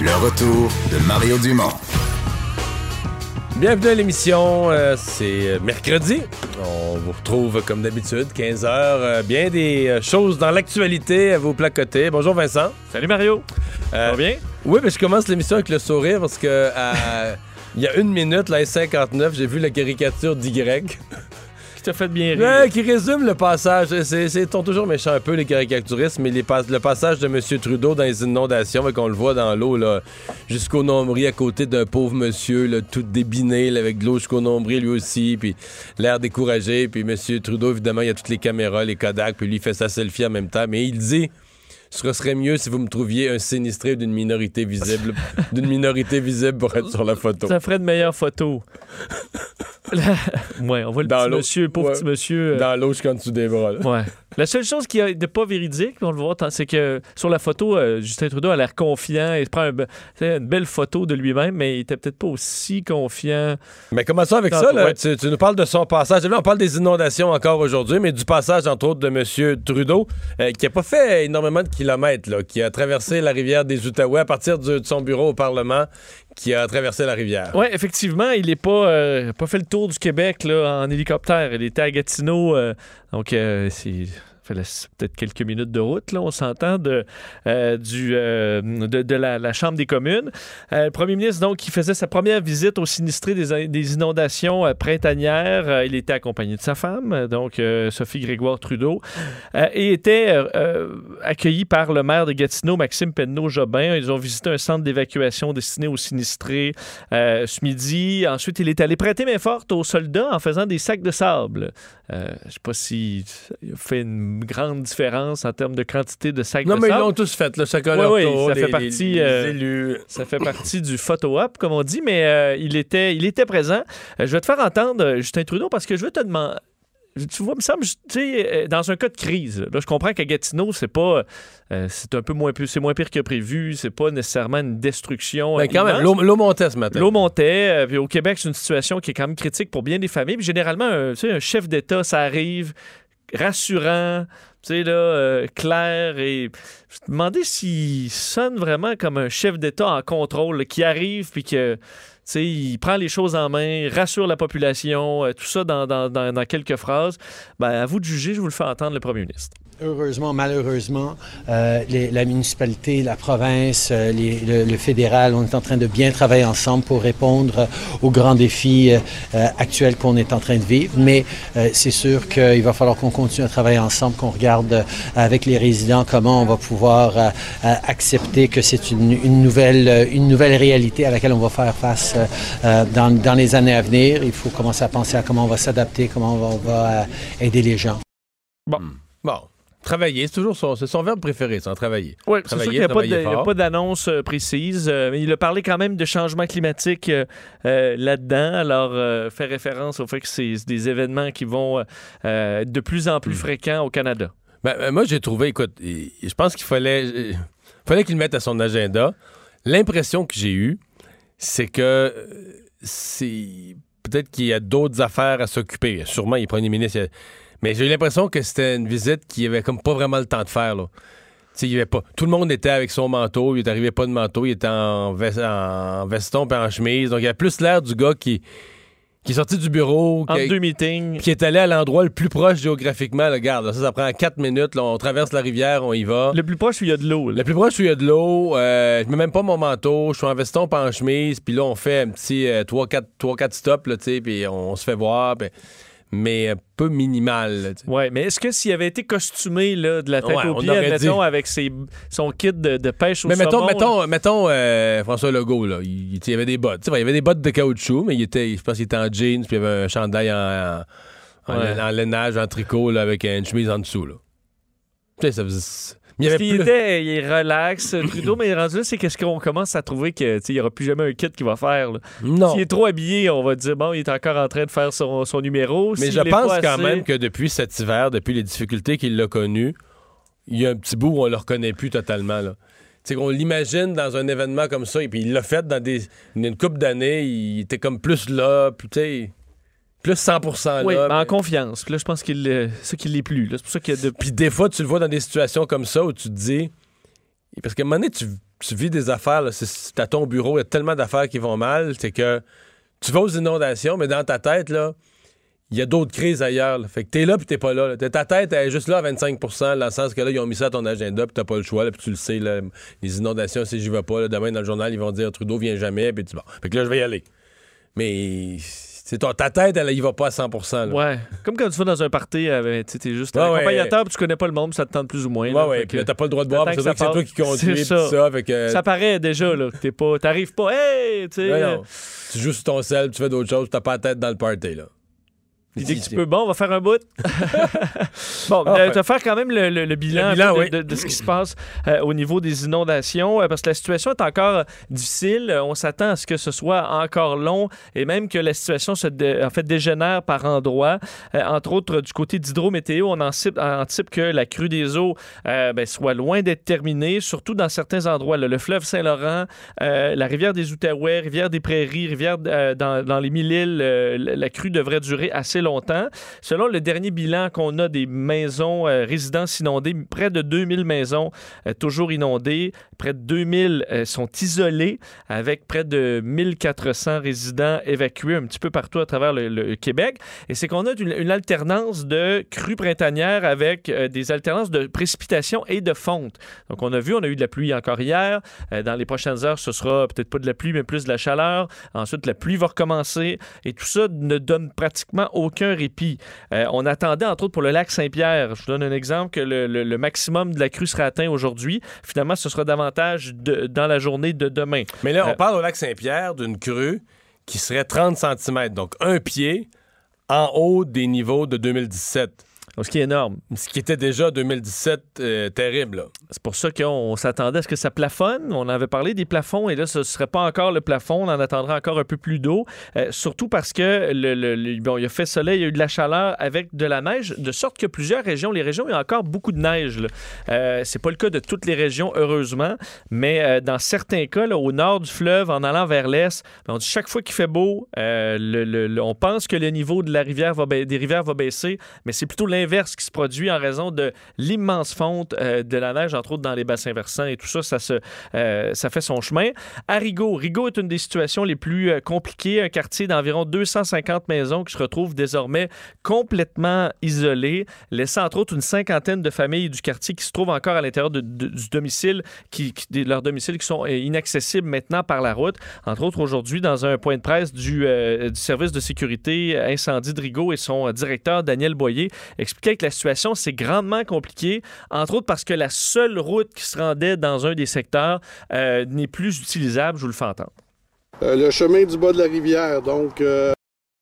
Le retour de Mario Dumont. Bienvenue à l'émission, euh, c'est euh, mercredi. On vous retrouve comme d'habitude, 15h. bien des euh, choses dans l'actualité à vous placoter. Bonjour Vincent. Salut Mario. Euh, Ça va bien? Oui, mais je commence l'émission avec le sourire parce que à- il y a une minute, la S59, j'ai vu la caricature d'Y. Fait bien rire? Ouais, qui résume le passage. C'est, sont toujours méchants un peu, les caricaturistes, mais les pas- le passage de M. Trudeau dans les inondations, qu'on le voit dans l'eau, jusqu'au nombril, à côté d'un pauvre monsieur, là, tout débiné, là, avec de l'eau jusqu'au nombril, lui aussi, puis l'air découragé. Puis M. Trudeau, évidemment, il y a toutes les caméras, les Kodak, puis lui, il fait sa selfie en même temps. Mais il dit ce serait mieux si vous me trouviez un sinistré d'une minorité visible, d'une minorité visible pour être sur la photo. Ça ferait de meilleures photos. Ouais, on voit le Dans petit monsieur, pauvre Ouais. petit monsieur. euh, Dans l'eau jusqu'en dessous des bras. là. Ouais. La seule chose qui n'est pas véridique, on le voit, c'est que sur la photo, euh, Justin Trudeau a l'air confiant. Il prend un une belle photo de lui-même, mais il était peut-être pas aussi confiant. Mais comment ça avec ça? Là? ouais. Tu, tu nous parles de son passage. Là, on parle des inondations encore aujourd'hui, mais du passage, entre autres, de M. Trudeau, euh, qui n'a pas fait énormément de kilomètres, là, qui a traversé la rivière des Outaouais à partir de son bureau au Parlement, qui a traversé la rivière. Oui, effectivement, il n'est pas, euh, pas fait le tour du Québec là, en hélicoptère. Il était à Gatineau, euh, donc euh, c'est peut-être quelques minutes de route, là, on s'entend, de, euh, euh, de, la, Chambre des communes. Euh, le premier ministre, donc, qui faisait sa première visite aux sinistrés des, inondations printanières, il était accompagné de sa femme, donc Sophie Grégoire Trudeau, et était accueilli par le maire de Gatineau, Maxime Penneau-Jobin. Ils ont visité un centre d'évacuation destiné aux sinistrés ce midi. Ensuite, il est allé prêter main forte aux soldats en faisant des sacs de sable. Je sais pas si ça fait une grande différence en termes de quantité de sacs Non, de mais ils l'ont tous fait, Ouais, leur ouais, tour, ça les- fait partie, les euh, élus. Ça fait partie du photo-op, comme on dit, mais euh, il, était, il était présent. Euh, je vais te faire entendre Justin Trudeau parce que je veux te demander. Tu vois, il me semble, tu sais, dans un cas de crise, là, je comprends qu'à Gatineau, c'est pas. euh, c'est un peu moins, c'est moins pire que prévu, c'est pas nécessairement une destruction. Mais euh, quand même, immense. l'eau l'eau montait ce matin. L'eau montait, euh, puis au Québec, c'est une situation qui est quand même critique pour bien des familles. Puis généralement, un, tu sais, un chef d'État, ça arrive rassurant, tu sais, là, euh, clair. Et je me demandais s'il sonne vraiment comme un chef d'État en contrôle, qui arrive, puis que. il prend les choses en main, rassure la population, euh, tout ça dans, dans- dans- dans quelques phrases. Ben, à vous de juger, je vous le fais entendre le premier ministre. Heureusement, malheureusement, euh, les- la municipalité, la province, euh, les- le, le fédéral, on est en train de bien travailler ensemble pour répondre euh, aux grands défis euh, euh, actuels qu'on est en train de vivre. Mais euh, c'est sûr qu'il va falloir qu'on continue à travailler ensemble, qu'on regarde avec les résidents comment on va pouvoir accepter que c'est une, une nouvelle, une nouvelle réalité à laquelle on va faire face euh, euh, dans, dans les années à venir. Il faut commencer à penser à comment on va s'adapter, comment on va, on va, euh, aider les gens. Bon, travailler, c'est toujours son, c'est son verbe préféré, c'est en travailler. Oui, c'est sûr qu'il n'y a pas d'annonce euh, précise, euh, mais il a parlé quand même de changement climatique euh, euh, là-dedans. Alors, euh, fait référence au fait que c'est des événements qui vont euh, euh, être de plus en Hmm. plus fréquents au Canada. Ben, ben, moi, j'ai trouvé, écoute, je pense qu'il fallait, euh, fallait qu'il le mette à son agenda. L'impression que j'ai eue, c'est que euh, c'est peut-être qu'il y a d'autres affaires à s'occuper. Sûrement, il est premier ministre. il y a- Mais j'ai eu l'impression que c'était une visite qu'il avait comme pas vraiment le temps de faire. Là. Il y avait pas, tout le monde était avec son manteau, il est arrivé pas de manteau, il était en, ves- en veston et en chemise. Donc, il a plus l'air du gars qui, qui est sorti du bureau, Entre qui, deux meetings. puis qui est allé à l'endroit le plus proche géographiquement. Là, regarde, là, ça, ça prend 4 minutes. là, on traverse la rivière, on y va. Le plus proche où il y a de l'eau. Le plus proche où il y a de l'eau, euh, je mets même pas mon manteau, je suis en veston pas en chemise, puis là on fait un petit 3-4 stops, là, tu sais, puis on, on se fait voir, mais un peu minimal. là, tu sais. Ouais, mais est-ce que s'il avait été costumé là, de la tête Ouais, aux pieds, dit. avec ses, son kit de, de pêche au Mais mettons, saumon, là, mettons, mettons euh, François Legault, là, il, il- avait des bottes. Tu sais, il y avait des bottes de caoutchouc, mais il était, je pense qu'il était en jeans, puis il y avait un chandail en, en, en- lainage, en tricot, là, avec une chemise en dessous. Là. Tu sais, ça faisait... Il avait qu'il plus... était, il est relax. Trudeau, mais rendu là, c'est qu'est-ce qu'on commence à trouver que, tu sais, il n'y aura plus jamais un kit qui va faire. là. Non. S'il est trop habillé, on va dire, bon, il est encore en train de faire son, son numéro. Mais je pense quand assez- même que depuis cet hiver, depuis les difficultés qu'il a connues, il y a un petit bout où on le reconnaît plus totalement. Là. Qu'on l'imagine dans un événement comme ça, et puis il l'a fait dans des, une couple d'années, il était comme plus là, puis tu sais, plus 100% Oui, là. mais en confiance. Puis là, je pense qu'il euh, ça qu'il l'est plus. C'est pour ça qu'il y a de... Puis des fois, tu le vois dans des situations comme ça où tu te dis. Parce qu'à un moment donné, tu, tu vis des affaires, là, à ton bureau, il y a tellement d'affaires qui vont mal, c'est que tu vas aux inondations, mais dans ta tête, là, il y a d'autres crises ailleurs. là. Fait que t'es là puis t'es pas là. Ta tête elle est juste là à 25 dans le sens que là, ils ont mis ça à ton agenda puis t'as pas le choix, puis tu le sais, là, les inondations, si j'y vais pas, demain dans le journal, ils vont dire Trudeau vient jamais, puis tu bon. Fait que là, je vais y aller. Mais c'est ta tête, elle, y va pas à 100 là. Ouais. Comme quand tu vas dans un party, avec, tu sais, t'es juste Ouais, un ouais. accompagnateur, puis tu connais pas le monde, puis ça te tente plus ou moins. Ouais, là. ouais, puis t'as pas le droit de boire, Attends parce que c'est toi qui conduis, C'est ça. ça, fait que... Ça paraît déjà, là, que t'es pas... T'arrives pas, hey! Tu sais, Ouais, euh. Tu joues sur ton sel, tu fais d'autres choses, t'as pas la tête dans le party, là. Puis dès que tu peux, bon, on va faire un bout. bon, Ah, euh, tu vas faire quand même le, le- le bilan, Le de, oui. de- de ce qui se passe euh, au niveau des inondations, euh, parce que la situation est encore euh, difficile. On s'attend à ce que ce soit encore long et même que la situation se dé- en fait dégénère par endroits. Entre autres, du côté d'hydrométéo, on anticipe, anticipe que la crue des eaux ben, soit loin d'être terminée, surtout dans certains endroits. là. le fleuve Saint-Laurent, la rivière des Outaouais, rivière des Prairies, rivière dans, dans les Mille-Îles, la la crue devrait durer assez longtemps. Selon le dernier bilan qu'on a des maisons, euh, résidences inondées, près de 2000 maisons euh, toujours inondées, près de 2000 euh, sont isolées, avec près de 1400 résidents évacués un petit peu partout à travers le, Québec. Et c'est qu'on a une, une alternance de crues printanières avec euh, des alternances de précipitations et de fonte. Donc, on a vu, on a eu de la pluie encore hier. Euh, dans les prochaines heures, ce sera peut-être pas de la pluie, mais plus de la chaleur. Ensuite, la pluie va recommencer. Et tout ça ne donne pratiquement aucun répit. Euh, on attendait, entre autres, pour le lac Saint-Pierre, je vous donne un exemple, que le, le- le maximum de la crue sera atteint aujourd'hui. Finalement, ce sera davantage de- dans la journée de demain. Mais là, on Euh, parle au lac Saint-Pierre d'une crue qui serait 30 cm, donc un pied en haut des niveaux de 2017. Ce qui est énorme. Ce qui était déjà 2017 euh, terrible. C'est pour ça qu'on s'attendait à ce que ça plafonne. On avait parlé des plafonds et là, ce ne serait pas encore le plafond. On en attendra encore un peu plus d'eau. Euh, surtout parce que le, le- le- bon, il a fait soleil, il y a eu de la chaleur avec de la neige, de sorte que plusieurs régions, les régions, il y a encore beaucoup de neige. Euh, c'est pas le cas de toutes les régions, heureusement, mais euh, dans certains cas, là, au nord du fleuve, en allant vers l'est, ben, on dit chaque fois qu'il fait beau, le- on pense que le niveau de la rivière va ba- des rivières va baisser, mais c'est plutôt l'inverse qui se produit en raison de l'immense fonte euh, de la neige, entre autres dans les bassins versants et tout ça, ça, se, euh, ça fait son chemin. À Rigaud, Rigaud est une des situations les plus euh, compliquées, un quartier d'environ 250 maisons qui se retrouvent désormais complètement isolées, laissant entre autres une cinquantaine de familles du quartier qui se trouvent encore à l'intérieur de- du domicile, qui, qui- de leurs domiciles qui sont inaccessibles maintenant par la route. Entre autres, aujourd'hui, dans un point de presse du, du service de sécurité incendie de Rigaud et son directeur, Daniel Boyer, expliquait que la situation, c'est grandement compliqué, entre autres parce que la seule route qui se rendait dans un des secteurs euh, n'est plus utilisable. Je vous le fais entendre. Euh, le chemin du bas de la rivière, donc euh,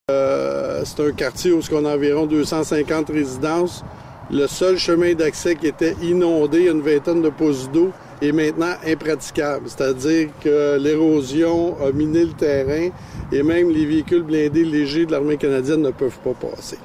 c'est un quartier où on a environ 250 résidences. Le seul chemin d'accès qui était inondé, une vingtaine de pouces d'eau, est maintenant impraticable. C'est-à-dire que l'érosion a miné le terrain et même les véhicules blindés légers de l'armée canadienne ne peuvent pas passer.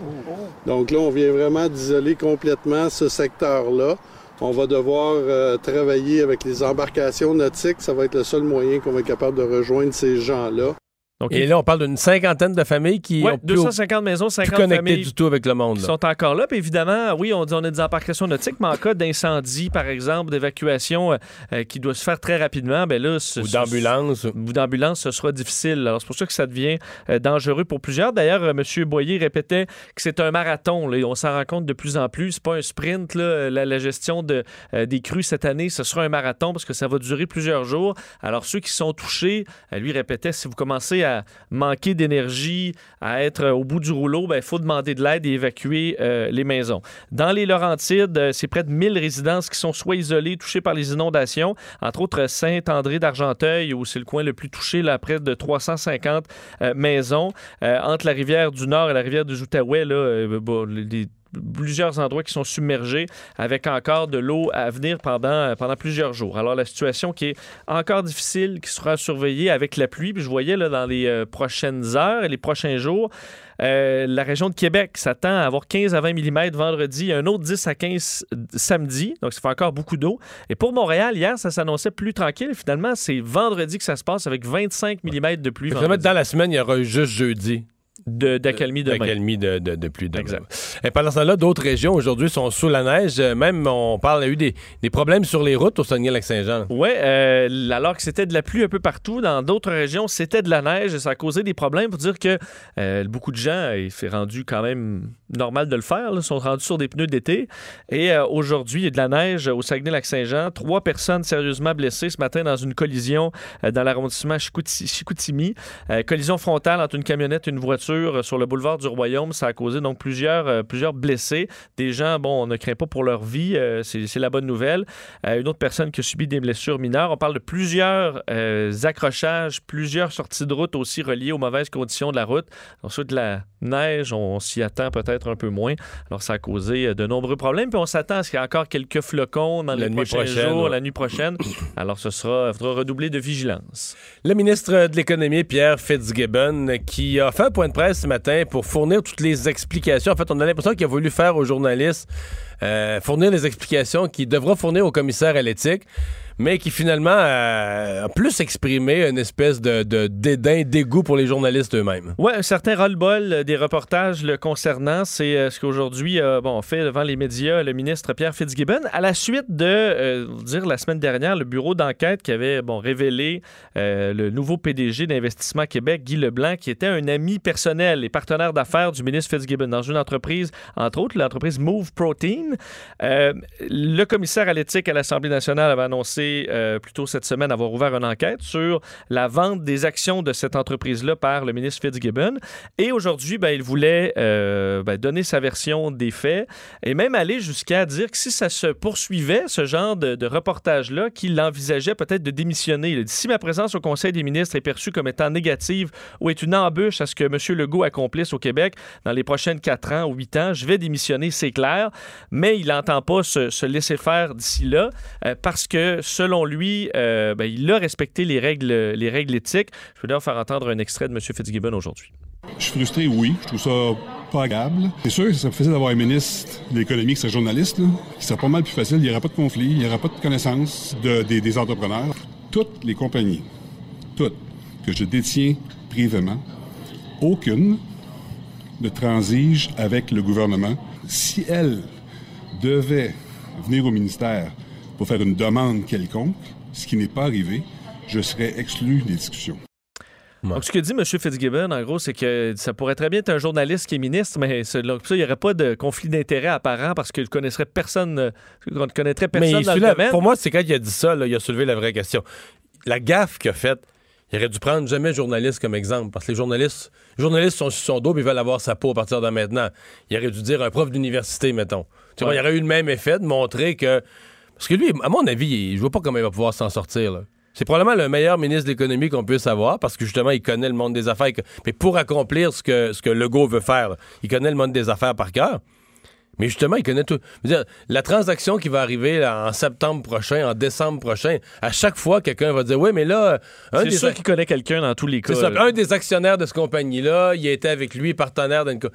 Donc là, on vient vraiment d'isoler complètement ce secteur-là. On va devoir euh, travailler avec les embarcations nautiques. Ça va être le seul moyen qu'on va être capable de rejoindre ces gens-là. Donc, Et là, on parle d'une cinquantaine de familles qui ouais, ont plus, 250 maisons, plus 50 connectées familles du tout avec le monde. qui sont encore là. Puis évidemment, oui, on dit on a des embarcations nautiques, mais en cas d'incendie, par exemple, d'évacuation euh, euh, qui doit se faire très rapidement, ben là, ce- Ou ce- d'ambulance. ou d'ambulance, ce sera difficile. Alors, c'est pour ça que ça devient euh, dangereux pour plusieurs. D'ailleurs, euh, M. Boyer répétait que c'est un marathon. là, et on s'en rend compte de plus en plus. C'est pas un sprint. là. La, la gestion de, des crues cette année, ce sera un marathon parce que ça va durer plusieurs jours. Alors, ceux qui sont touchés, lui répétait, si vous commencez à manquer d'énergie, à être au bout du rouleau, ben, il faut demander de l'aide et évacuer euh, les maisons. Dans les Laurentides, euh, c'est près de 1000 résidences qui sont soit isolées, touchées par les inondations, entre autres Saint-André d'Argenteuil, où c'est le coin le plus touché, là, près de 350 euh, maisons. Entre la rivière du Nord et la rivière du Outaouais, plusieurs endroits qui sont submergés avec encore de l'eau à venir pendant, euh, pendant plusieurs jours. Alors la situation qui est encore difficile, qui sera surveillée avec la pluie, puis je voyais là, dans les euh, prochaines heures et les prochains jours, euh, la région de Québec s'attend à avoir 15 à 20 mm vendredi, un autre 10 à 15 samedi, donc ça fait encore beaucoup d'eau. Et pour Montréal, hier, ça s'annonçait plus tranquille. Finalement, c'est vendredi que ça se passe avec 25 mm de pluie dans la semaine, il y aura juste jeudi. D'accalmie de, de, de pluie. Exact. Et pendant ce temps-là, d'autres régions aujourd'hui sont sous la neige. Euh, Même, on parle, il y a eu des, des problèmes sur les routes au Saguenay-Lac-Saint-Jean. Oui, alors que c'était de la pluie un peu partout, dans d'autres régions, c'était de la neige et ça a causé des problèmes pour dire que euh, beaucoup de gens, il s'est rendu quand même normal de le faire, là, sont rendus sur des pneus d'été. Et euh, aujourd'hui, il y a de la neige au Saguenay-Lac-Saint-Jean. Trois personnes sérieusement blessées ce matin dans une collision euh, dans l'arrondissement Chicout- Chicoutimi. Euh, collision frontale entre une camionnette et une voiture euh, sur le boulevard du Royaume. Ça a causé donc plusieurs, euh, plusieurs blessés. Des gens, bon, on ne craint pas pour leur vie. euh, c'est la bonne nouvelle. Une autre personne qui a subi des blessures mineures. On parle de plusieurs accrochages, plusieurs sorties de route aussi reliées aux mauvaises conditions de la route. Ensuite, de la neige, on s'y attend peut-être un peu moins. Alors, ça a causé de nombreux problèmes. Puis on s'attend à ce qu'il y ait encore quelques flocons dans La les prochains jours, ouais. la nuit prochaine. Alors, ce sera, faudra redoubler de vigilance. Le ministre de l'Économie, Pierre Fitzgibbon, qui a fait un point de ce matin pour fournir toutes les explications. En fait, on a l'impression qu'il a voulu faire aux journalistes euh, fournir les explications qu'il devra fournir au commissaire à l'éthique, mais qui finalement euh, a plus exprimé une espèce de, dédain, dégoût pour les journalistes eux-mêmes. Oui, un certain euh, des reportages le concernant. C'est euh, ce qu'aujourd'hui bon, fait devant les médias le ministre Pierre Fitzgibbon. À la suite de, dire la semaine dernière, le bureau d'enquête qui avait bon, révélé le nouveau PDG d'Investissement Québec, Guy Leblanc, qui était un ami personnel et partenaire d'affaires du ministre Fitzgibbon dans une entreprise, entre autres, l'entreprise Move Protein. Euh, le commissaire à l'éthique à l'Assemblée nationale avait annoncé euh, plus tôt cette semaine avoir ouvert une enquête sur la vente des actions de cette entreprise-là par le ministre Fitzgibbon. Et aujourd'hui, ben, il voulait euh, ben, donner sa version des faits et même aller jusqu'à dire que si ça se poursuivait, ce genre de, reportage-là, qu'il envisageait peut-être de démissionner. Il dit, si ma présence au Conseil des ministres est perçue comme étant négative ou est une embûche à ce que M. Legault accomplisse au Québec dans les prochaines 4 ans ou 8 ans, je vais démissionner, c'est clair. Il n'entend pas se, se laisser faire d'ici là euh, parce que, selon lui, euh, ben, il a respecté les règles, les règles éthiques. Je peux d'ailleurs faire entendre un extrait de M. Fitzgibbon aujourd'hui. Je suis frustré, oui. Je trouve ça pas agréable. C'est sûr que ça serait facile d'avoir un ministre de l'économie qui serait journaliste. Là. Ce serait pas mal plus facile. Il n'y aurait pas de conflit, il n'y aurait pas de connaissance de- des, des entrepreneurs. Toutes les compagnies, toutes, que je détiens privément, aucune ne transige avec le gouvernement. Si elle devait venir au ministère pour faire une demande quelconque, ce qui n'est pas arrivé, je serais exclu des discussions. Donc, ce que dit M. Fitzgibbon, en gros, c'est que ça pourrait très bien être un journaliste qui est ministre, mais c'est- donc, ça, il n'y aurait pas de conflit d'intérêt apparent parce qu'il ne connaîtrait personne, euh, qu'on ne connaîtrait Mais personne dans le domaine. pour moi, c'est quand il a dit ça, là, il a soulevé la vraie question. La gaffe qu'il a faite, il aurait dû prendre jamais journaliste comme exemple, parce que les journalistes, les journalistes sont sur son dos, ils veulent avoir sa peau à partir de maintenant. Il aurait dû dire un prof d'université, mettons. Il aurait eu le même effet de montrer que... Parce que lui, à mon avis, je vois pas comment il va pouvoir s'en sortir. C'est probablement le meilleur ministre de l'économie qu'on puisse avoir parce que justement, il connaît le monde des affaires. Mais pour accomplir ce que, ce Legault veut faire, il connaît le monde des affaires par cœur. Mais justement, il connaît tout. Je veux dire, la transaction qui va arriver là, en septembre prochain, en décembre prochain, à chaque fois, quelqu'un va dire Oui, mais là, un C'est des, sûr qu'il connaît quelqu'un dans tous les cas. c'est ça. un des actionnaires de cette compagnie-là, il a été avec lui, partenaire d'une. co-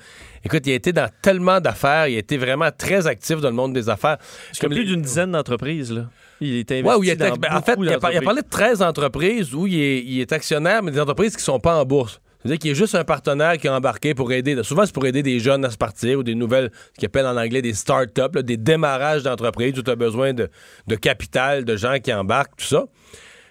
Écoute, il a été dans tellement d'affaires, il a été vraiment très actif dans le monde des affaires. A plus d'une dizaine d'entreprises. là. Il était Ouais, investi où il était- dans ben, en fait, il a, parlé de 13 entreprises où il est, il est actionnaire, mais des entreprises qui ne sont pas en bourse. C'est-à-dire qu'il est juste un partenaire qui a embarqué pour aider. Souvent, c'est pour aider des jeunes à se partir ou des nouvelles, ce qu'ils appellent en anglais des start-up, des démarrages d'entreprises où tu as besoin de, de capital, de gens qui embarquent, tout ça.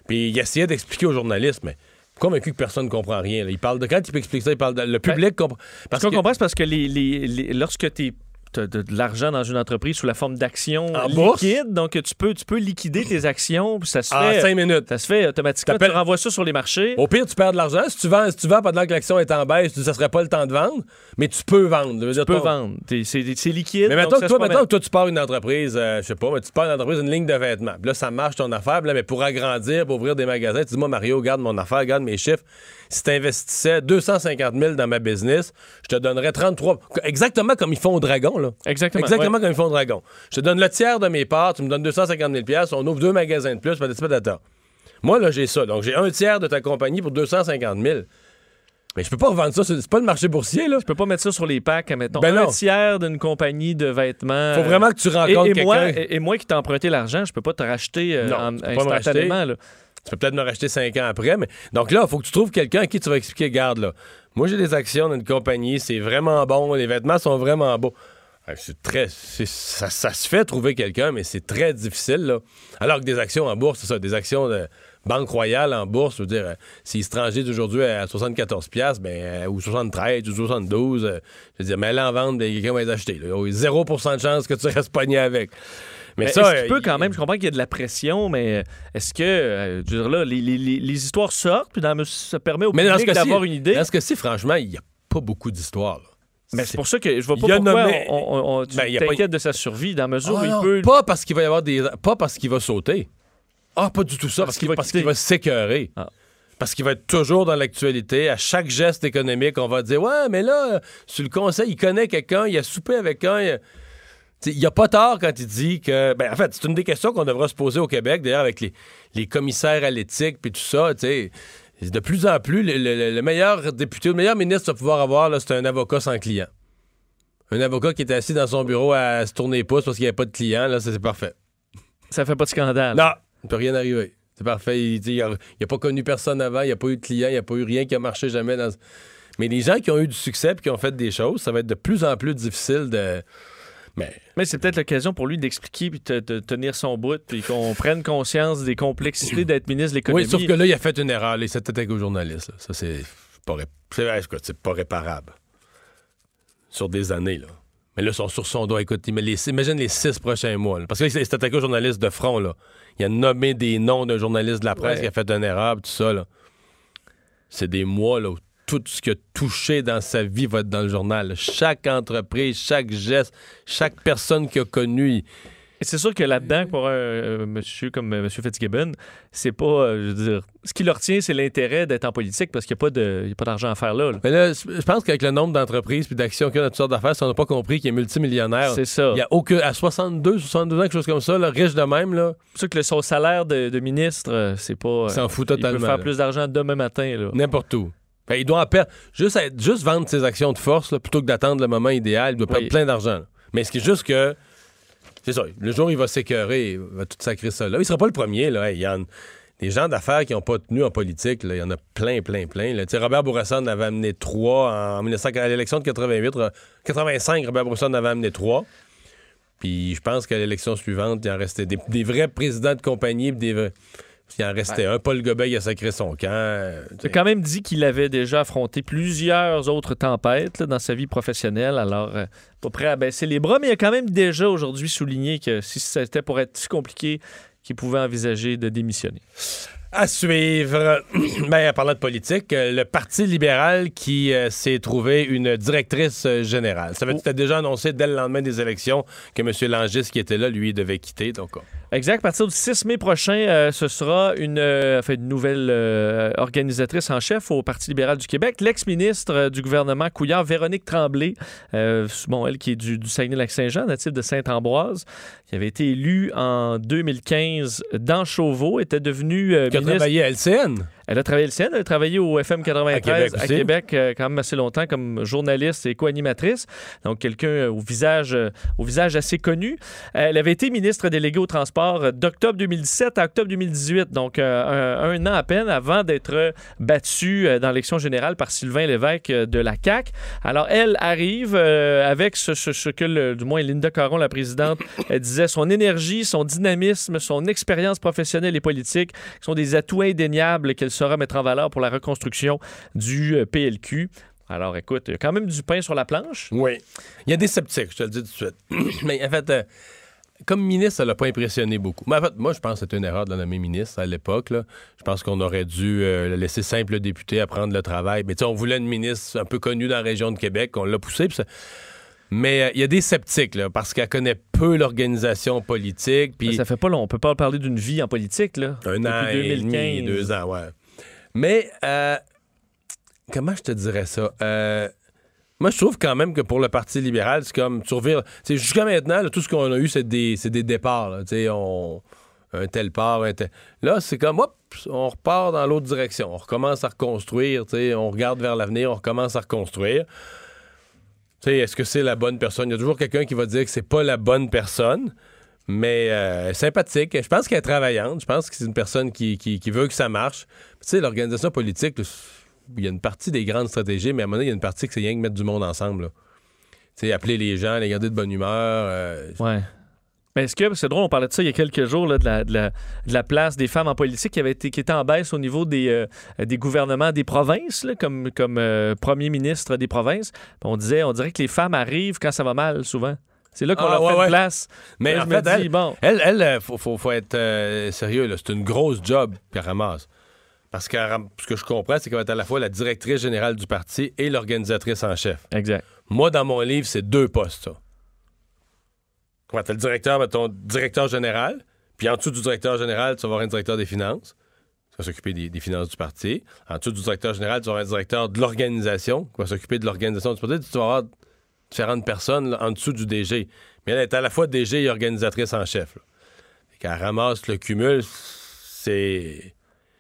Puis il essayait d'expliquer aux journalistes, mais convaincu que personne ne comprend rien. là. Il parle de quand il peut expliquer ça, il parle de, le public comprend. Parce qu'on comprend, c'est parce que les, les- les- lorsque tu as de, de l'argent dans une entreprise sous la forme d'actions liquides, donc tu peux, tu peux liquider tes actions, ça se en fait. 5 minutes. Ça se fait automatiquement. Tu renvoies ça sur les marchés. Au pire, tu perds de l'argent. Si tu vends, si tu vends pendant que l'action est en baisse, ça serait pas le temps de vendre, mais tu peux vendre. Dire Tu peux ton- vendre. C'est liquide. Mais ça que, toi, que toi, tu pars une entreprise, euh, je sais pas, mais tu pars une entreprise, une ligne de vêtements. Puis là, ça marche ton affaire. Puis là, mais pour agrandir, pour ouvrir des magasins, tu dis, moi, Mario, regarde mon affaire, regarde mes chiffres. Si tu investissais 250 000 dans ma business, je te donnerais 33. Exactement comme ils font au Dragon, là. Exactement. Exactement ouais. comme ils font au Dragon. Je te donne le tiers de mes parts, tu me donnes 250 000 on ouvre deux magasins de plus, patata. Moi, là, j'ai ça. Donc, j'ai un tiers de ta compagnie pour 250 000. Mais je peux pas revendre ça. C'est pas le marché boursier, là. Tu peux pas mettre ça sur les packs, mettons. Ben un non. tiers d'une compagnie de vêtements. Faut vraiment que tu Et, rencontres quelqu'un. et, et moi qui t'ai emprunté l'argent, je peux pas te racheter euh, Non, en- instantanément. là. Tu peux peut-être me racheter cinq ans après, mais donc là, il faut que tu trouves quelqu'un à qui tu vas expliquer, garde là. Moi, j'ai des actions dans une compagnie, c'est vraiment bon, les vêtements sont vraiment beaux. C'est très, ça, ça se fait trouver quelqu'un, mais c'est très difficile là. Alors que des actions en bourse, c'est ça, des actions de Banque Royale en bourse, je veux dire, euh, si étranger d'aujourd'hui à 74 pièces, ben euh, ou 73 ou 72, euh, je veux dire, mais elle en vente, ben, quelqu'un va les acheter. là. Il y a 0% de chance que tu restes pogné avec. Mais, Mais ça, euh, peut quand même, je comprends qu'il y a de la pression, mais euh, est-ce que, euh, je veux dire là, les, les- les- les histoires sortent, puis dans, ça permet au mais public d'avoir une idée? Dans ce cas-ci, franchement, il n'y a pas beaucoup d'histoires. Mais c'est pour ça que je vois Il pas a pourquoi nommé- on, on- on- tu Ben, il pas- de sa survie, dans la mesure Ah où il non, peut... Pas parce qu'il va y avoir des. Pas parce qu'il va sauter. Ah, pas du tout ça. Parce, qu'il qu'il va parce qu'il va s'écœurer. Ah. Parce qu'il va être toujours dans l'actualité. À chaque geste économique, on va dire Ouais, mais là, euh, sur le conseil, il connaît quelqu'un, il a soupé avec un. il a- Il n'y a pas tort quand il dit que. Ben, en fait, c'est une des questions qu'on devra se poser au Québec, d'ailleurs, avec les, les commissaires à l'éthique puis tout ça. De plus en plus, le, le- le meilleur député, le meilleur ministre à pouvoir avoir, c'est un avocat sans client. Un avocat qui était assis dans son bureau à se tourner les pouces parce qu'il n'y avait pas de client, là, ça, c'est parfait. Ça fait pas de scandale. Non, il ne peut rien arriver. C'est parfait. Il dit, il n'a pas connu personne avant, il n'y a pas eu de client, il n'y a pas eu rien qui a marché jamais. Dans... Mais les gens qui ont eu du succès et qui ont fait des choses, ça va être de plus en plus difficile de. Mais Mais c'est peut-être l'occasion pour lui d'expliquer puis de, de tenir son bout, puis qu'on prenne conscience des complexités d'être ministre de l'économie. oui, sauf que là, il a fait une erreur. là, Il s'est attaqué aux journalistes. là. Ça, c'est pas, ré- pas réparable. Sur des années, là. Mais là, ils sont sur son doigt. Écoute, il les- imagine les six prochains mois. là. Parce qu'il s'est attaqué aux journalistes de front, là. Il a nommé des noms d'un journaliste de la presse Ouais. qui a fait une erreur, tout ça, là. C'est des mois, là, où tout ce qu'il a touché dans sa vie va être dans le journal. Chaque entreprise, chaque geste, chaque personne qu'il a connue. il- Et c'est sûr que là-dedans, pour un euh, monsieur comme euh, M. Fitzgibbon, c'est pas, euh, je veux dire, ce qui leur tient, c'est l'intérêt d'être en politique parce qu'il n'y a pas il d'argent à faire là. là. Mais là, je pense qu'avec le nombre d'entreprises puis d'actions qu'il y a dans toutes sortes d'affaires, si on n'a pas compris qu'il est multimillionnaire, C'est ça. il y a aucun, à 62, 62 ans, quelque chose comme ça, là, riche de même, là, C'est ça que le, son salaire de, de ministre, c'est pas. euh, il s'en fout il totalement. peut faire plus d'argent demain matin. Là. N'importe où. Ben, il doit en perdre. Juste, juste vendre ses actions de force, là, plutôt que d'attendre le moment idéal, il doit perdre Oui. plein d'argent. là. Mais ce qui est juste que. C'est ça. Le jour où il va s'écœurer, il va tout sacrer ça là. Il sera pas le premier, là. Il y en des gens d'affaires qui n'ont pas tenu en politique, là, il y en a plein, plein, plein. là. Robert Bourassa en avait amené trois en 1900 à l'élection de 88. euh, 85, Robert Bourassa en avait amené trois. Puis je pense qu'à l'élection suivante, il en restait des, des vrais présidents de compagnie, des vrais- Il en restait un. Paul Gobeil il a sacré son camp. euh, tu Il a sais. quand même dit qu'il avait déjà affronté plusieurs autres tempêtes là, dans sa vie professionnelle, alors euh, pas prêt à baisser les bras, mais il a quand même déjà aujourd'hui souligné que si c'était pour être si compliqué, qu'il pouvait envisager de démissionner. À suivre. ben, en parlant de politique, euh, le Parti libéral qui euh, s'est trouvé une directrice euh, générale. Ça veut dire que c'était déjà annoncé dès le lendemain des élections que M. Langis, qui était là, lui, devait quitter. Donc, on- Exact. À partir du 6 mai prochain, euh, ce sera une, euh, enfin, une nouvelle euh, organisatrice en chef au Parti libéral du Québec, l'ex-ministre du gouvernement Couillard, Véronique Tremblay, bon, elle qui est du, du Saguenay-Lac-Saint-Jean, native de Saint-Ambroise, qui avait été élue en 2015 dans Chauveau, était devenue euh, qui a ministre. travaillé à LCN. Elle a travaillé le CN, elle a travaillé au FM 93 À Québec à aussi. Québec, euh, quand même assez longtemps comme journaliste et co-animatrice. Donc quelqu'un euh, au visage euh, au visage assez connu. Elle avait été ministre déléguée au transport d'octobre 2017 à octobre 2018, donc un, un an à peine avant d'être battue dans l'élection générale par Sylvain Lévesque de la CAQ. Alors elle arrive avec ce, ce- ce que le- du moins Linda Caron, la présidente, elle disait son énergie, son dynamisme, son expérience professionnelle et politique sont des atouts indéniables qu'elle saura mettre en valeur pour la reconstruction du euh, PLQ. Alors écoute, il y a quand même du pain sur la planche. Oui. Il y a des sceptiques, je te le dis tout de suite. Mais en fait, euh, comme ministre, ça l'a pas impressionné beaucoup. Mais en fait, moi, je pense que c'était une erreur de la nommer ministre à l'époque. Je pense qu'on aurait dû euh, la laisser simple député à prendre le travail. Mais tu sais, on voulait une ministre un peu connue dans la région de Québec, on l'a poussé. puis ça- Mais euh, il y a des sceptiques, là, parce qu'elle connaît peu l'organisation politique. Puis Ça fait pas long. On peut pas parler d'une vie en politique, là. un Depuis an et demi, deux ans, ouais. Mais euh, comment je te dirais ça? Euh, moi, je trouve quand même que pour le Parti libéral, c'est comme tu Jusqu'à maintenant, tout ce qu'on a eu, c'est des, des départs. là. On, un tel part, un tel. Là, c'est comme, hop, on repart dans l'autre direction. On recommence à reconstruire. On regarde vers l'avenir, on recommence à reconstruire. Est-ce que c'est la bonne personne? Il y a toujours quelqu'un qui va dire que c'est pas la bonne personne, mais euh, sympathique. Je pense qu'elle est travaillante. Je pense que c'est une personne qui, qui- veut que ça marche. Tu sais, l'organisation politique, il y a une partie des grandes stratégies, mais à un moment il y a une partie que c'est rien que mettre du monde ensemble. Tu sais, appeler les gens, les garder de bonne humeur. euh, Ouais. Mais est-ce que, c'est drôle, on parlait de ça il y a quelques jours, là, de, la, de la- place des femmes en politique qui, avait été, qui était en baisse au niveau des, euh, des gouvernements des provinces, là, comme, comme euh, premier ministre des provinces. On, disait, on dirait que les femmes arrivent quand ça va mal, souvent. C'est là qu'on Ah, leur ouais, fait ouais. place. Mais Là, en fait, dis, elle, bon. elle, elle, euh, faut, faut- faut être euh, sérieux. C'est une grosse job qu'elle ramasse. Parce que ce que je comprends, c'est qu'elle va être à la fois la directrice générale du parti et l'organisatrice en chef. Exact. Moi, dans mon livre, c'est deux postes, ça. Comment t'as le directeur, ben, ton directeur général, puis en dessous du directeur général, tu vas avoir un directeur des finances, qui va s'occuper des, des finances du parti. En dessous du directeur général, tu vas avoir un directeur de l'organisation, qui va s'occuper de l'organisation du parti. Tu vas avoir différentes personnes là, en dessous du DG. Mais elle est à la fois DG et organisatrice en chef. qu'elle ramasse le cumul, c'est...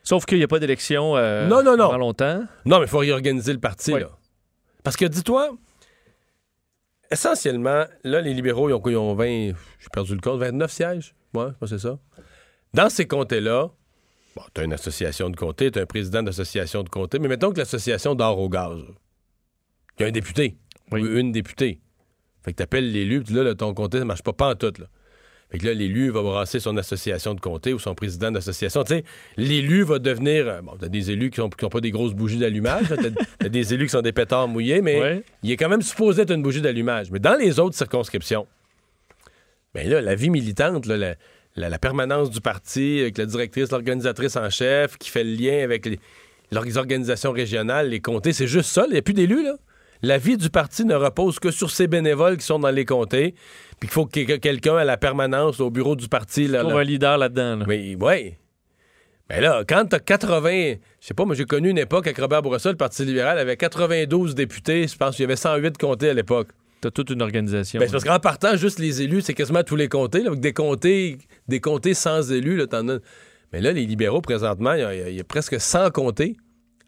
Sauf qu'il n'y a pas d'élection euh, Non, non, non. pendant longtemps. Non, mais il faut réorganiser le parti, Oui. là. Parce que dis-toi, essentiellement, là, les libéraux, ils ont? Ils ont 20, j'ai perdu le compte, 29 sièges? Ouais, je pense que c'est ça. Dans ces comtés-là, bon, t'as une association de comté, t'as un président d'association de comté, mais mettons que l'association dort au gaz. Il y a un député. Oui. Ou une députée. Fait que t'appelles l'élu, puis là, là, ton comté, ça marche pas, pas en tout, là. Fait que là, l'élu va brasser son association de comté ou son président d'association. Tu sais, l'élu va devenir. euh, Bon, t'as des élus qui n'ont pas des grosses bougies d'allumage. T'as t'as des élus qui sont des pétards mouillés, mais Ouais. il est quand même supposé être une bougie d'allumage. Mais dans les autres circonscriptions, bien là, la vie militante, là, la, la- la permanence du parti, avec la directrice, l'organisatrice en chef, qui fait le lien avec les, les organisations régionales, les comtés, c'est juste ça. Il n'y a plus d'élus, là. La vie du parti ne repose que sur ces bénévoles qui sont dans les comtés, puis qu'il faut que que quelqu'un à la permanence au bureau du parti. Là, Trouve là. un leader là-dedans. là. Mais oui. Mais là, quand t'as 80, je sais pas, moi j'ai connu une époque avec Robert Bourassa, le Parti libéral avait 92 députés, je pense qu'il y avait 108 comtés à l'époque. T'as toute une organisation. Ben, c'est parce qu'en partant, juste les élus, c'est quasiment tous les comtés. Là, avec des comtés, des comtés sans élus, là, t'en as. Mais là, les libéraux, présentement, y y, il y a presque 100 comtés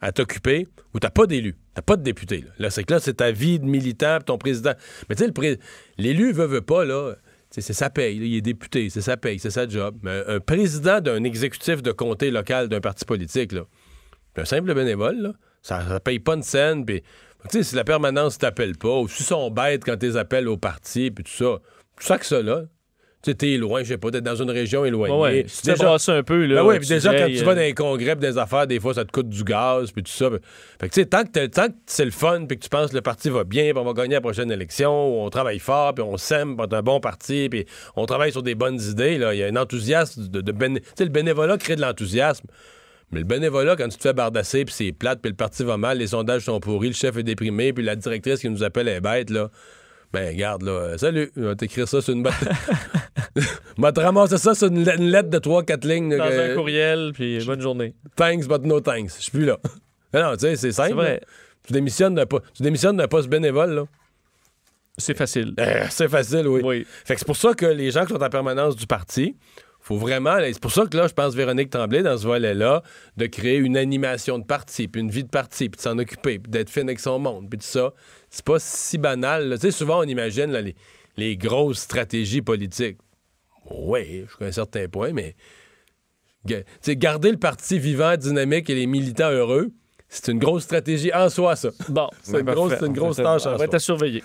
à t'occuper où t'as pas d'élus, t'as pas de députés. Là, Là, c'est que là, c'est ta vie de militant, ton président. Mais tu sais, l'élu veut, veut pas, là. C'est sa paye, il est député, c'est sa paye, c'est sa job. Mais un président d'un exécutif de comté local d'un parti politique, là, un simple bénévole, là, ça, paye pas une scène. Puis, tu si la permanence t'appelle pas, ou s'ils sont bêtes quand ils appellent au parti, puis tout ça, tout ça que ça, là. Tu sais, t'es loin, je sais pas, t'es dans une région éloignée. Ouais, ouais. Si tu Déjà- un peu, là. ben oui, tu puis déjà, quand tu vas euh, dans les congrès, des affaires, des fois, ça te coûte du gaz, puis tout ça. Fait que, tu sais, tant que, t'as- tant que c'est le fun, puis que tu penses que le parti va bien, puis on va gagner la prochaine élection, on travaille fort, puis on s'aime, puis on est un bon parti, puis on travaille sur des bonnes idées, là, il y a un enthousiasme de, de béné- Tu sais, le bénévolat crée de l'enthousiasme. Mais le bénévolat, quand tu te fais bardasser, puis c'est plate, puis le parti va mal, les sondages sont pourris, le chef est déprimé, puis la directrice qui nous appelle est bête, là. Ben, regarde, là. Salut, on va t'écrire ça sur une boîte. On va te ramasser ça sur une, le- une lettre de 3-4 lignes. Dans que- un courriel, puis bonne journée. Thanks, but no thanks. Je suis plus là. Mais non, tu sais, c'est simple. C'est vrai. Tu démissionnes d'un po- poste bénévole, là. C'est facile. Euh, c'est facile, oui. Oui. Fait que c'est pour ça que les gens qui sont en permanence du parti, faut vraiment, c'est pour ça que là, je pense Véronique Tremblay, dans ce volet-là, de créer une animation de parti, puis une vie de parti, puis de s'en occuper, puis d'être fine avec son monde, puis tout ça, c'est pas si banal. là. Tu sais, souvent, on imagine là, les, les grosses stratégies politiques. Oui, jusqu'à un certain point, mais ga- tu sais, garder le parti vivant, dynamique et les militants heureux, c'est une grosse stratégie en soi, ça. Bon, C'est une grosse- une grosse tâche en On va soi. être à surveiller.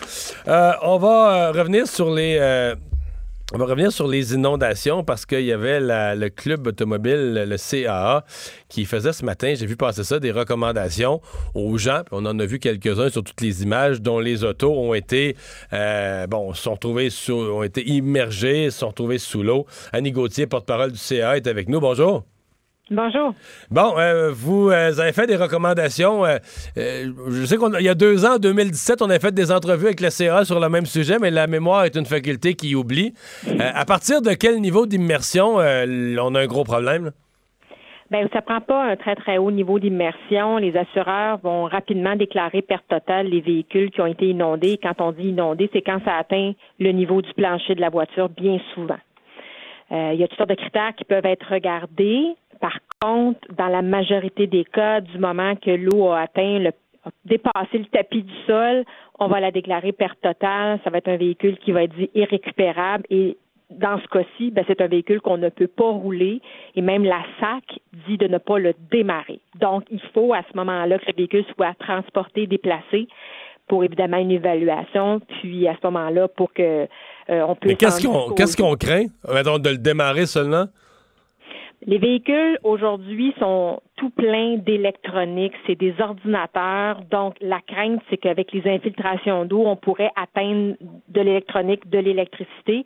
Euh, on va euh, revenir sur les. euh, on va revenir sur les inondations parce qu'il y avait le club automobile, le CAA, qui faisait ce matin, j'ai vu passer ça, des recommandations aux gens. on en a vu quelques-uns sur toutes les images dont les autos ont été, euh, bon, sont retrouvés sous, ont été immergés, sont retrouvés sous l'eau. Annie Gauthier, porte-parole du CAA, est avec nous. Bonjour. Bonjour. Bon, euh, vous euh, avez fait des recommandations. euh, je sais qu'il y a deux ans, en 2017, on a fait des entrevues avec le CA sur le même sujet, mais la mémoire est une faculté qui oublie. À partir de quel niveau d'immersion on a un gros problème? là? Ben, ça prend pas un très, très haut niveau d'immersion. Les assureurs vont rapidement déclarer perte totale les véhicules qui ont été inondés. Quand on dit inondés, c'est quand ça atteint le niveau du plancher de la voiture, bien souvent. Euh, il y a toutes sortes de critères qui peuvent être regardés. Par contre, dans la majorité des cas, du moment que l'eau a atteint le a dépassé le tapis du sol, on va la déclarer perte totale. Ça va être un véhicule qui va être dit irrécupérable et dans ce cas-ci, ben, c'est un véhicule qu'on ne peut pas rouler et même la SAC dit de ne pas le démarrer. Donc, il faut à ce moment-là que le véhicule soit transporté, déplacé pour évidemment une évaluation, puis à ce moment-là pour que euh, on puisse Mais qu'est-ce qu'on qu'est-ce qu'on craint? De le démarrer seulement? Les véhicules aujourd'hui sont tout pleins d'électronique, c'est des ordinateurs. Donc la crainte, c'est qu'avec les infiltrations d'eau, on pourrait atteindre de l'électronique, de l'électricité.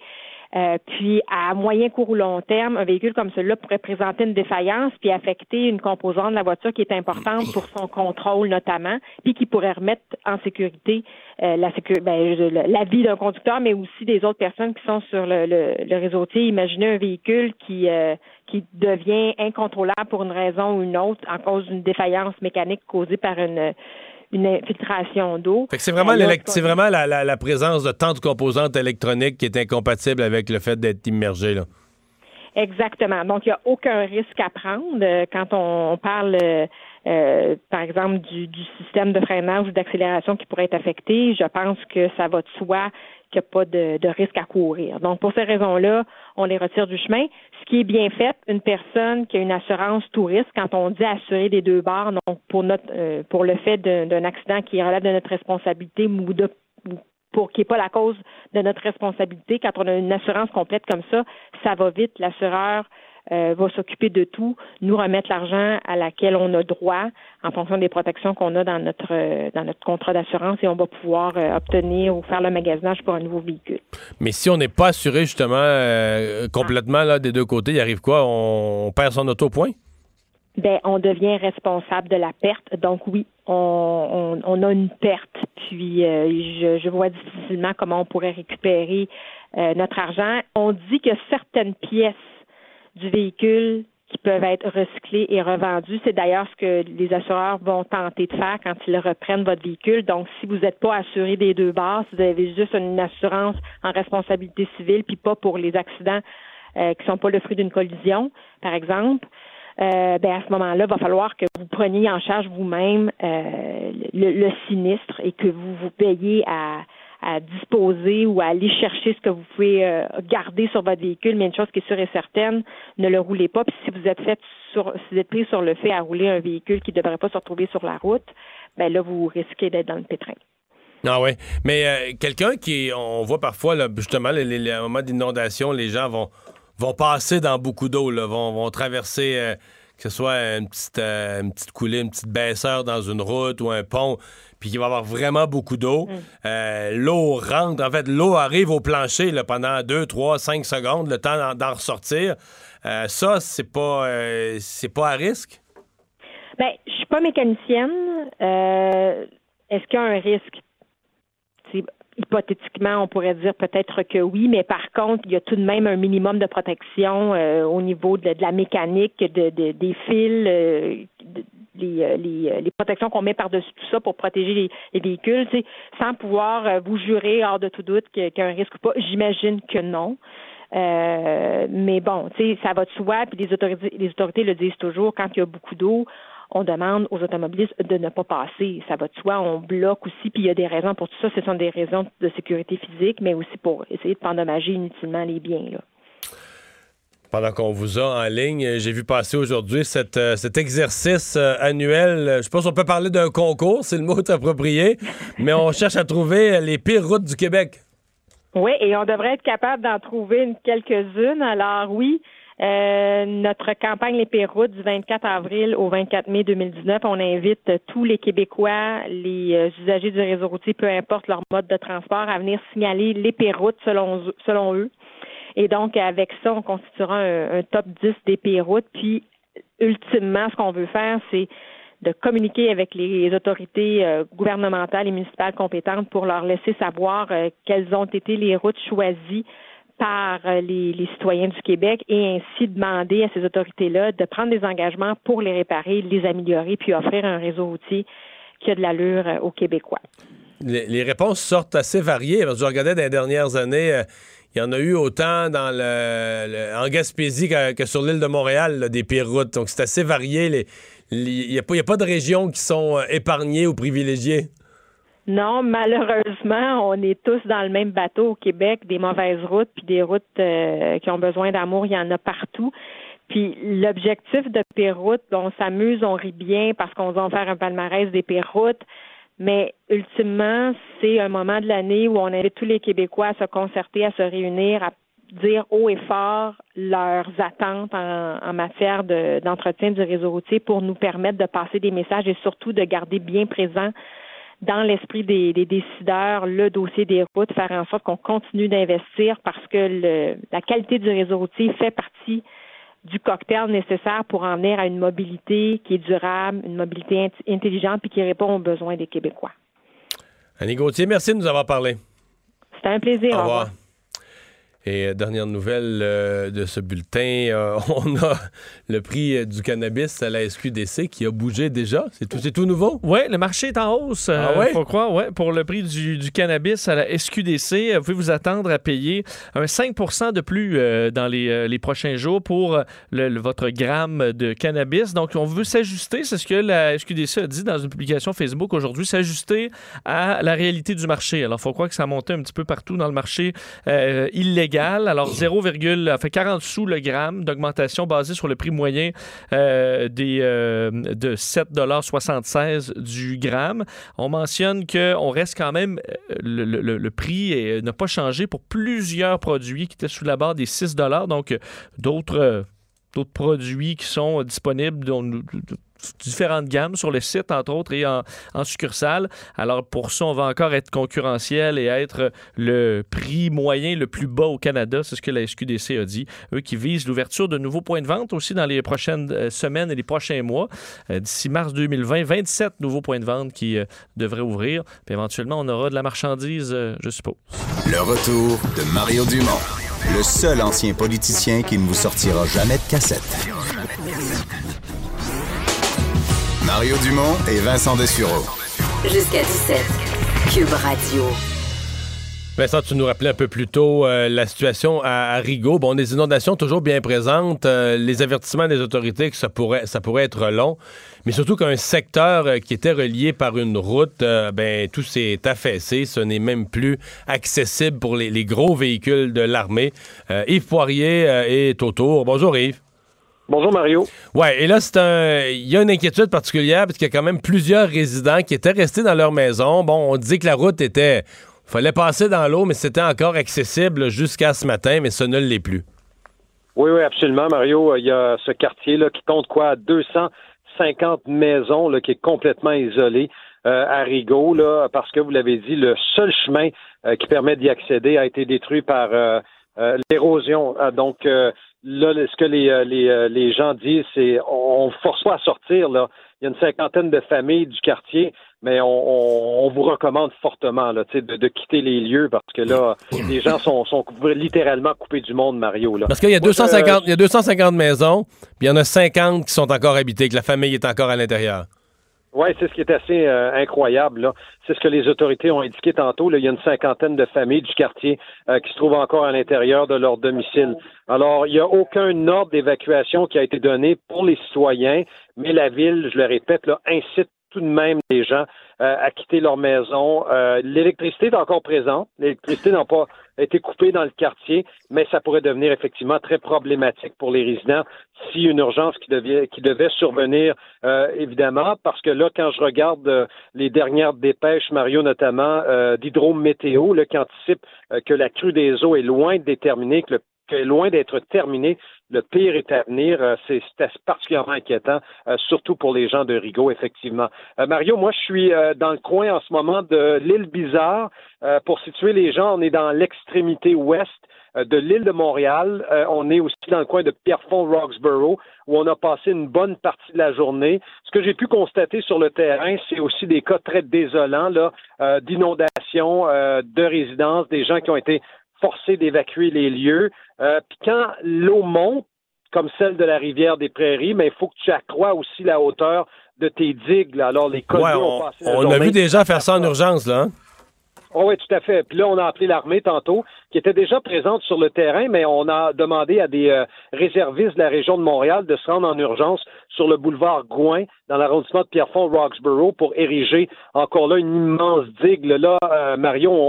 Euh, puis à moyen, court ou long terme, un véhicule comme celui-là pourrait présenter une défaillance puis affecter une composante de la voiture qui est importante pour son contrôle notamment, puis qui pourrait remettre en sécurité euh, la, sécu- ben, la vie d'un conducteur, mais aussi des autres personnes qui sont sur le, le, le réseau routier. Imaginez un véhicule qui euh, qui devient incontrôlable pour une raison ou une autre en cause d'une défaillance mécanique causée par une une infiltration d'eau. C'est vraiment, c'est vraiment la, la- la présence de tant de composantes électroniques qui est incompatible avec le fait d'être immergé. Là. Exactement. Donc, il n'y a aucun risque à prendre euh, quand on parle, euh, euh, par exemple, du, du système de freinage ou d'accélération qui pourrait être affecté. Je pense que ça va de soi qu'il n'y a pas de, risque à courir. Donc, pour ces raisons-là, on les retire du chemin. Ce qui est bien fait, une personne qui a une assurance tout risque, quand on dit assurer des deux barres, donc pour notre euh, pour le fait d'un accident qui relève de notre responsabilité ou de ou qui n'est pas la cause de notre responsabilité. Quand on a une assurance complète comme ça, ça va vite. L'assureur euh, va s'occuper de tout, nous remettre l'argent à laquelle on a droit en fonction des protections qu'on a dans notre euh, dans notre contrat d'assurance et on va pouvoir euh, obtenir ou faire le magasinage pour un nouveau véhicule. Mais si on n'est pas assuré justement euh, complètement là, des deux côtés, il arrive quoi? On, on perd son auto point? ben on devient responsable de la perte. Donc oui, on, on, on a une perte. Puis euh, je, je vois difficilement comment on pourrait récupérer euh, notre argent. On dit que certaines pièces du véhicule qui peuvent être recyclées et revendues. C'est d'ailleurs ce que les assureurs vont tenter de faire quand ils reprennent votre véhicule. Donc, si vous n'êtes pas assuré des deux bases, si vous avez juste une assurance en responsabilité civile, puis pas pour les accidents euh, qui sont pas le fruit d'une collision, par exemple, euh, ben à ce moment-là, il va falloir que vous preniez en charge vous-même euh, le, le sinistre et que vous vous payiez à, à disposer ou à aller chercher ce que vous pouvez euh, garder sur votre véhicule. Mais une chose qui est sûre et certaine, ne le roulez pas. Puis si vous êtes fait sur, si vous êtes pris sur le fait à rouler un véhicule qui ne devrait pas se retrouver sur la route, ben là, vous risquez d'être dans le pétrin. Ah ouais. Mais euh, quelqu'un qui, on voit parfois, justement, les, les, moments d'inondation, les gens vont, vont passer dans beaucoup d'eau, vont traverser, euh, que ce soit une petite, euh, une petite coulée, une petite baisseur dans une route ou un pont, puis qu'il va y avoir vraiment beaucoup d'eau. Euh, l'eau rentre, en fait, l'eau arrive au plancher là, pendant 2, 3, 5 secondes, le temps d'en, ressortir. Euh, ça, c'est pas, c'est pas à risque? Ben, je suis pas mécanicienne. Est-ce qu'il y a un risque? Hypothétiquement, on pourrait dire peut-être que oui, mais par contre, il y a tout de même un minimum de protection euh, au niveau de, la mécanique, de, de- des fils, euh, de- les, euh, les, euh, les protections qu'on met par-dessus tout ça pour protéger les, les véhicules, tu sais, sans pouvoir euh, vous jurer hors de tout doute qu'il y a un risque ou pas. J'imagine que non. Euh, mais bon, tu sais, ça va de soi, puis les autorités, les autorités le disent toujours, quand il y a beaucoup d'eau, on demande aux automobilistes de ne pas passer. Ça va de soi, on bloque aussi, puis il y a des raisons pour tout ça. Ce sont des raisons de sécurité physique, mais aussi pour essayer de pas endommager inutilement les biens. Là. Pendant qu'on vous a en ligne, j'ai vu passer aujourd'hui cet, euh, cet exercice euh, annuel. Je pense qu'on peut parler d'un concours, c'est le mot approprié, mais on cherche à trouver les pires routes du Québec. Oui, et on devrait être capable d'en trouver une quelques-unes. Alors oui, euh, notre campagne Les Pires routes du 24 avril au 24 mai 2019, on invite tous les Québécois, les euh, usagers du réseau routier, peu importe leur mode de transport, à venir signaler les pires routes selon, selon eux. Et donc, avec ça, on constituera un, top 10 des pires routes. Puis, ultimement, ce qu'on veut faire, c'est de communiquer avec les autorités euh, gouvernementales et municipales compétentes pour leur laisser savoir quelles ont été les routes choisies par euh, les, citoyens du Québec et ainsi demander à ces autorités-là de prendre des engagements pour les réparer, les améliorer, puis offrir un réseau routier qui a de l'allure aux Québécois. Les, réponses sortent assez variées. Je regardais dans les dernières années, il y en a eu autant dans le, en Gaspésie que, sur l'île de Montréal, des pires routes. Donc c'est assez varié. Il n'y a, a, pas de régions qui sont euh, épargnées ou privilégiées. Non, malheureusement, on est tous dans le même bateau au Québec, des mauvaises routes, puis des routes euh, qui ont besoin d'amour, il y en a partout. Puis l'objectif de pire routes, on s'amuse, on rit bien parce qu'on va faire un palmarès des pires routes, mais ultimement, c'est un moment de l'année où on invite tous les Québécois à se concerter, à se réunir, à dire haut et fort leurs attentes en, en matière d'entretien du réseau routier pour nous permettre de passer des messages et surtout de garder bien présent dans l'esprit des, des, décideurs le dossier des routes, faire en sorte qu'on continue d'investir parce que le, la qualité du réseau routier fait partie du cocktail nécessaire pour en venir à une mobilité qui est durable, une mobilité intelligente puis qui répond aux besoins des Québécois. Annie Gauthier, merci de nous avoir parlé. C'était un plaisir. Au revoir. Au revoir. Et euh, dernière nouvelle euh, de ce bulletin, euh, on a le prix euh, du cannabis à la SQDC qui a bougé déjà. C'est tout, tout nouveau? Oui, le marché est en hausse. Ah ouais? faut croire, ouais. Pour le prix du, du, cannabis à la SQDC, vous pouvez vous attendre à payer un 5 de plus dans les, les, prochains jours pour le, le, votre gramme de cannabis. Donc, on veut s'ajuster. C'est ce que la SQDC a dit dans une publication Facebook aujourd'hui, s'ajuster à la réalité du marché. Alors, il faut croire que ça a monté un petit peu partout dans le marché illégal alors, 0, fait 40 sous le gramme d'augmentation basée sur le prix moyen euh, des, euh, de 7,76 du gramme. On mentionne qu'on reste quand même, euh, le, le, prix n'a pas changé pour plusieurs produits qui étaient sous la barre des 6 Donc, d'autres produits qui sont disponibles différentes gammes sur le site, entre autres, et en, succursale. Alors, pour ça, on va encore être concurrentiel et être le prix moyen le plus bas au Canada. C'est ce que la SQDC a dit. Eux qui visent l'ouverture de nouveaux points de vente aussi dans les prochaines euh, semaines et les prochains mois. Euh, D'ici mars 2020, 27 nouveaux points de vente qui euh, devraient ouvrir. Puis éventuellement, on aura de la marchandise, je suppose. Le retour de Mario Dumont, le seul ancien politicien qui ne vous sortira jamais de cassette. Mario Dumont et Vincent Dessureau. Jusqu'à 17. Cube Radio. Vincent, tu nous rappelais un peu plus tôt euh, la situation à, à, Rigaud. Bon, des inondations toujours bien présentes, euh, les avertissements des autorités que ça pourrait, ça pourrait être long, mais surtout qu'un secteur euh, qui était relié par une route, ben tout s'est affaissé. Ce n'est même plus accessible pour les, les gros véhicules de l'armée. Yves Poirier est autour. Bonjour Yves. Bonjour Mario. Ouais, et là c'est un il y a une inquiétude particulière parce qu'il y a quand même plusieurs résidents qui étaient restés dans leur maison. Bon, on dit que la route était fallait passer dans l'eau mais c'était encore accessible jusqu'à ce matin mais ça ne l'est plus. Oui oui, absolument Mario, il y a ce quartier là qui compte quoi? 250 maisons là qui est complètement isolé. Euh, à Rigaud, là, parce que vous l'avez dit, le seul chemin euh, qui permet d'y accéder a été détruit par euh, l'érosion. donc, là, ce que les, les, les gens disent, c'est on, force pas à sortir. Là. Il y a une cinquantaine de familles du quartier, mais on, on, on vous recommande fortement là, de, de quitter les lieux parce que là, les gens sont, sont littéralement coupés du monde, Mario. Là. Parce qu'il y a 250, euh, il y a 250 maisons, puis il y en a 50 qui sont encore habitées, que la famille est encore à l'intérieur. Oui, c'est ce qui est assez euh, incroyable. Là. C'est ce que les autorités ont indiqué tantôt. Là. Il y a une cinquantaine de familles du quartier euh, qui se trouvent encore à l'intérieur de leur domicile. Alors, il n'y a aucun ordre d'évacuation qui a été donné pour les citoyens, mais la ville, je le répète, là, incite tout de même les gens euh, à quitter leur maison. Euh, l'électricité est encore présente. L'électricité n'a pas été coupée dans le quartier, mais ça pourrait devenir effectivement très problématique pour les résidents si une urgence qui, devait, qui devait survenir, euh, évidemment, parce que là, quand je regarde les dernières dépêches, Mario notamment, d'Hydrométéo, qui anticipe que la crue des eaux est loin de déterminer, que le que loin d'être terminé, le pire est à venir. Euh, c'est particulièrement inquiétant, euh, surtout pour les gens de Rigaud, effectivement. Euh, Mario, moi, je suis dans le coin en ce moment de l'île Bizarre. pour situer les gens, on est dans l'extrémité ouest de l'île de Montréal. on est aussi dans le coin de Pierrefonds-Roxborough, où on a passé une bonne partie de la journée. Ce que j'ai pu constater sur le terrain, c'est aussi des cas très désolants d'inondations, de résidences, des gens qui ont été forcés d'évacuer les lieux. Euh, puis quand l'eau monte, comme celle de la rivière des Prairies, mais il faut que tu accrois aussi la hauteur de tes digues. Alors, les ouais, on, ont passé On a vu des gens faire ça en urgence, là. Hein? Oh oui, tout à fait. Puis là, on a appelé l'armée tantôt, qui était déjà présente sur le terrain, mais on a demandé à des euh, réservistes de la région de Montréal de se rendre en urgence sur le boulevard Gouin, dans l'arrondissement de Pierrefonds-Roxborough, pour ériger encore là une immense digue. Là, euh,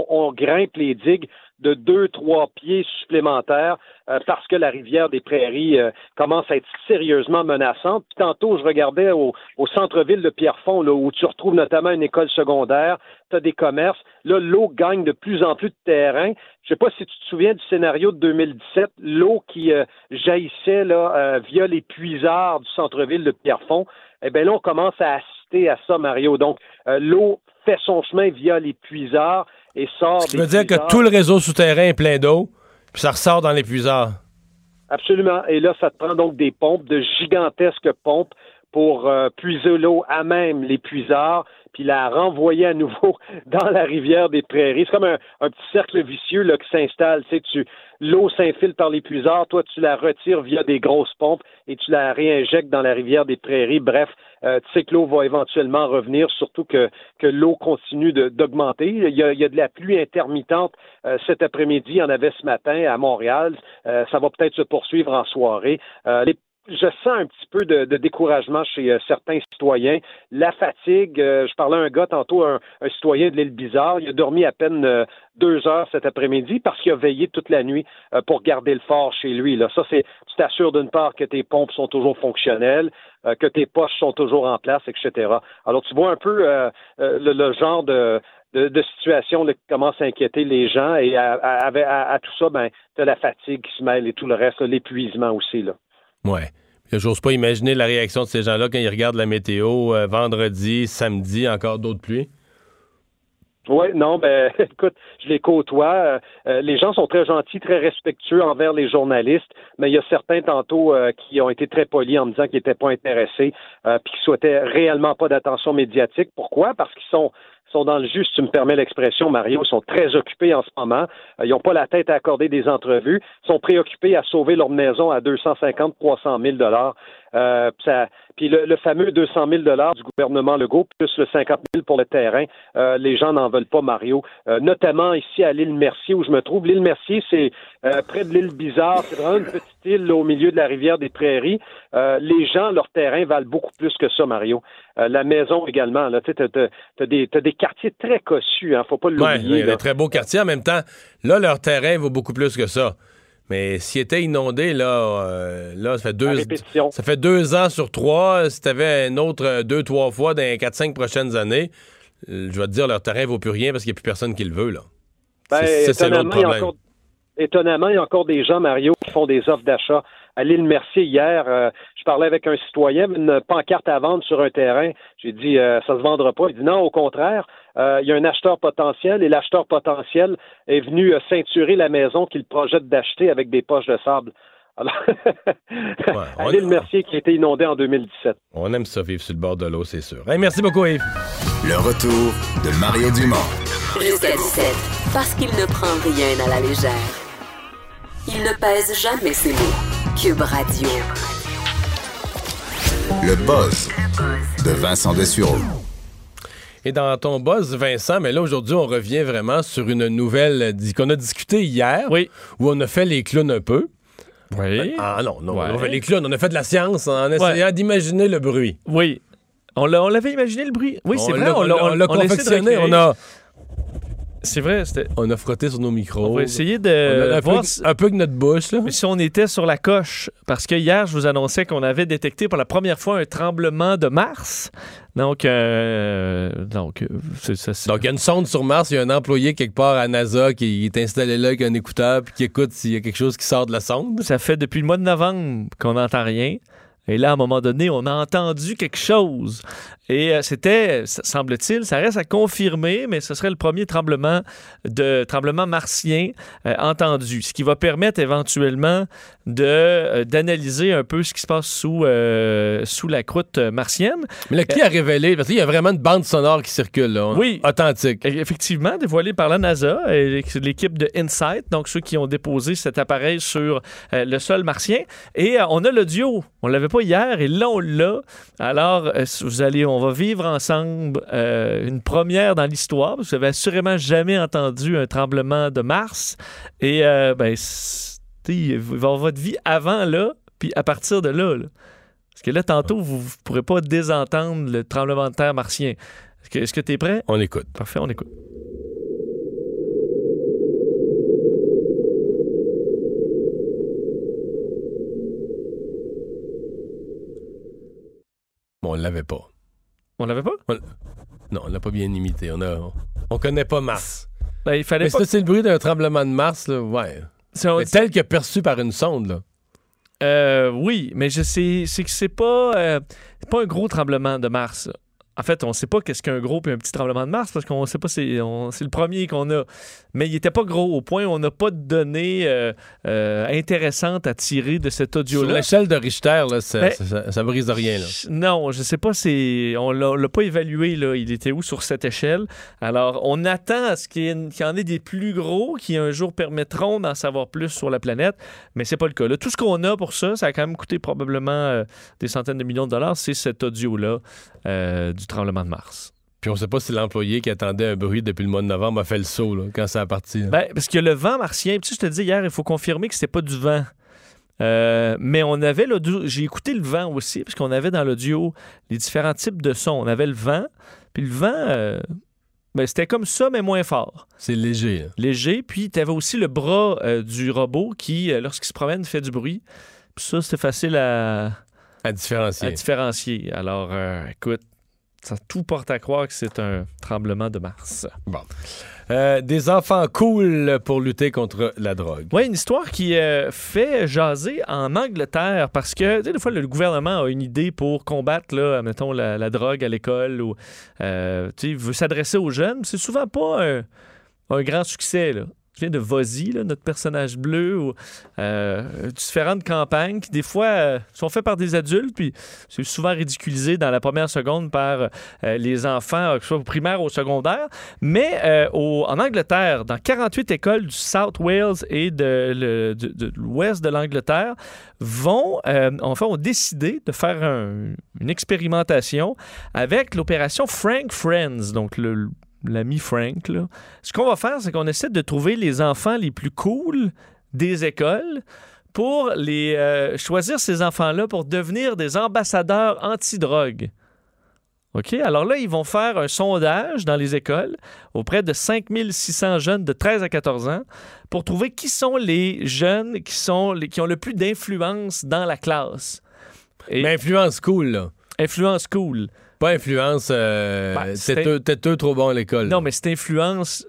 on, grimpe les digues de deux, trois pieds supplémentaires euh, parce que la rivière des Prairies euh, commence à être sérieusement menaçante. Puis tantôt, je regardais au, centre-ville de Pierrefonds, là, où tu retrouves notamment une école secondaire, tu as des commerces. Là, l'eau gagne de plus en plus de terrain. Je sais pas si tu te souviens du scénario de 2017, l'eau qui euh, jaillissait là, via les puisards du centre-ville de Pierrefonds. Eh bien là, on commence à assister à ça, Mario. Donc, l'eau fait son chemin via les puisards et sort. Ça veut dire que tout le réseau souterrain est plein d'eau, puis ça ressort dans les puisards. Absolument. Et là, ça te prend donc des pompes, de gigantesques pompes pour euh, puiser l'eau à même les puisards, puis la renvoyer à nouveau dans la rivière des Prairies. C'est comme un, petit cercle vicieux là, qui s'installe. Tu sais, tu, l'eau s'infile par les toi tu la retires via des grosses pompes et tu la réinjectes dans la rivière des Prairies. Bref, euh, tu sais que l'eau va éventuellement revenir, surtout que, que l'eau continue d'augmenter. Il, y a, il y a de la pluie intermittente euh, cet après-midi, il y en avait ce matin à Montréal. Euh, ça va peut-être se poursuivre en soirée. les je sens un petit peu de, découragement chez euh, certains citoyens. La fatigue, euh, je parlais à un gars tantôt, un, citoyen de l'île Bizarre, il a dormi à peine euh, deux heures cet après-midi parce qu'il a veillé toute la nuit pour garder le fort chez lui. Là. Ça, c'est, tu t'assures d'une part que tes pompes sont toujours fonctionnelles, que tes poches sont toujours en place, etc. Alors, tu vois un peu le, genre de, de, situation qui commence à inquiéter les gens et à, à tout ça, ben, tu as la fatigue qui se mêle et tout le reste, l'épuisement aussi. Là. Ouais. J'ose pas imaginer la réaction de ces gens-là quand ils regardent la météo euh, vendredi, samedi, encore d'autres pluies. Oui, non, ben écoute, je les côtoie. Euh, euh, les gens sont très gentils, très respectueux envers les journalistes, mais il y a certains tantôt qui ont été très polis en me disant qu'ils n'étaient pas intéressés, puis qui souhaitaient réellement pas d'attention médiatique. Pourquoi? Parce qu'ils sont sont dans le juste, tu me permets l'expression, Mario, sont très occupés en ce moment. Euh, ils n'ont pas la tête à accorder des entrevues, sont préoccupés à sauver leur maison à 250, 300 000 dollars. Euh, puis le, fameux 200 000 dollars du gouvernement Legault, plus le 50 000 pour le terrain, euh, les gens n'en veulent pas, Mario. notamment ici à l'île Mercier où je me trouve. L'île Mercier, c'est près de l'île Bizarre. C'est vraiment une petite île au milieu de la rivière des Prairies. les gens, leur terrain valent beaucoup plus que ça, Mario. la maison également. Tu as, des, des quartiers très cossus, hein, faut pas l'oublier. Oui, des très beaux quartiers. En même temps, là, leur terrain vaut beaucoup plus que ça. Mais s'il était inondé, là, euh, là ça, fait deux, ça fait deux ans sur trois. Si tu avais un autre euh, deux, trois fois dans les quatre, cinq prochaines années, euh, je vais te dire, leur terrain vaut plus rien parce qu'il n'y a plus personne qui le veut. Là. Ben, c'est l'autre problème. étonnamment, il y a encore des gens, Mario, qui font des offres d'achat à l'île Mercier hier, euh, je parlais avec un citoyen, une pancarte à vendre sur un terrain. J'ai dit, euh, ça se vendra pas. Il dit, non, au contraire, euh, il y a un acheteur potentiel et l'acheteur potentiel est venu ceinturer la maison qu'il projette d'acheter avec des poches de sable. Alors, à l'île Mercier qui a été inondée en 2017. On aime ça vivre sur le bord de l'eau, c'est sûr. merci beaucoup, Yves. Le retour de Mario Dumont. Jusqu'à 17, parce qu'il ne prend rien à la légère. Il ne pèse jamais ses mots. Cube Radio. Le buzz de Vincent Dessureau. Et dans ton buzz, Vincent, mais là, aujourd'hui, on revient vraiment sur une nouvelle euh, qu'on a discutée hier, Oui. où on a fait les clowns un peu. Oui. Ah non, non, Ouais. on a fait les clowns, on a fait de la science en essayant d'imaginer le bruit. Oui. On l'a- on l'avait imaginé le bruit? Oui, c'est vrai. On l'a confectionné, on a, C'est vrai, on a frotté sur nos micros. On va essayer On a de un, voir peu, si, un peu que notre bouche, là. si on était sur la coche. Parce que hier, je vous annonçais qu'on avait détecté pour la première fois un tremblement de Mars. Donc, euh, donc, euh, c'est ça. c'est- Donc, il y a une sonde sur Mars, il y a un employé quelque part à NASA qui est installé là avec un écouteur puis qui écoute s'il y a quelque chose qui sort de la sonde. Ça fait depuis le mois de novembre qu'on n'entend rien. Et là, à un moment donné, on a entendu quelque chose. Et euh, c'était, semble-t-il, ça reste à confirmer, mais ce serait le premier tremblement de tremblement martien euh, entendu, ce qui va permettre éventuellement d'analyser un peu ce qui se passe sous euh, sous la croûte euh, martienne. Mais là, qui a révélé? Parce qu'il y a vraiment une bande sonore qui circule, là. Oui. Authentique. Et Effectivement, dévoilé par la NASA et l'équipe de InSight, donc ceux qui ont déposé cet appareil sur euh, le sol martien. Et euh, on a l'audio. On l'avait pas hier et là on l'a. Alors, euh, vous allez, on va vivre ensemble euh, une première dans l'histoire. Vous avez assurément jamais entendu un tremblement de Mars. Et euh, ben, il va y avoir votre vie avant là, puis à partir de là. là. Parce que là, tantôt, vous ne pourrez pas désentendre le tremblement de terre martien. Est-ce que- tu es prêt? On écoute. Parfait, on écoute. Bon, on l'avait pas. On l'avait pas? Non, on l'a pas bien imité. On, a, on connaît pas Mars. Ben, il fallait Mais pas. ça, c'est le bruit d'un tremblement de Mars, là? Ouais. Mais tel que perçu par une sonde, là. Euh, oui, mais je sais, c'est que c'est pas, euh, c'est pas un gros tremblement de Mars. En fait, on sait pas qu'est-ce qu'un gros puis un petit tremblement de Mars parce qu'on sait pas, c'est, c'est le premier qu'on a. Mais il était pas gros au point où on n'a pas de données euh, euh, intéressantes à tirer de cet Sur audio-là. l'échelle de Richter, là, ça, Ben, ça, ça- brise rien, là. Non, je sais pas, c'est on l'a pas évalué là, il était où sur cette échelle? Alors, on attend à ce qu'il y, en ait des plus gros qui un jour permettront d'en savoir plus sur la planète, mais c'est pas le cas. Là, tout ce qu'on a pour ça, ça a quand même coûté probablement euh, des centaines de millions de dollars, c'est cet audio là du tremblement de Mars. Puis on sait pas si l'employé qui attendait un bruit depuis le mois de novembre a fait le saut, là, quand ça a parti. Ben, parce que le vent martien, tu sais, je te dis hier, il faut confirmer que c'était pas du vent. Euh, mais on avait l'audio, j'ai écouté le vent aussi, parce qu'on avait dans l'audio les différents types de sons. On avait le vent, puis le vent, euh, ben, c'était comme ça, mais moins fort. C'est léger. là. Léger, puis tu avais aussi le bras euh, du robot qui, lorsqu'il se promène, fait du bruit. Puis ça, c'était facile à, À différencier. à différencier. Alors, euh, écoute, ça tout porte à croire que c'est un tremblement de Mars. Euh, des enfants cool pour lutter contre la drogue. Oui, une histoire qui euh, fait jaser en Angleterre parce que, tu sais, des fois, le gouvernement a une idée pour combattre, là, mettons, la, la drogue à l'école ou, euh, tu sais, veut s'adresser aux jeunes. C'est souvent pas un, un grand succès, là. Viens de Vosy, là, notre personnage bleu, euh, différentes campagnes qui, des fois, euh, sont faites par des adultes, puis c'est souvent ridiculisé dans la première seconde par euh, les enfants, que ce soit au primaire ou au secondaire. Mais en Angleterre, dans 48 écoles du South Wales et de, l'ouest de l'Angleterre, vont, enfin, ont décidé de faire un- une expérimentation avec l'opération Frank Friends, donc le- l'ami Frank. là. Ce qu'on va faire, c'est qu'on essaie de trouver les enfants les plus cool des écoles pour les euh, choisir ces enfants-là pour devenir des ambassadeurs anti-drogue. OK? Alors là, ils vont faire un sondage dans les écoles auprès de 5600 jeunes de 13 à 14 ans pour trouver qui sont les jeunes qui, sont les, qui ont le plus d'influence dans la classe. Et Mais influence cool, là. influence cool. Pas influence euh, Ben, têteux, têteux trop bon à l'école. Non, mais cette influence,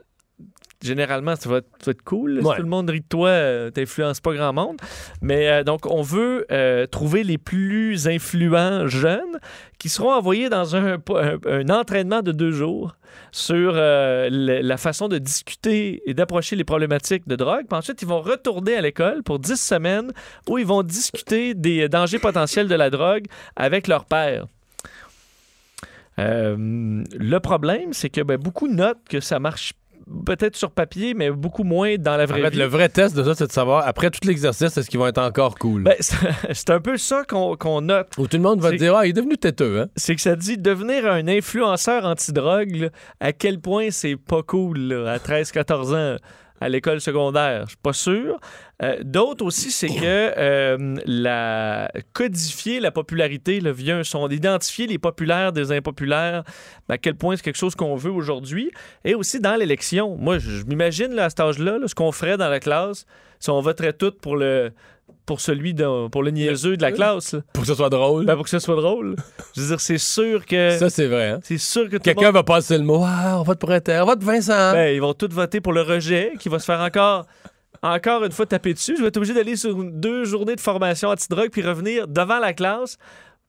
généralement, ça va, ça va être cool. Si tout le monde rit de toi, euh, t'influences pas grand monde. Mais euh, donc, on veut euh, trouver les plus influents jeunes qui seront envoyés dans un, un- un entraînement de deux jours sur euh, le- la façon de discuter et d'approcher les problématiques de drogue. Puis ensuite, ils vont retourner à l'école pour 10 semaines où ils vont discuter des dangers potentiels de la drogue avec leur père. Euh, le problème, c'est que ben, beaucoup notent que ça marche peut-être sur papier, mais beaucoup moins dans la En vraie fait, vie. le vrai test de ça, c'est de savoir, après tout l'exercice, est-ce qu'ils vont être encore cool? Ben, c'est un peu ça qu'on note. Où tout le monde va te dire, ah, il est devenu têteux, hein? C'est que ça dit devenir un influenceur antidrogue, à quel point c'est pas cool là, à 13-14 ans à l'école secondaire. Je suis pas sûr. Euh, D'autres aussi, c'est que euh, la codifier la popularité là, via un son, d'identifier les populaires des impopulaires, à quel point c'est quelque chose qu'on veut aujourd'hui. Et aussi dans l'élection. Moi, je, m'imagine à cet âge-là, là, ce qu'on ferait dans la classe, si on voterait tout pour le pour celui de, pour le niaiseux de la classe. là. Pour que ce soit drôle. Ben, pour que ce soit drôle. Je veux dire, c'est sûr que. Ça, c'est vrai, hein? C'est sûr que Quelqu'un monde- va passer le mot, ah, on vote pour Inter, on vote Vincent. Ben, ils vont tous voter pour le rejet, qui va se faire encore, encore une fois taper dessus. Je vais être obligé d'aller sur deux journées de formation anti-drogue puis revenir devant la classe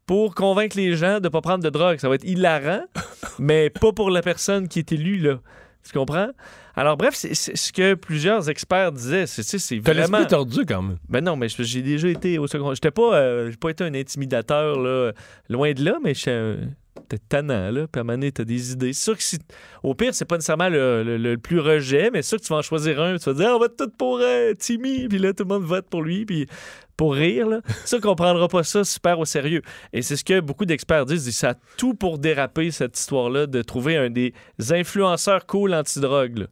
pour convaincre les gens de ne pas prendre de drogue. Ça va être hilarant, mais pas pour la personne qui est élue, là. Tu comprends? Alors, bref, c'est ce que plusieurs experts disaient. C'est T'as vraiment... l'esprit tordu, quand même. Ben non, mais j'ai déjà été au second. J'étais pas, euh, j'ai pas été un intimidateur, là, loin de là, mais j'étais un- T'es tannant, là. Puis à un moment donné, t'as des idées. C'est sûr que si. Au pire, c'est pas nécessairement le, le- le plus rejet, mais sûr que tu vas en choisir un. Tu vas dire, Ah, on vote tout pour euh, Timmy. Puis là, tout le monde vote pour lui. Puis pour rire, là. C'est sûr qu'on prendra pas ça super au sérieux. Et c'est ce que beaucoup d'experts disent. Ils Ça a tout pour déraper, cette histoire-là, de trouver un des influenceurs cool anti-drogue, là.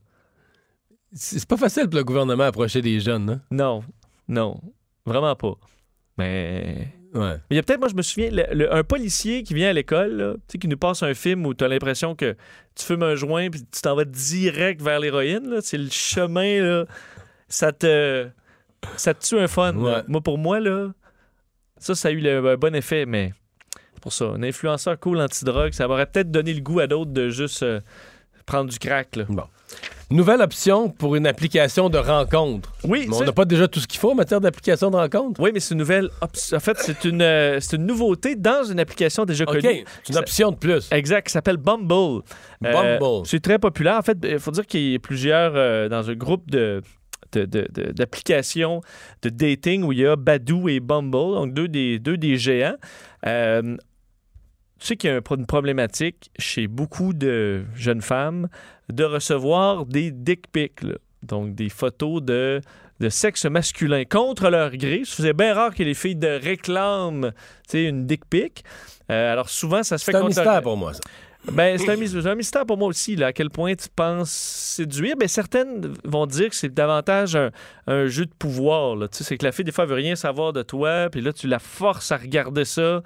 C'est pas facile pour le gouvernement d'approcher des jeunes, hein? Non, non, vraiment pas. Mais. Ouais. Il y a peut-être, moi, je me souviens, le- le- un policier qui vient à l'école, tu sais, qui nous passe un film où tu as l'impression que tu fumes un joint puis tu t'en vas direct vers l'héroïne. là. C'est le chemin, là. Ça te. Ça te tue un fun. Ouais. Moi, pour moi, là, ça, ça a eu le, un bon effet, mais c'est pour ça. Un influenceur cool anti-drogue, ça m'aurait peut-être donné le goût à d'autres de juste euh, prendre du crack, là. Bon. Nouvelle option pour une application de rencontre. Oui, Mais on n'a pas déjà tout ce qu'il faut en matière d'application de rencontre? Oui, mais c'est une nouvelle. op- En fait, c'est une, euh, c'est une nouveauté dans une application déjà OK, connue. c'est une option de plus. Exact, qui s'appelle Bumble. Euh, Bumble. c'est très populaire. En fait, il faut dire qu'il y a plusieurs euh, dans un groupe de de- de- de- d'applications de, dating où il y a Badoo et Bumble, donc deux des, deux des géants. Tu sais qu'il y a une problématique chez beaucoup de jeunes femmes de recevoir des dick pics, là. donc des photos de, de sexe masculin contre leur gré. C'est bien rare que les filles de réclament une dick pic. Euh, alors souvent, ça se fait C'est un mystère pour moi, ça. ben, c'est un, mystère pour moi aussi, là, à quel point tu penses séduire. Ben, certaines vont dire que c'est davantage un, un jeu de pouvoir. là. Tu sais, c'est que la fille, des fois, veut rien savoir de toi, puis là, tu la forces à regarder ça.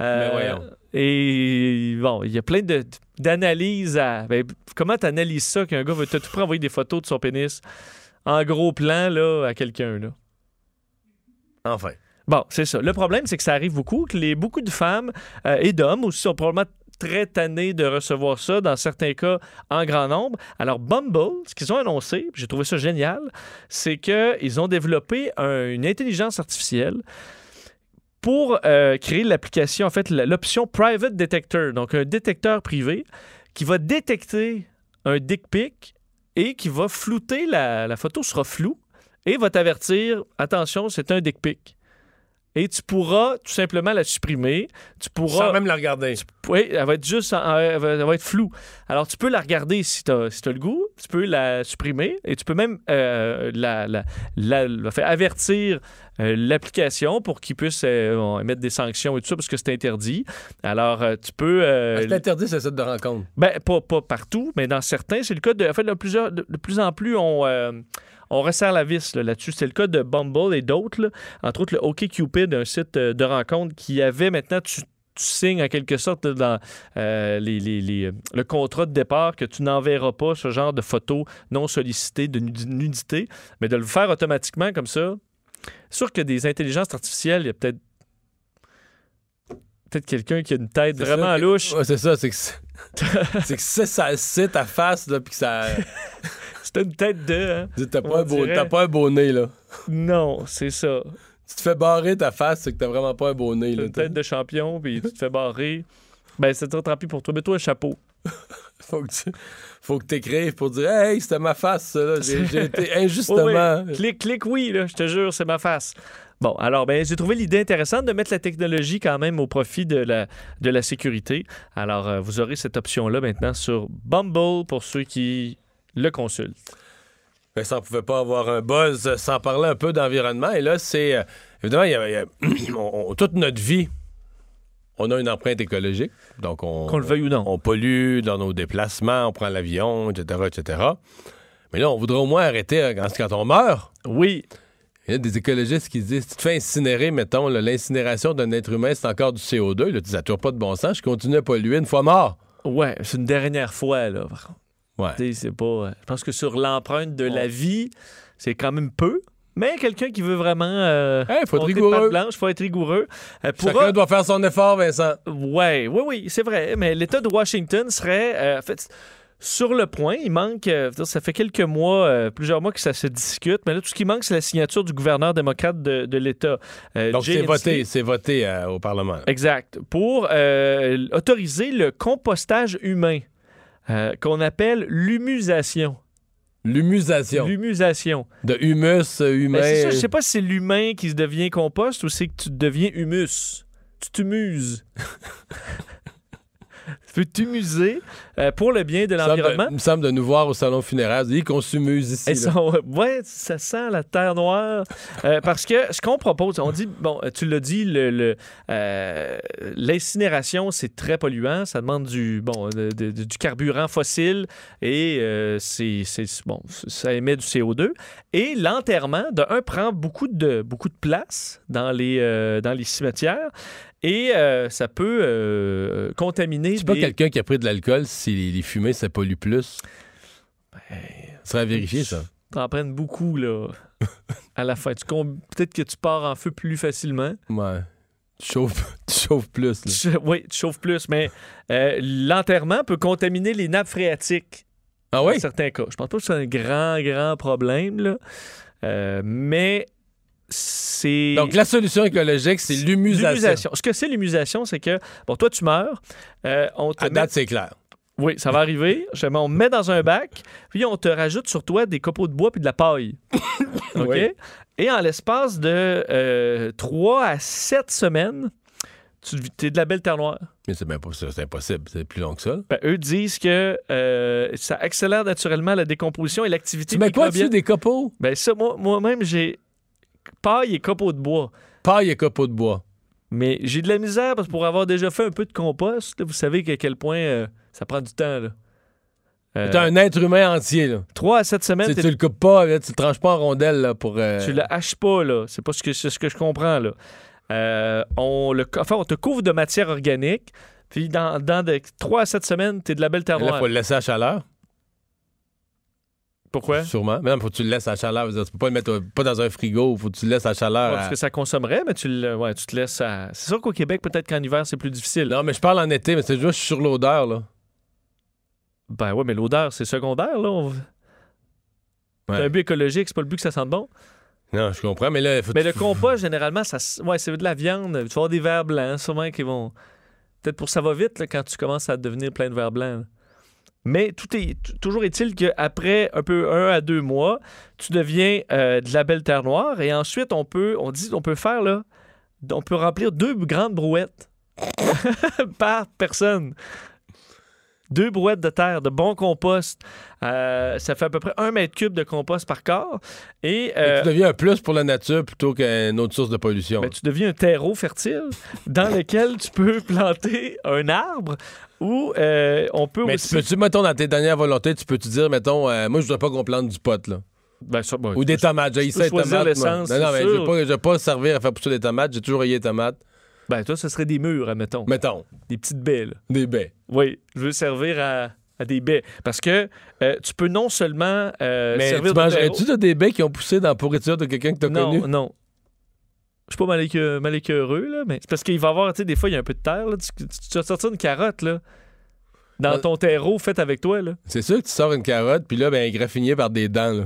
Euh. Et bon, il y a plein de- d'analyses à. Ben, comment tu analyses ça qu'un gars veut tout près envoyer des photos de son pénis en gros plan là, à quelqu'un? là? Enfin. Bon, c'est ça. Le problème, c'est que ça arrive beaucoup, que les, beaucoup de femmes euh, et d'hommes aussi sont probablement très tannés de recevoir ça, dans certains cas en grand nombre. Alors, Bumble, ce qu'ils ont annoncé, j'ai trouvé ça génial, c'est qu'ils ont développé un- une intelligence artificielle pour euh, créer l'application, en fait, l'option Private Detector, donc un détecteur privé qui va détecter un dick pic et qui va flouter, la, la photo sera floue et va t'avertir, attention, c'est un dick pic. Et tu pourras tout simplement la supprimer. Tu pourras. Sans même la regarder. Oui, elle va être juste. elle, va, elle va être floue. Alors, tu peux la regarder si tu as, le goût. Tu peux la supprimer et tu peux même euh, la, la- la- la faire avertir euh, l'application pour qu'ils puissent euh, bon, émettre des sanctions et tout ça parce que c'est interdit. Alors, euh, tu peux. euh, C'est interdit, ce site de rencontre. ben, pas, pas partout, mais dans certains, c'est le cas de. En fait, de, plusieurs, de, de plus en plus, on, on resserre la vis là, là-dessus. c'est le cas de Bumble et d'autres, entre autres le OkCupid, un site euh, de rencontre qui avait maintenant. Tu, tu signes en quelque sorte dans euh, les, les- les, euh, le contrat de départ que tu n'enverras pas ce genre de photos non sollicitées de nudi- nudité, mais de le faire automatiquement comme ça. Sûr que des intelligences artificielles, il y a peut-être peut-être quelqu'un qui a une tête vraiment ça louche. Ouais, c'est ça, c'est que c'est c'est que c'est ça, c'est ta face, là, puis que ça. C'est une tête de. hein? T'as pas, dirait. t'as pas un beau nez, là. Non, c'est ça. Tu te fais barrer ta face, c'est que t'as vraiment pas un beau nez, T'as là. une tête de champion, puis tu te fais barrer. Ben, c'est très tant pis pour toi. Mets-toi un chapeau. Faut que tu faut que t'écrives pour dire Hey, c'était ma face, ça, là. J'ai été injustement. Oh, oui. Clic, clic, oui, là, je te jure, c'est ma face. Bon, alors, ben, j'ai trouvé l'idée intéressante de mettre la technologie quand même au profit de la, de la sécurité. Alors, euh, vous aurez cette option-là maintenant sur Bumble pour ceux qui le consulte. Mais ça ne pouvait pas avoir un buzz sans parler un peu d'environnement. Et là, c'est. euh, évidemment, y a- il y a- on- on- toute notre vie, on a une empreinte écologique. Donc, on. Qu'on le veuille ou non. On pollue dans nos déplacements, on prend l'avion, etc., etc. Mais là, on voudrait au moins arrêter euh, quand, quand on meurt. Oui. Il y a des écologistes qui disent si tu te fais incinérer, mettons, l'incinération d'un être humain, c'est encore du CO2. Là, tu dis, ça n'a pas de bon sens. Je continue à polluer une fois mort. Ouais, c'est une dernière fois, là, par contre. Ouais. C'est pas. euh, Je pense que sur l'empreinte de la vie, c'est quand même peu. Mais quelqu'un qui veut vraiment. Euh, Hey, faut être rigoureux. blanche, faut être rigoureux. Euh, Chacun doit faire son effort, Vincent. Ouais, oui, oui, c'est vrai. Mais l'État de Washington serait, euh, en fait, sur le point. Il manque, ça fait quelques mois, plusieurs mois que ça se discute. Mais là, tout ce qui manque, c'est la signature du gouverneur démocrate de, de l'État. Donc, c'est voté, c'est voté au Parlement. Exact. Pour autoriser le compostage humain, euh, qu'on appelle l'humusation. L'humusation. L'humusation. De humus euh, humain. Ben, ça, je sais pas si c'est l'humain qui devient compost ou c'est que tu deviens humus. Tu t'humuses. tu peux t'humuser euh, pour le bien de l'environnement. Il me semble de nous voir au salon funéraire. Il qu'on s'humuse ici. Sont- ouais, ça sent la terre noire. Euh, parce que ce qu'on propose, on dit, bon, tu l'as dit, le, le, euh, l'incinération, c'est très polluant. Ça demande du, bon, de- de- de- du carburant fossile et euh, c'est, bon, ça émet du CO2. Et l'enterrement, de un, prend beaucoup de, beaucoup de place dans les, euh, dans les cimetières et euh, ça peut euh, contaminer. Des- quelqu'un qui a pris de l'alcool, si les, les fumées, ça pollue plus? Ben, Ça serait à vérifier, ça. T'en prennes beaucoup, là, à la fin. Peut-être que tu pars en feu plus facilement. Ouais. Tu chauffes, tu chauffes plus. là. Tu- oui, tu chauffes plus, mais euh, l'enterrement peut contaminer les nappes phréatiques. Ah oui? Dans certains cas. Je pense pas que c'est un grand, grand problème, là. Euh, mais c'est. Donc, la solution écologique, c'est l'humusation. Ce que c'est l'humusation, c'est que, bon, toi, tu meurs, euh, on te À met- date, c'est clair. Oui, ça va arriver. On met dans un bac, puis on te rajoute sur toi des copeaux de bois puis de la paille. OK? Oui. Et en l'espace de 3 à 7 semaines, tu es de la belle terre noire. Mais c'est bien pas ça, c'est impossible. C'est plus long que ça. Ben, eux disent que euh, ça accélère naturellement la décomposition et l'activité Tu mets quoi dessus, des copeaux? Ben ça, moi- moi-même, j'ai paille et copeaux de bois. Paille et copeaux de bois. Mais j'ai de la misère parce que pour avoir déjà fait un peu de compost, là, vous savez à quel point euh, ça prend du temps. Là. Euh, T'es un être humain entier, là. 3 à 7 semaines, Tu, tu le coupes pas, là, tu le tranches pas en rondelles, là, pour... euh, Tu le haches pas, là. C'est pas ce que, ce que je comprends, là. Euh, on, le, enfin, on te couvre de matière organique, puis dans, dans de 3 à 7 semaines, t'es de la belle terre noire. faut le laisser à chaleur. Pourquoi? Sûrement. Mais non, faut que tu le laisses à chaleur. Veux dire, Tu peux pas le mettre pas dans un frigo. Faut que tu le laisses à chaleur. Ouais, parce à- que ça consommerait, mais tu, le- ouais, tu te laisses à... C'est sûr qu'au Québec, peut-être qu'en hiver, c'est plus difficile. Non, mais je parle en été, mais c'est juste sur l'odeur, là. Ben ouais, mais l'odeur, c'est secondaire, là. On- C'est un but écologique, c'est pas le but que ça sente bon. Non, je comprends, mais là, faut Mais le compost, généralement, ça, ouais, c'est de la viande. Tu vas avoir des verres blancs, sûrement, qui vont. Peut-être pour ça va vite là, quand tu commences à devenir plein de verres blancs. là. Mais tout est toujours est-il qu'après un peu un à deux mois, tu deviens euh, de la belle terre noire et ensuite on peut, on dit, on peut faire là, on peut remplir deux grandes brouettes par personne. Deux brouettes de terre, de bon compost. Euh, ça fait à peu près un mètre cube de compost par corps. Et, euh, tu deviens un plus pour la nature plutôt qu'une autre source de pollution. ben, tu deviens un terreau fertile dans lequel tu peux planter un arbre ou euh, on peut mais aussi... tu peux-tu, mettons, dans tes dernières volontés, tu peux-tu dire, mettons, euh, moi, je voudrais pas qu'on plante du pot, là. Ben, ça, ben, Ou des tomates. J'ai peux les tomates. Non, non, mais je sûr. veux pas, servir à faire pousser des tomates. J'ai toujours rayé les tomates. Ben, toi, ce serait des murs, admettons. Mettons, Des petites baies, là. des baies. Oui, je veux servir à, à des baies. Parce que euh, tu peux non seulement euh, mais servir tu de mangerais-tu terreau- de des baies qui ont poussé dans la pourriture de quelqu'un que t'as Non, connu? non. Je suis pas mal, là, mais c'est parce qu'il va y avoir, tu sais, des fois, il y a un peu de terre, là. Tu, tu- tu vas sortir une carotte, là, dans Euh, ton terreau fait avec toi, là. C'est sûr que tu sors une carotte, puis là, ben, elle est graffinée par des dents, là.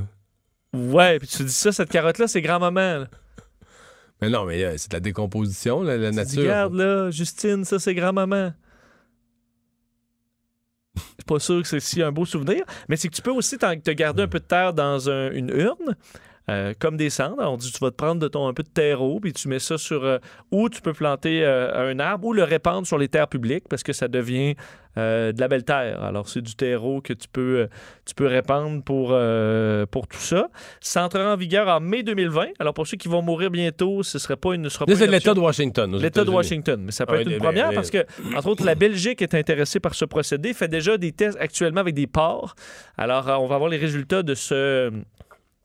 Ouais, puis tu dis ça, cette carotte-là, c'est grand-maman, là. Mais non, mais euh, c'est de la décomposition, la dis, nature. regarde là, Justine, ça c'est grand-maman. Je suis pas sûr que c'est si un beau souvenir, mais c'est que tu peux aussi te garder un peu de terre dans un- une urne, euh, comme des cendres. On dit tu vas te prendre de ton un peu de terreau, puis tu mets ça sur. euh, ou tu peux planter euh, un arbre ou le répandre sur les terres publiques parce que ça devient euh, de la belle terre. Alors, c'est du terreau que tu peux, euh, tu peux répandre pour, euh, pour tout ça. Ça entrera en vigueur en mai 2020. Alors, pour ceux qui vont mourir bientôt, ce serait pas une. c'est l'État de Washington. L'État de. Washington, mais ça peut Ah être oui, une mais- première mais- parce que, entre autres, la Belgique est intéressée par ce procédé, fait déjà des tests actuellement avec des porcs. Alors, on va avoir les résultats de ce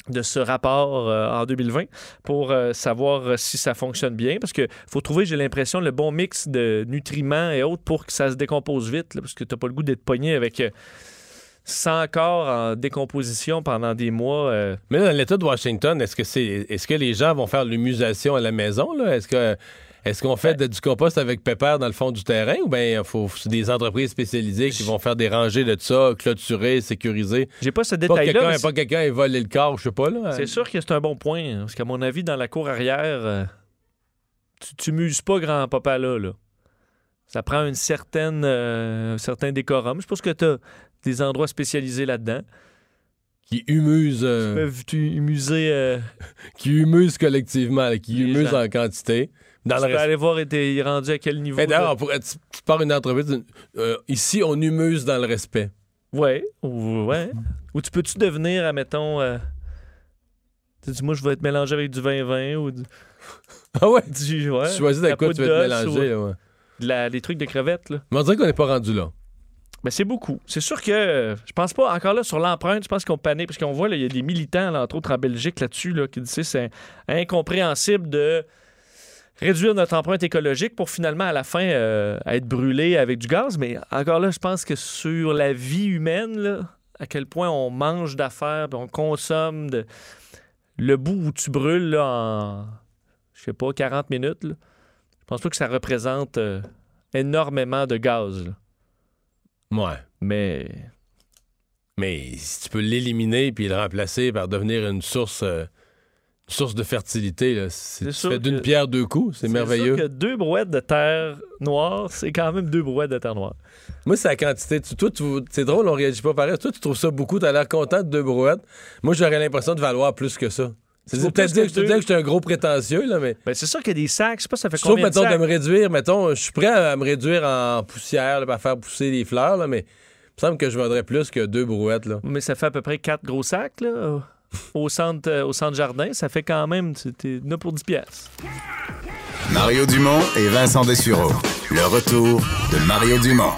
de ce rapport euh, en 2020 pour euh, savoir euh, si ça fonctionne bien parce que faut trouver j'ai l'impression le bon mix de nutriments et autres pour que ça se décompose vite parce que t'as pas le goût d'être pogné avec euh, 100 corps en décomposition pendant des mois Mais dans l'État de Washington, est-ce que c'est est-ce que les gens vont faire l'humusation à la maison? là? Est-ce que est-ce qu'on fait de- du compost avec pépère dans le fond du terrain ou bien faut c'est des entreprises spécialisées qui vont faire des rangées de ça, clôturées, sécuriser? j'ai pas ce Pas détail quelqu'un là pas quelqu'un ait volé le corps, je sais pas là. C'est sûr que c'est un bon point. hein, Parce qu'à mon avis, dans la cour arrière, euh, tu, tu muses pas grand-papa là, là. Ça prend une certaine, euh, un certain décorum. Je pense que tu as des endroits spécialisés là-dedans. Qui humusent euh, Ils peuvent euh, qui humusent collectivement, là, qui Les humusent gens. en quantité. Dans tu le peux reste- aller voir, et t'es rendu à quel niveau. Mais d'ailleurs, de- on pourrait- tu, tu pars une entreprise, euh, ici, on humuse dans le respect. Ouais, ou, ouais. ou tu peux-tu devenir, admettons. Euh... tu dis, moi, je vais être mélangé avec du vin-vin ou du. Ah ouais? du ouais, tu choisis de la quoi tu veux poudre te d'os mélanger. ou là, ouais. de la- des trucs de crevettes, là. Mais on dirait qu'on n'est pas rendu là. Ben, c'est beaucoup. C'est sûr que euh, je pense pas, encore là, sur l'empreinte, je pense qu'on panique, parce qu'on voit, là, il y a des militants, là, entre autres en Belgique, là-dessus, là, qui disent c'est incompréhensible de réduire notre empreinte écologique pour finalement, à la fin, euh, être brûlé avec du gaz. Mais encore là, je pense que sur la vie humaine, là, à quel point on mange d'affaires, on consomme de... le bout où tu brûles là, en, je sais pas, 40 minutes, là, je pense pas que ça représente euh, énormément de gaz. là. Ouais. Mais Mais si tu peux l'éliminer puis le remplacer par devenir une source, euh, source de fertilité, là, c'est, C'est tu sûr fais d'une que- pierre deux coups. C'est, merveilleux. sûr que deux brouettes de terre noire, c'est quand même deux brouettes de terre noire. Moi, c'est la quantité. Tu- toi, tu- c'est drôle, on réagit pas pareil. Toi, tu trouves ça beaucoup. Tu as l'air content de deux brouettes. Moi, j'aurais l'impression de valoir plus que ça. C'est peut-être dire que que je te que un gros prétentieux, là, mais. Ben, c'est sûr qu'il y a des sacs. Je sais pas, ça fait Sauf, combien de mettons, de sacs? me réduire, mettons, je suis prêt à me réduire en poussière, là, à faire pousser des fleurs, là, mais il me semble que je vendrais plus que deux brouettes, là. Mais ça fait à peu près quatre gros sacs, là, au centre, euh, au centre jardin. Ça fait quand même, t'es là pour 10 pièces. Mario Dumont et Vincent Dessureau. Le retour de Mario Dumont.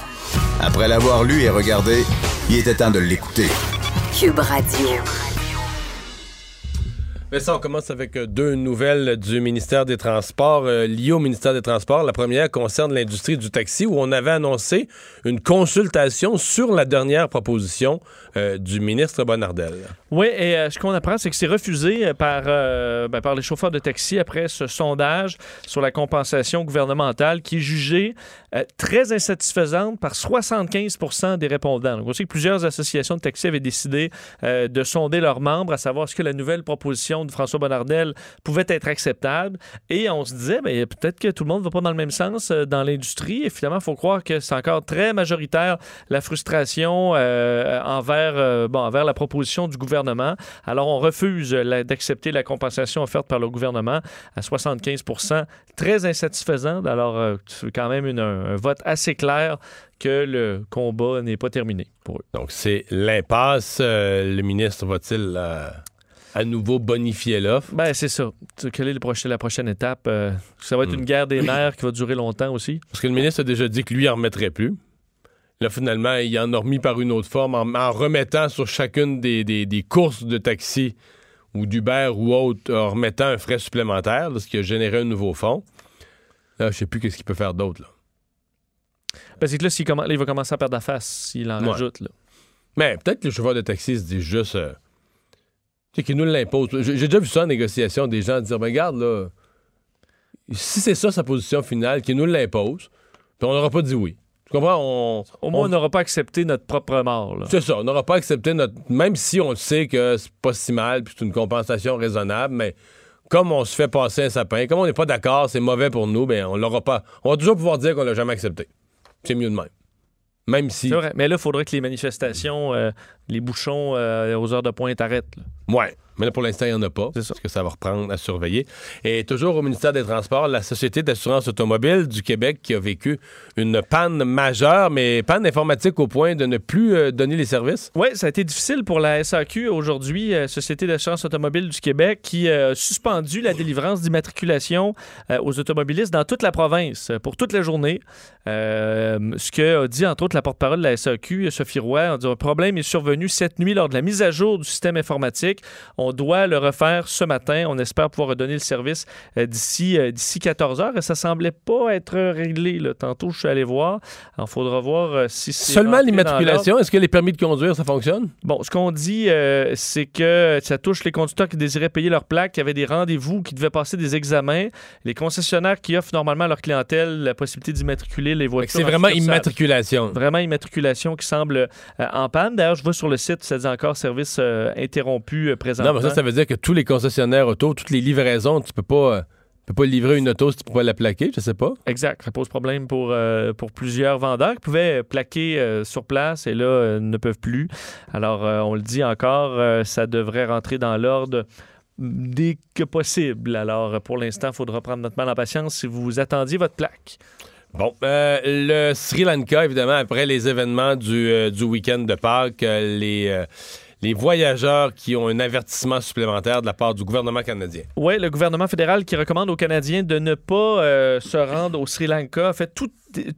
Après l'avoir lu et regardé, il était temps de l'écouter. Cube Radio. Mais ça, on commence avec euh, deux nouvelles du ministère des Transports euh, liées au ministère des Transports. La première concerne l'industrie du taxi où on avait annoncé une consultation sur la dernière proposition euh, du ministre Bonnardel. Oui, et euh, ce qu'on apprend, c'est que c'est refusé euh, par, ben, par les chauffeurs de taxi après ce sondage sur la compensation gouvernementale qui est jugée très insatisfaisante par 75% des répondants. Donc, on sait que plusieurs associations de taxi avaient décidé de sonder leurs membres à savoir ce que la nouvelle proposition de François Bonnardel pouvait être acceptable. Et on se disait, ben, peut-être que tout le monde ne va pas dans le même sens dans l'industrie. Et finalement, il faut croire que c'est encore très majoritaire la frustration euh, envers, euh, bon, envers la proposition du gouvernement. Alors, on refuse d'accepter la compensation offerte par le gouvernement à 75 Très insatisfaisant. Alors, euh, c'est quand même une- un, vote assez clair que le combat n'est pas terminé pour eux. Donc, c'est l'impasse. Euh, le ministre va-t-il euh, à nouveau bonifier l'offre? Ben, c'est ça. Quelle est le prochain- la prochaine étape? Euh, ça va être Hmm. une guerre des nerfs qui va durer longtemps aussi. Parce que le ministre a déjà dit que lui, il en remettrait plus. Là, finalement, il en a remis par une autre forme en, en remettant sur chacune des, des- des courses de taxi ou d'Uber ou autre, en remettant un frais supplémentaire, là, ce qui a généré un nouveau fonds. Là, je sais plus qu'est-ce qu'il peut faire d'autre. Ben, c'est que là, il va commencer à perdre la face s'il en Ouais. rajoute. Là. Mais peut-être que le chauffeur de taxi se dit juste. euh, tu sais, qu'il nous l'impose. J'ai j'ai déjà vu ça en négociation, des gens dire ben, regarde, là, si c'est ça sa position finale, qu'il nous l'impose, puis on n'aura pas dit oui. Tu comprends? On, Au moins, on n'aura pas accepté notre propre mort. C'est ça, on n'aura pas accepté notre. Même si on sait que c'est pas si mal, puis c'est une compensation raisonnable, mais comme on se fait passer un sapin, comme on n'est pas d'accord, c'est mauvais pour nous, ben on l'aura pas. On va toujours pouvoir dire qu'on l'a jamais accepté. C'est mieux de même. Même si. C'est vrai. Mais là, il faudrait que les manifestations euh, les bouchons euh, aux heures de pointe arrêtent. là. Ouais. Mais là, pour l'instant, il n'y en a pas. Parce que ça va reprendre à surveiller. Et toujours au ministère des Transports, la Société d'assurance automobile du Québec qui a vécu une panne majeure, mais panne informatique au point de ne plus euh, donner les services. Oui, ça a été difficile pour la SAQ aujourd'hui, euh, Société d'assurance automobile du Québec, qui euh, a suspendu la délivrance d'immatriculation aux automobilistes dans toute la province pour toute la journée. Ce que a dit entre autres la porte-parole de la SAQ, Sophie Roy, on dit un problème est survenu cette nuit lors de la mise à jour du système informatique. On doit le refaire ce matin. On espère pouvoir redonner le service euh, d'ici euh, d'ici 14 heures et ça semblait pas être réglé. là. Tantôt, je suis allé voir. Il faudra voir euh, si c'est Seulement l'immatriculation, est-ce que les permis de conduire, ça fonctionne? Bon, ce qu'on dit, euh, c'est que ça touche les conducteurs qui désiraient payer leur plaque, qui avaient des rendez-vous, qui devaient passer des examens, les concessionnaires qui offrent normalement à leur clientèle la possibilité d'immatriculer les voitures. C'est en vraiment immatriculation. Vraiment immatriculation qui semble euh, en panne. D'ailleurs, je vois sur le site, ça dit encore service euh, interrompu euh, présentement. Non, mais ça, ça veut dire que tous les concessionnaires auto, toutes les livraisons, tu peux pas, euh, peux pas livrer une auto si tu peux pas la plaquer, je sais pas. Exact. Ça pose problème pour, euh, pour plusieurs vendeurs qui pouvaient plaquer euh, sur place et là euh, ne peuvent plus. Alors, euh, on le dit encore, euh, ça devrait rentrer dans l'ordre dès que possible. Alors, euh, pour l'instant, il faudra prendre notre mal en patience si vous attendiez votre plaque. Bon, euh, le Sri Lanka, évidemment, après les événements du, euh, week-end de Pâques, euh, les, voyageurs qui ont un avertissement supplémentaire de la part du gouvernement canadien. Oui, le gouvernement fédéral qui recommande aux Canadiens de ne pas se rendre au Sri Lanka. Fait, tout,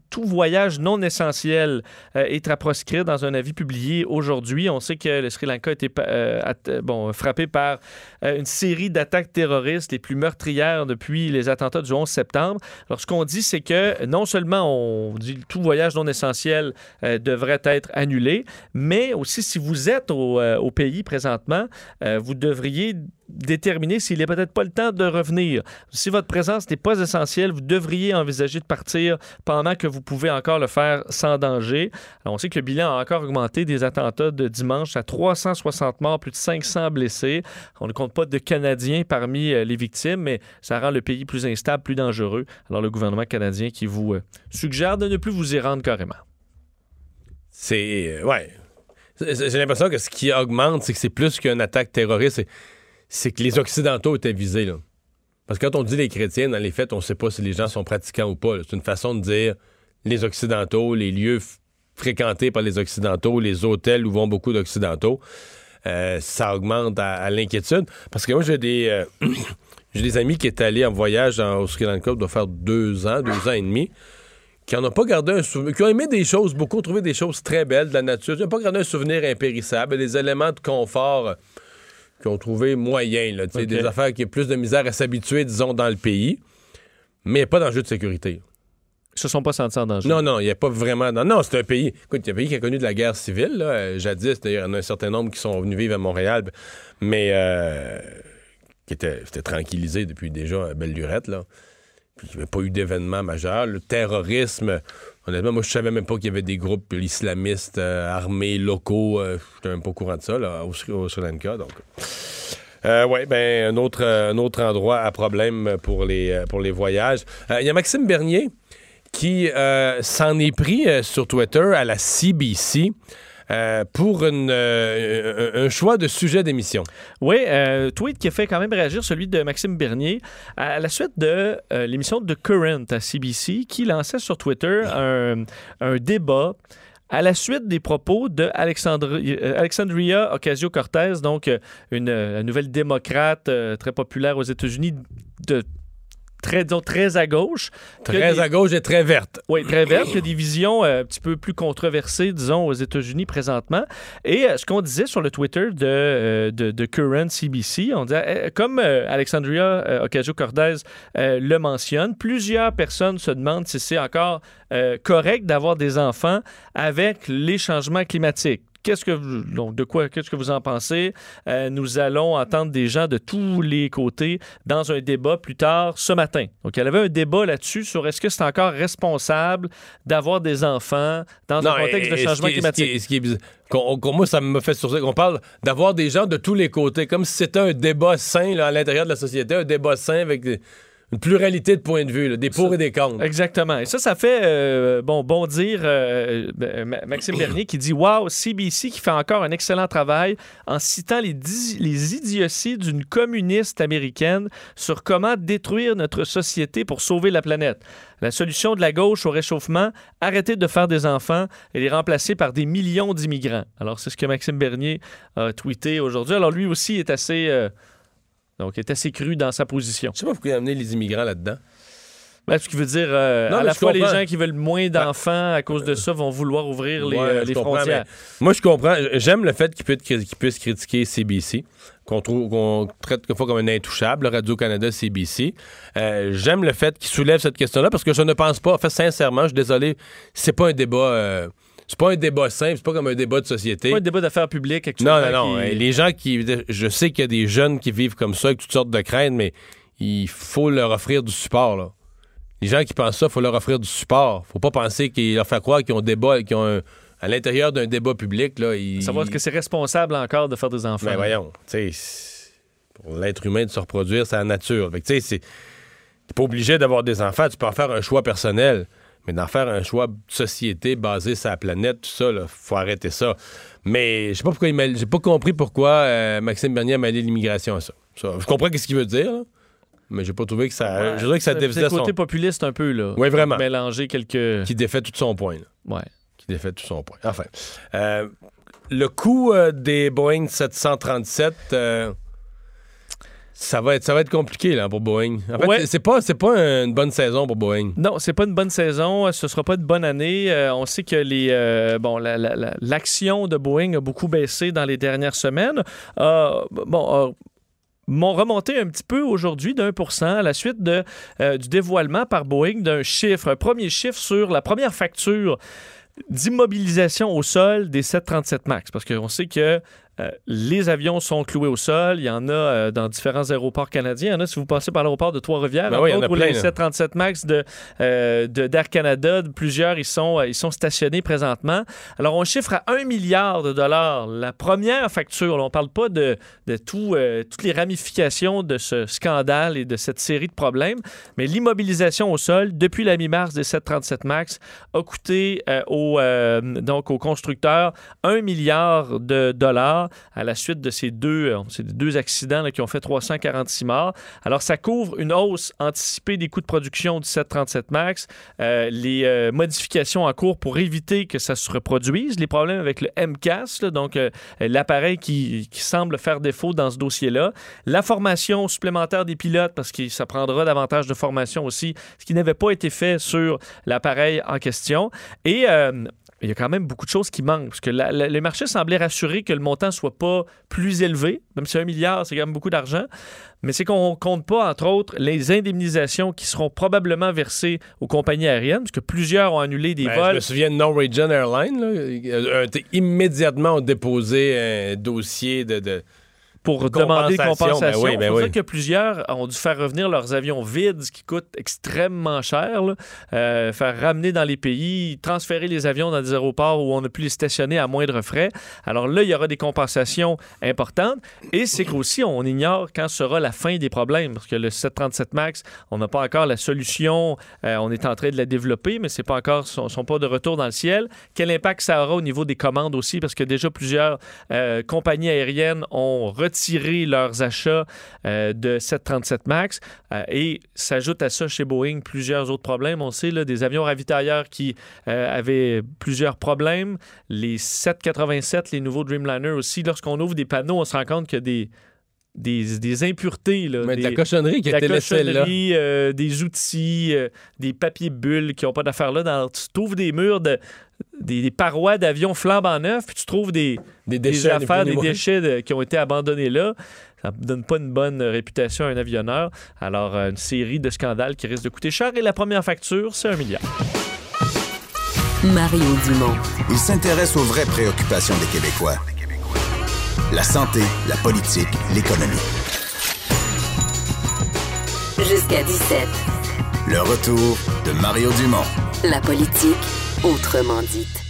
tout voyage non essentiel euh, est à proscrire dans un avis publié aujourd'hui. On sait que le Sri Lanka a été euh, at- bon, frappé par euh, une série d'attaques terroristes les plus meurtrières depuis les attentats du 11 septembre. Alors, ce qu'on dit, c'est que non seulement on dit tout voyage non essentiel euh, devrait être annulé, mais aussi si vous êtes au, euh, pays présentement, euh, vous devriez déterminer s'il n'est peut-être pas le temps de revenir. Si votre présence n'est pas essentielle, vous devriez envisager de partir pendant que vous pouvez encore le faire sans danger. On sait que le bilan a encore augmenté des attentats de dimanche à 360 morts, plus de 500 blessés. On ne compte pas de Canadiens parmi euh, les victimes, mais ça rend le pays plus instable, plus dangereux. Alors, le gouvernement canadien qui vous euh, suggère de ne plus vous y rendre carrément. C'est. euh, ouais. J'ai l'impression que ce qui augmente, c'est que c'est plus qu'une attaque terroriste. C'est- que les Occidentaux étaient visés. Parce que quand on dit les chrétiens, dans les faits, on ne sait pas si les gens sont pratiquants ou pas. C'est une façon de dire les Occidentaux, les lieux fréquentés par les Occidentaux, les hôtels où vont beaucoup d'Occidentaux. Euh, ça augmente à, l'inquiétude. Parce que moi, j'ai des, euh, j'ai des amis qui étaient allés en voyage en- au Sri Lanka, doit faire deux ans, deux ans et demi, qui n'en ont pas gardé un souvenir, qui ont aimé des choses, beaucoup trouvé des choses très belles de la nature, qui n'ont pas gardé un souvenir impérissable, des éléments de confort qu'ils ont trouvé moyens, là, tu sais, Ok. des affaires qui ont plus de misère à s'habituer, disons, dans le pays, mais pas d'enjeu de sécurité. Ils se sont pas sentis en danger. Non, non, il n'y a pas vraiment. Non, non, c'est un pays. Écoute, il y a un pays qui a connu de la guerre civile, là, jadis. D'ailleurs, il y en a un certain nombre qui sont venus vivre à Montréal, mais euh, qui était, était tranquillisé depuis déjà belle lurette, là. Il n'y avait pas eu d'événement majeur. Le terrorisme, honnêtement, moi, je savais même pas qu'il y avait des groupes islamistes euh, armés locaux. Euh, je n'étais même pas au courant de ça, là, au, Sri- Lanka. Donc. Euh, oui, ben, un autre, un autre endroit à problème pour les, euh, pour les voyages. Il y a Maxime Bernier qui s'en est pris sur Twitter à la CBC euh, pour euh, un, choix de sujet d'émission. Oui, euh, tweet qui a fait quand même réagir celui de Maxime Bernier à la suite de l'émission de Current à CBC qui lançait sur Twitter un, débat à la suite des propos de Alexandri- Alexandria Ocasio-Cortez, donc une, nouvelle démocrate très populaire aux États-Unis de très, disons, très à gauche. Très des- à gauche et très verte. oui, très verte. Il y a des visions euh, un petit peu plus controversées, disons, aux États-Unis présentement. Et euh, ce qu'on disait sur le Twitter de, euh, de, de Current CBC, on disait, euh, comme Alexandria Ocasio-Cortez le mentionne, plusieurs personnes se demandent si c'est encore correct d'avoir des enfants avec les changements climatiques. Qu'est-ce que vous, donc de quoi qu'est-ce que vous en pensez? Euh, Nous allons entendre des gens de tous les côtés dans un débat plus tard ce matin. Donc il y avait un débat là-dessus sur est-ce que c'est encore responsable d'avoir des enfants dans un contexte de et- changement climatique? moi, ça me fait sourciller qu'on parle d'avoir des gens de tous les côtés, comme si c'était un débat sain là, à l'intérieur de la société, un débat sain avec des- une pluralité de points de vue, là, des pour et des contre. Exactement. Et ça, ça fait euh, bon bondir euh, euh, Ma- Maxime Bernier qui dit Wow, CBC qui fait encore un excellent travail en citant les, di- les idioties d'une communiste américaine sur comment détruire notre société pour sauver la planète. La solution de la gauche au réchauffement, arrêter de faire des enfants et les remplacer par des millions d'immigrants. Alors, c'est ce que Maxime Bernier a tweeté aujourd'hui. Alors, lui aussi est assez. euh, donc, est assez cru dans sa position. Je sais pas pourquoi il a amené les immigrants là-dedans. Ben, ce qui veut dire, euh, Non, à la fois, les gens qui veulent moins d'enfants à cause de ça vont vouloir ouvrir les, Ouais, euh, les frontières. Moi, je comprends. J'aime le fait qu'il puisse, qu'il puisse critiquer CBC, qu'on trouve qu'on traite quelquefois comme un intouchable, le Radio-Canada, CBC. Euh, J'aime le fait qu'il soulève cette question-là parce que je ne pense pas, en fait, sincèrement, je suis désolé, c'est pas un débat. euh, c'est pas un débat simple, c'est pas comme un débat de société. C'est pas un débat d'affaires publiques Non, actuellement. non, non. qui- Euh, Les gens qui. Je sais qu'il y a des jeunes qui vivent comme ça, avec toutes sortes de craintes, mais il faut leur offrir du support, là. Les gens qui pensent ça, il faut leur offrir du support. Faut pas penser qu'ils leur faire croire qu'ils ont débat, qu'ils ont un- à l'intérieur d'un débat public, là. Ils, Savoir que c'est responsable encore de faire des enfants? Ben voyons, tu sais, pour l'être humain de se reproduire, c'est la nature. Fait que, tu sais, c'est- t'es pas obligé d'avoir des enfants, tu peux en faire un choix personnel. Mais d'en faire un choix de société basé sur la planète, tout ça, là, faut arrêter ça. Mais je sais pas pourquoi il j'ai pas compris pourquoi euh, Maxime Bernier a mêlé l'immigration à ça. Ça, Je comprends ce qu'il veut dire, là, mais j'ai pas trouvé que ça. je dirais que ça le côté son. populiste un peu, là. Oui, vraiment. Mélanger quelques. Qui défait tout son point. là. Ouais. Qui défait tout son point. Enfin. euh, le coût euh, des Boeing 737. Ça va, être, ça va être compliqué là, pour Boeing. En fait, Ouais. c'est- pas, pas une bonne saison pour Boeing. Non, c'est pas une bonne saison. Ce sera pas une bonne année. Euh, on sait que les euh, bon la- la- la- l'action de Boeing a beaucoup baissé dans les dernières semaines. Euh, bon. m'ont remonté un petit peu aujourd'hui d'un pour cent à la suite de, du dévoilement par Boeing d'un chiffre, un premier chiffre sur la première facture d'immobilisation au sol des 737 MAX. Parce qu'on sait que euh, les avions sont cloués au sol. Il y en a euh, dans différents aéroports canadiens. Il y en a si vous passez par l'aéroport de Trois-Rivières. Ben oui, les là. 737 MAX de, euh, de- d'Air Canada, plusieurs, ils sont, ils sont stationnés présentement. Alors, on chiffre à 1 milliard de dollars la première facture. Là, on ne parle pas de, de tout, toutes les ramifications de ce scandale et de cette série de problèmes, mais l'immobilisation au sol, depuis la mi-mars des 737 MAX, a coûté euh, au, euh, donc aux constructeurs 1 milliard de dollars à la suite de ces deux, euh, ces deux accidents qui ont fait 346 morts. Alors, ça couvre une hausse anticipée des coûts de production du 737 MAX, euh, les euh, modifications en cours pour éviter que ça se reproduise, les problèmes avec le MCAS, donc l'appareil qui, qui semble faire défaut dans ce dossier-là, la formation supplémentaire des pilotes, parce que ça prendra davantage de formation aussi, ce qui n'avait pas été fait sur l'appareil en question. Et il y a quand même beaucoup de choses qui manquent, parce que la- la- les marchés semblaient rassurés que le montant soit pas plus élevé, même si un milliard, c'est quand même beaucoup d'argent, mais c'est qu'on compte pas, entre autres, les indemnisations qui seront probablement versées aux compagnies aériennes, parce que plusieurs ont annulé des Ben, Je vols. me souviens de Norwegian Airlines. Là, euh, euh, immédiatement ont déposé un dossier de. de- pour de demander compensation. Ben oui, ben c'est pour oui. ça que plusieurs ont dû faire revenir leurs avions vides, ce qui coûte extrêmement cher. là. Euh, faire ramener dans les pays, transférer les avions dans des aéroports où on a pu les stationner à moindre frais. Alors là, il y aura des compensations importantes. Et c'est qu'aussi, on ignore quand sera la fin des problèmes. Parce que le 737 MAX, on n'a pas encore la solution. Euh, on est en train de la développer, mais c'est pas encore, sont, sont pas de retour dans le ciel. Quel impact ça aura au niveau des commandes aussi? Parce que déjà plusieurs euh, compagnies aériennes ont retiré leurs achats euh, de 737 MAX euh, et s'ajoute à ça chez Boeing plusieurs autres problèmes. On sait là, des avions ravitailleurs qui euh, avaient plusieurs problèmes. Les 787, les nouveaux Dreamliner aussi, lorsqu'on ouvre des panneaux, on se rend compte qu'il y a des, des, des impuretés. Là, Mais de des, la cochonnerie qui de a été laissée là. euh, des outils, euh, des papiers bulles qui n'ont pas d'affaires là. Dans, tu trouves des murs de des, des parois d'avions flambant neufs, puis tu trouves des, Des des déchets. affaires, des déchets de- qui ont été abandonnés là. Ça ne donne pas une bonne réputation à un avionneur. Alors, euh, une série de scandales qui risquent de coûter cher. Et la première facture, c'est un milliard. Mario Dumont. Il s'intéresse aux vraies préoccupations des Québécois. La santé, la politique, l'économie. Jusqu'à 17. Le retour de Mario Dumont. La politique, autrement dite.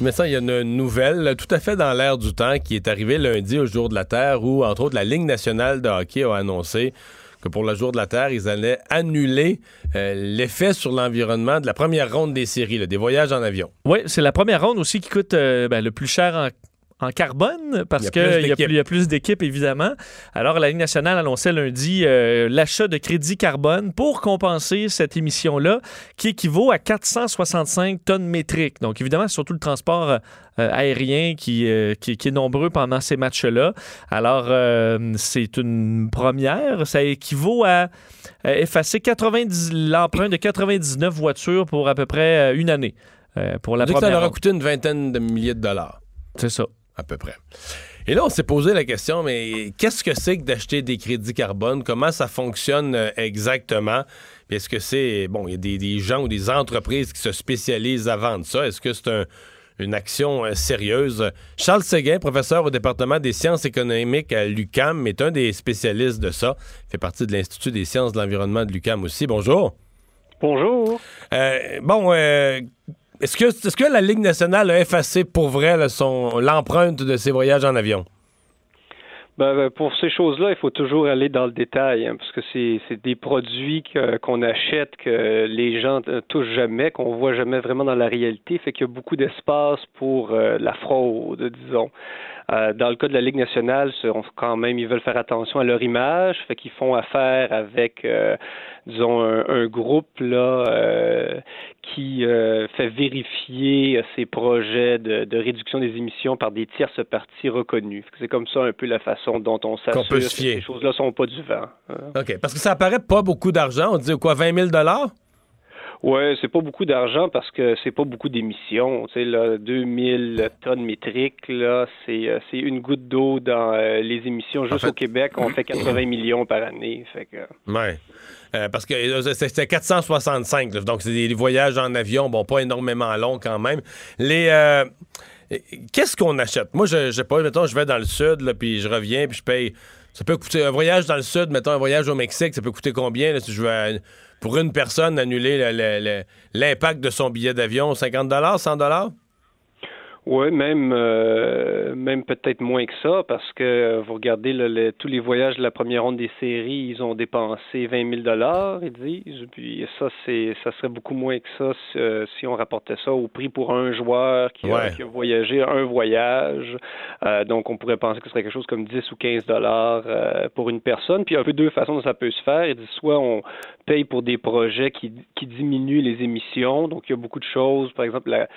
Mais ça, il y a une nouvelle tout à fait dans l'air du temps qui est arrivée lundi au jour de la Terre où, entre autres, la Ligue nationale de hockey a annoncé que pour le jour de la Terre, ils allaient annuler euh, l'effet sur l'environnement de la première ronde des séries, là, des voyages en avion. Oui, c'est la première ronde aussi qui coûte euh, ben, le plus cher en en carbone parce qu'il y, a plus- il y a plus d'équipes, évidemment. Alors, la Ligue nationale annonçait lundi euh, l'achat de crédit carbone pour compenser cette émission-là qui équivaut à 465 tonnes métriques. Donc, évidemment, c'est surtout le transport euh, aérien qui, euh, qui, qui est nombreux pendant ces matchs-là. Alors, c'est une première. Ça équivaut à effacer 90 l'emprunt de 99 voitures pour à peu près une année. pour la que ça première leur a coûté une vingtaine de milliers de dollars. C'est ça. À peu près. Et là, on s'est posé la question, mais qu'est-ce que c'est que d'acheter des crédits carbone? Comment ça fonctionne euh, exactement? Puis Est-ce que c'est, bon, il y a des, des gens ou des entreprises qui se spécialisent à vendre ça? Est-ce que c'est un- une action euh, sérieuse? Charles Séguin, professeur au département des sciences économiques à l'UCAM, est un des spécialistes de ça. Il fait partie de l'Institut des sciences de l'environnement de l'UCAM aussi. Bonjour. Bonjour. Euh, bon, euh, est-ce que, est-ce que la Ligue nationale a effacé pour vrai l'empreinte de ses voyages en avion? Ben, ben, pour ces choses-là, il faut toujours aller dans le détail, hein, parce que c'est, des produits qu'on achète, que les gens ne touchent jamais, qu'on voit jamais vraiment dans la réalité, fait qu'il y a beaucoup d'espace pour euh, la fraude, disons. Euh, dans le cas de la Ligue nationale, quand même, ils veulent faire attention à leur image, fait qu'ils font affaire avec, euh, disons, un, un groupe là euh, qui fait vérifier ces projets de, de réduction des émissions par des tierces parties reconnues. C'est comme ça un peu la façon dont on s'assure que ces choses-là sont pas du vent. hein. OK. Parce que ça apparaît pas beaucoup d'argent. On dit quoi, 20 000 Ouais, c'est pas beaucoup d'argent parce que c'est pas beaucoup d'émissions. Tu sais, là, 2000 tonnes métriques, là, c'est, euh, c'est une goutte d'eau dans euh, les émissions. Juste fait- au Québec, on fait 80 millions par année. Fait que, Ouais. Euh, parce que c'était 465. là. donc, c'est des voyages en avion. Bon, pas énormément longs quand même. Les. euh, Qu'est-ce qu'on achète? Moi, je je sais pas, mettons, je vais dans le sud, là, puis je reviens, puis je paye. Ça peut coûter un voyage dans le sud, mettons un voyage au Mexique, ça peut coûter combien là, si je veux pour une personne annuler le- le- le- l'impact de son billet d'avion? 50 100 Oui, même euh, même peut-être moins que ça, parce que vous regardez le- tous les voyages de la première ronde des séries, ils ont dépensé 20 000 dollars, ils disent. Puis ça, c'est ça serait beaucoup moins que ça si, euh, si on rapportait ça au prix pour un joueur qui, a, Ouais. qui a voyagé un voyage. Euh, donc, on pourrait penser que ce serait quelque chose comme 10 ou 15 dollars pour une personne. Puis il y a un peu deux façons dont ça peut se faire. Ils disent soit on paye pour des projets qui, qui diminuent les émissions. Donc, il y a beaucoup de choses. Par exemple, la,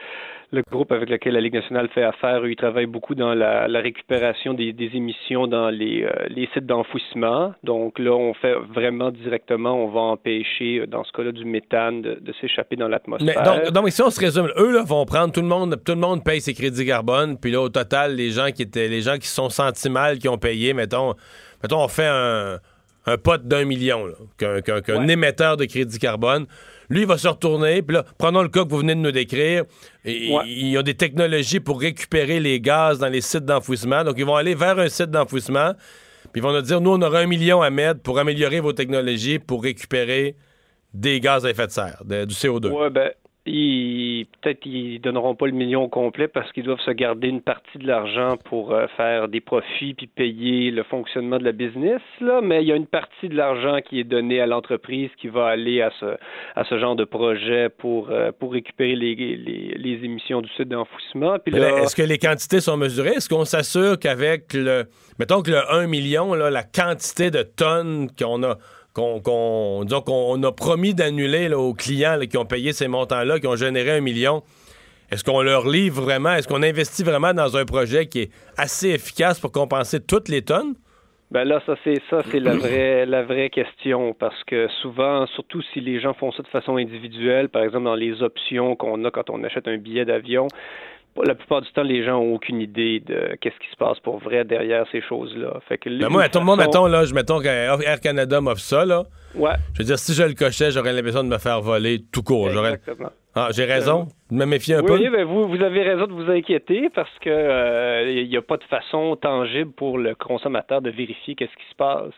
le groupe avec lequel la Ligue nationale fait affaire, eux, ils travaillent beaucoup dans la, la récupération des, des émissions dans les, euh, les sites d'enfouissement. Donc là, on fait vraiment directement, on va empêcher, euh, dans ce cas-là, du méthane de, de s'échapper dans l'atmosphère. donc, donc, si on se résume, eux là, vont prendre tout le monde, tout le monde paye ses crédits carbone, puis là au total, les gens qui étaient, les gens qui se sont sentis mal, qui ont payé, mettons, mettons on fait un, un pot d'un million, qu'un émetteur de crédit carbone. Lui, il va se retourner, puis là, prenons le cas que vous venez de nous décrire. et- Ouais. Ils ont des technologies pour récupérer les gaz dans les sites d'enfouissement. Donc, ils vont aller vers un site d'enfouissement, puis ils vont nous dire, nous, on aura un million à mettre pour améliorer vos technologies pour récupérer des gaz à effet de serre, de- du CO2. Ouais, ben, ils, peut-être ils donneront pas le million au complet parce qu'ils doivent se garder une partie de l'argent pour euh, faire des profits puis payer le fonctionnement de la business, là. Mais il y a une partie de l'argent qui est donné à l'entreprise qui va aller à ce, à ce genre de projet pour, euh, pour récupérer les, les, les émissions du site d'enfouissement. Puis là, Est-ce que les quantités sont mesurées? Est-ce qu'on s'assure qu'avec le. Mettons que le 1 million, là, la quantité de tonnes qu'on a. Qu'on, a promis d'annuler aux clients qui ont payé ces montants-là, qui ont généré un million, est-ce qu'on leur livre vraiment, est-ce qu'on investit vraiment dans un projet qui est assez efficace pour compenser toutes les tonnes? Ben là, ça c'est ça, c'est la vraie la vraie question parce que souvent, surtout si les gens font ça de façon individuelle, par exemple dans les options qu'on a quand on achète un billet d'avion, la plupart du temps, les gens ont aucune idée de qu'est-ce qui se passe pour vrai derrière ces choses-là. Fait que Ben moi, une tout le monde, façon- mettons, là, je mettons qu'Air Canada m'offre ça, là. Ouais. Je veux dire, si je le cochais, j'aurais l'impression de me faire voler tout court. J'aurais- Exactement. Ah, j'ai raison de me méfier un oui, peu. ben vous, vous avez raison de vous inquiéter parce que euh, il n'y a pas de façon tangible pour le consommateur de vérifier qu'est-ce qui se passe.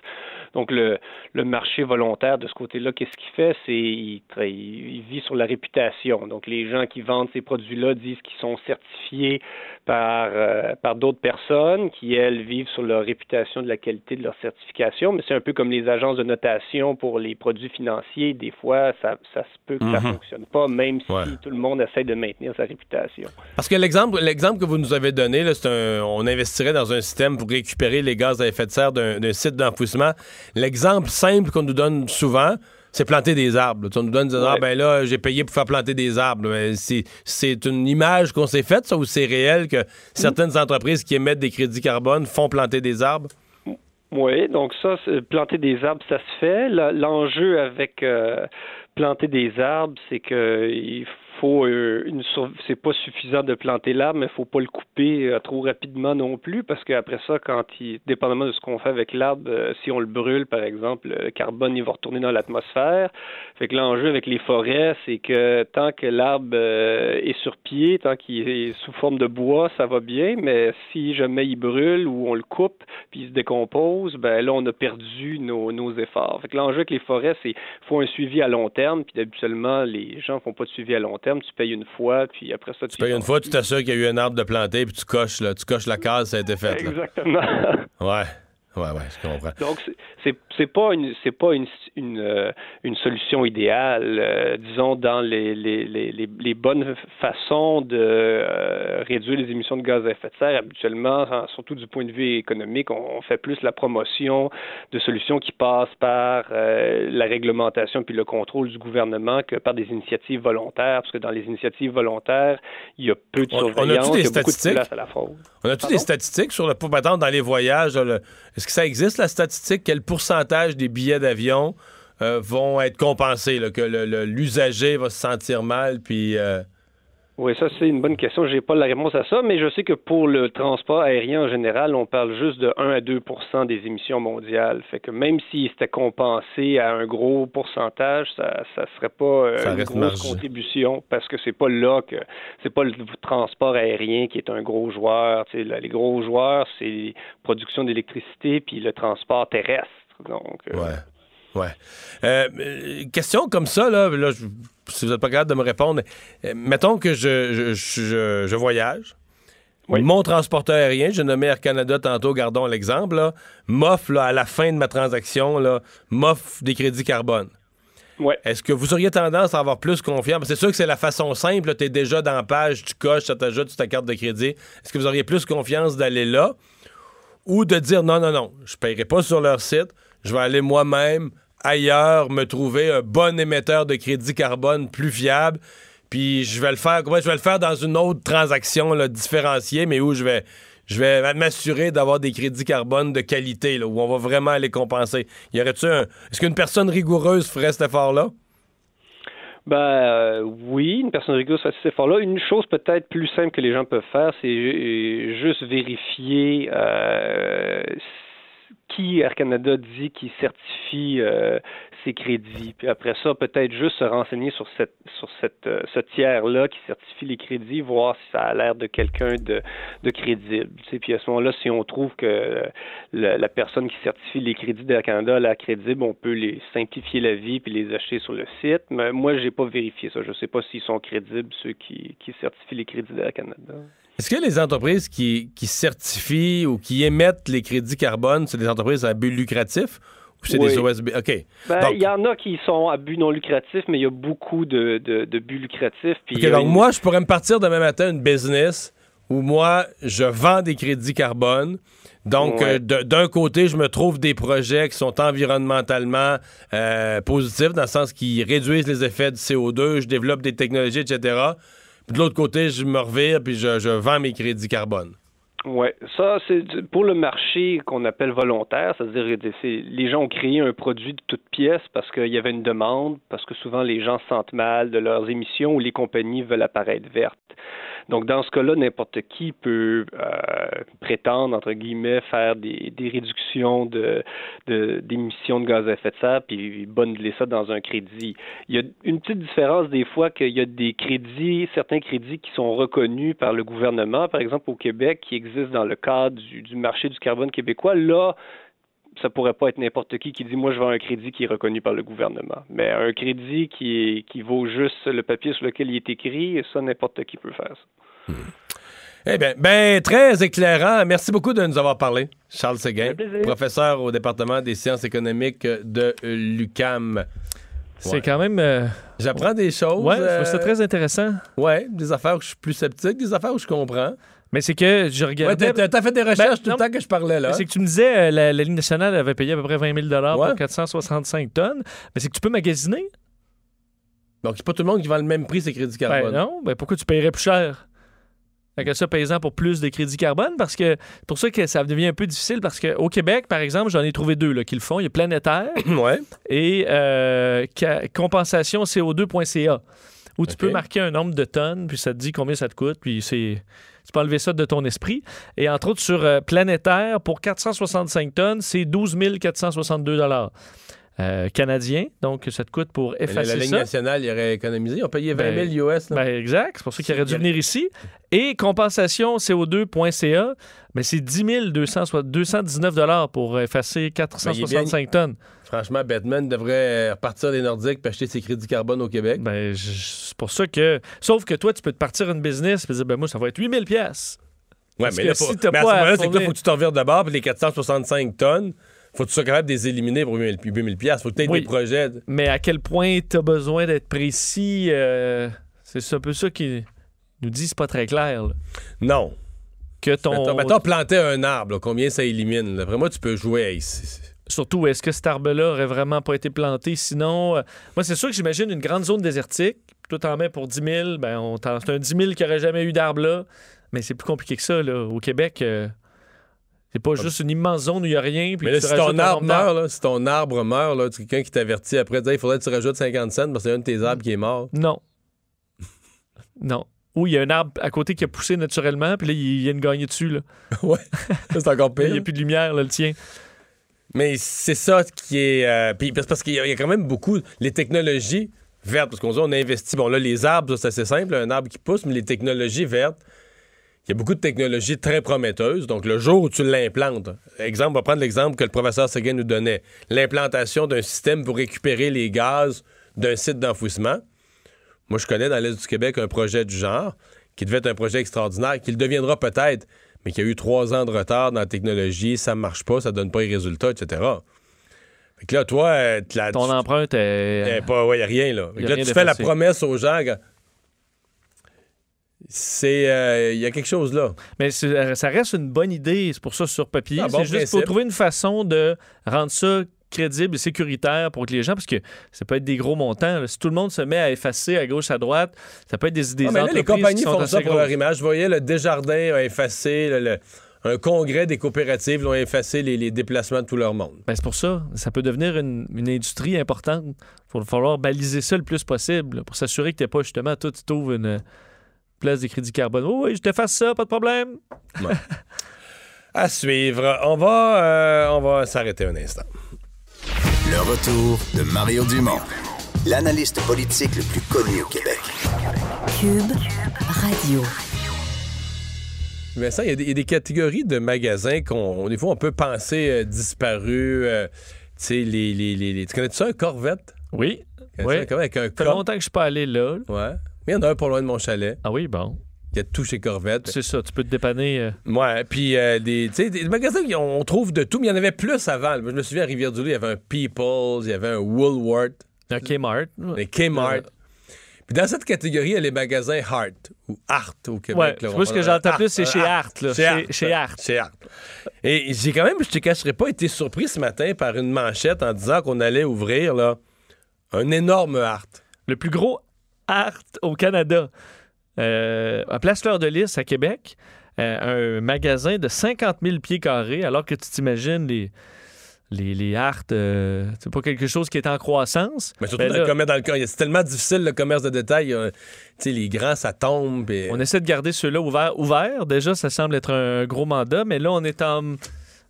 Donc le, le marché volontaire de ce côté-là, qu'est-ce qu'il fait? C'est il, vit sur la réputation. Donc les gens qui vendent ces produits-là disent qu'ils sont certifiés par euh, par d'autres personnes qui elles vivent sur leur réputation de la qualité de leur certification. Mais c'est un peu comme les agences de notation pour les produits financiers. Des fois, ça, ça se peut que ça Mhm. fonctionne pas, même si Ouais. tout le monde essaie de maintenir sa réputation. Parce que l'exemple, l'exemple que vous nous avez donné, là, c'est un, on investirait dans un système pour récupérer les gaz à effet de serre d'un, d'un site d'enfouissement. L'exemple simple qu'on nous donne souvent, c'est planter des arbres. On nous donne, ah Ouais. ben là, j'ai payé pour faire planter des arbres. C'est, une image qu'on s'est faite, ça, ou c'est réel que certaines entreprises qui émettent des crédits carbone font planter des arbres? Oui, donc ça, planter des arbres, ça se fait. L'enjeu avec euh, planter des arbres, c'est que il faut euh, une c'est pas suffisant de planter l'arbre, mais il faut pas le couper euh, trop rapidement non plus, parce qu'après ça, quand il, dépendamment de ce qu'on fait avec l'arbre, euh, si on le brûle, par exemple, le carbone il va retourner dans l'atmosphère. Fait que l'enjeu avec les forêts, c'est que tant que l'arbre est sur pied, tant qu'il est sous forme de bois, ça va bien, mais si jamais il brûle ou on le coupe puis il se décompose, ben là on a perdu nos, nos efforts. Fait que l'enjeu avec les forêts, c'est faut un suivi à long terme, puis habituellement les gens font pas de suivi à long terme, tu payes une fois, puis après ça tu, Tu payes une fois, tu t'assures qu'il y a eu un arbre de planté, puis tu coches, là, tu coches la case, ça a été fait. là. Exactement. Ouais, ouais, ouais, je comprends. Donc c'est- c'est pas une c'est pas une une, euh, une solution idéale euh, disons dans les les, les, les, bonnes façons de euh, réduire les émissions de gaz à effet de serre habituellement hein, surtout du point de vue économique on, on fait plus la promotion de solutions qui passent par euh, la réglementation puis le contrôle du gouvernement que par des initiatives volontaires parce que dans les initiatives volontaires il y a peu de On- on surveillance des il y a beaucoup de place à la fraude On a-tu des statistiques sur le pour par exemple, dans les voyages? le- Est-ce que ça existe, la statistique? Quel pourcentage des billets d'avion euh, vont être compensés? que l'usager va se sentir mal, puis... euh, Oui, ça c'est une bonne question. J'ai pas la réponse à ça, mais je sais que pour le transport aérien en général, on parle juste de 1 à 2% des émissions mondiales. Fait que même si c'était compensé à un gros pourcentage, ça ça serait pas euh, Ça une grosse contribution parce que c'est pas là que c'est pas le transport aérien qui est un gros joueur. Les gros joueurs, c'est production d'électricité puis le transport terrestre. Donc euh, Ouais. Euh, euh, question comme ça, là, là, je- si vous n'êtes pas capable de me répondre, euh, mettons que je, je, je- je voyage. Mon transporteur aérien, j'ai nommé Air Canada tantôt, gardons l'exemple, m'offre à la fin de ma transaction, m'offre des crédits carbone. Ouais. Est-ce que vous auriez tendance à avoir plus confiance? C'est sûr que c'est la façon simple, tu es déjà dans la page, tu coches, ça t'ajoute sur ta carte de crédit. Est-ce que vous auriez plus confiance d'aller là ou de dire non, non, non, je ne paierai pas sur leur site, je vais aller moi-même ailleurs me trouver un bon émetteur de crédit carbone plus fiable, puis je vais le faire, je vais le faire dans une autre transaction différenciée, mais où je vais, je vais m'assurer d'avoir des crédits carbone de qualité, où on va vraiment aller compenser. Y aurait-tu un. Est-ce qu'une personne rigoureuse ferait cet effort-là? Ben euh, oui, une personne rigoureuse fait cet effort-là. Une chose peut-être plus simple que les gens peuvent faire, c'est juste vérifier euh, qui Air Canada dit qui certifie euh, ses crédits. Puis après ça, peut-être juste se renseigner sur cette sur cette euh, ce tiers-là qui certifie les crédits, voir si ça a l'air de quelqu'un de, de crédible. Tu sais, puis à ce moment-là, si on trouve que euh, la, la personne qui certifie les crédits d'Air Canada a l'air crédible, on peut les simplifier la vie puis les acheter sur le site. Mais moi, j'ai pas vérifié ça. Je sais pas s'ils sont crédibles ceux qui, qui certifient les crédits d'Air Canada. Est-ce que les entreprises qui, qui certifient ou qui émettent les crédits carbone, c'est des entreprises à but lucratif ou c'est des. OSB? OK. Ben, Donc- il y en a qui sont à but non lucratif, mais il y a beaucoup de, de, de buts lucratifs. Donc moi, je pourrais me partir demain matin une business où moi, je vends des crédits carbone. Donc, Ouais. euh, d'un côté, je me trouve des projets qui sont environnementalement euh, positifs, dans le sens qu'ils réduisent les effets du CO2, je développe des technologies, etc. De l'autre côté, je me revire puis je, vends mes crédits carbone. Oui, ça, c'est pour le marché qu'on appelle volontaire, c'est-à-dire c'est- les gens ont créé un produit de toute pièce parce qu'il y avait une demande, parce que souvent les gens se sentent mal de leurs émissions ou les compagnies veulent apparaître vertes. Donc, dans ce cas-là, n'importe qui peut euh, prétendre, entre guillemets, faire des, réductions d'émissions de, gaz à effet de serre puis bundler ça dans un crédit. Il y a une petite différence des fois qu'il y a des crédits, certains crédits qui sont reconnus par le gouvernement, par exemple au Québec, qui existent dans le cadre du, du marché du carbone québécois. Là, ça pourrait pas être n'importe qui qui dit moi je veux un crédit qui est reconnu par le gouvernement. Mais un crédit qui, est, qui vaut juste le papier sur lequel il est écrit, ça n'importe qui peut faire ça. Eh bien, ben, très éclairant. Merci beaucoup de nous avoir parlé. Charles plaisir. professeur au département des sciences économiques de l'UCAM. C'est quand même. euh, J'apprends des choses. Ouais, je trouve ça euh, très intéressant. Ouais, des affaires où je suis plus sceptique, des affaires où je comprends. Mais c'est que je regardais. t'as, t'as fait des recherches Ben, tout non, le temps que je parlais, là. C'est que tu me disais, euh, la, la Ligue nationale avait payé à peu près 20 000 Ouais. pour 465 tonnes. Mais c'est que tu peux magasiner? Donc, c'est pas tout le monde qui vend le même prix, ces crédits carbone. Ben non, ben pourquoi tu paierais plus cher? Fait que ça, paysan pour plus de crédits carbone, parce que pour ça que ça devient un peu difficile, parce qu'au Québec, par exemple, j'en ai trouvé deux là, qui le font. Il y a Planétaire ouais. et euh, compensation CO2.ca, où tu peux marquer un nombre de tonnes, puis ça te dit combien ça te coûte, puis c'est. Tu peux enlever ça de ton esprit. Et entre autres, sur euh, Planétaire, pour 465 tonnes, c'est 12 462 euh, canadiens. Donc, ça te coûte pour Mais La, effacer la Ligue ça. nationale, il aurait économisé. Ont payé 20 Ben, 000 US. là. Ben, exact. C'est pour ça qu'il aurait dû venir ici. Et compensation CO2.ca, mais c'est 10 200 219 pour effacer 465 tonnes. Franchement, Batman devrait euh, repartir des Nordiques et acheter ses crédits carbone au Québec. Ben, c'est pour ça que. Sauf que toi, tu peux te partir une business et dire, ben, moi, ça va être 8000 pièces. Ouais, Parce mais là, si mais à pas ce moment-là, c'est que là, faut que tu t'en revires de bord, puis les 465 tonnes, faut que tu sois capable de les éliminer pour 8000 8000 piastres. Faut que tu aies Oui. des projets. Mais à quel point tu as besoin d'être précis, euh, c'est un peu ça qui nous dit, c'est pas très clair. là. Non. Que ton. Mettons, mettons, planter un arbre, là, combien ça élimine? là? Vraiment, tu peux jouer. Hey, c'est- Surtout, est-ce que cet arbre-là aurait vraiment pas été planté? Sinon, euh, moi, c'est sûr que j'imagine une grande zone désertique. Toi, t'en mets pour 10 000. Ben, on c'est un 10 000 qui aurait jamais eu d'arbre là. Mais c'est plus compliqué que ça. Là. Au Québec, euh, c'est pas juste une immense zone où il n'y a rien. Puis Mais là, tu si ton un arbre meurt, là, si ton arbre meurt, là, quelqu'un qui t'avertit après, dire, il faudrait que tu rajoutes 50 cents parce que c'est un de tes arbres qui est mort. Non. non. Ou il y a un arbre à côté qui a poussé naturellement, puis là, il y a une gagnée dessus. Là. ouais. C'est encore Il pire. n'y a plus de lumière, là, le tien. Mais c'est ça qui est. euh, puis parce qu'il y, y a quand même beaucoup. Les technologies vertes, parce qu'on dit on investit. Bon, là, les arbres, c'est assez simple, un arbre qui pousse, mais les technologies vertes, il y a beaucoup de technologies très prometteuses. Donc, le jour où tu l'implantes, exemple, on va prendre l'exemple que le professeur Seguin nous donnait l'implantation d'un système pour récupérer les gaz d'un site d'enfouissement. Moi, je connais dans l'Est du Québec un projet du genre qui devait être un projet extraordinaire, qui le deviendra peut-être, mais qui a eu trois ans de retard dans la technologie, ça ne marche pas, ça donne pas les résultats, etc. Fait que là, toi, euh, Ton tu- empreinte est. eh, pas, ouais, y a rien, là. Y a là, rien tu fais la promesse aux gens. que C'est. euh, Il y a quelque chose là. Mais c'est- ça reste une bonne idée, c'est pour ça sur papier. Ah, bon c'est juste pour trouver une façon de rendre ça crédible et sécuritaire pour que les gens, parce que ça peut être des gros montants. là. Si tout le monde se met à effacer à gauche, à droite, ça peut être des, des Ah, les compagnies font ça pour leur image. Je voyais le Desjardins a effacé le- le- un congrès des coopératives, ils ont effacé les, les déplacements de tout leur monde. Ben, c'est pour ça. Ça peut devenir une, une industrie importante. Il va falloir baliser ça le plus possible là, pour s'assurer que tu n'es pas justement, toi, tu trouves une place de crédit carbone. Oh, oui, je te fasse ça, pas de problème. À suivre. On va, euh, on va s'arrêter un instant. Le retour de Mario Dumont, l'analyste politique le plus connu au Québec. Cube Radio. Vincent, il y, a des- il y a des catégories de magasins qu'on, des fois, on peut penser euh, disparus. euh, tu sais, les, les, les, les- Tu connais ça, un Corvette? Oui. Connais Oui. ça, avec un Ça fait longtemps que je suis pas allé là. là. Ouais. Mais il y en a un pas loin de mon chalet. Ah oui, bon. Il y a tout chez Corvette. C'est ça, tu peux te dépanner. euh, Ouais, puis euh, des, des magasins, on, trouve de tout, mais il y en avait plus avant. Je me souviens à Rivière-du-Loup, il y avait un People's, il y avait un Woolworth, un Kmart. un Kmart. Puis dans cette catégorie, il y a les magasins Hart ou Art au Québec. Ouais, moi, ce que j'entends plus, c'est chez Art. là. Chez Chez, Art. chez Art. Chez Art. Et j'ai quand même, je te cacherai pas, été surpris ce matin par une manchette en disant qu'on allait ouvrir là, un énorme Art. Le plus gros Art au Canada. Euh, à Place Fleur de Lys, à Québec. euh, un magasin de 50 000 pieds carrés, alors que tu t'imagines les, les, euh, c'est pas quelque chose qui est en croissance. Mais surtout Ben dans là, le commerce, dans le co- c'est tellement difficile le commerce de détail. euh, tu sais, les grands, ça tombe. et- On essaie de garder ceux-là ouverts. ouverts. Déjà, ça semble être un gros mandat, mais là, on est en.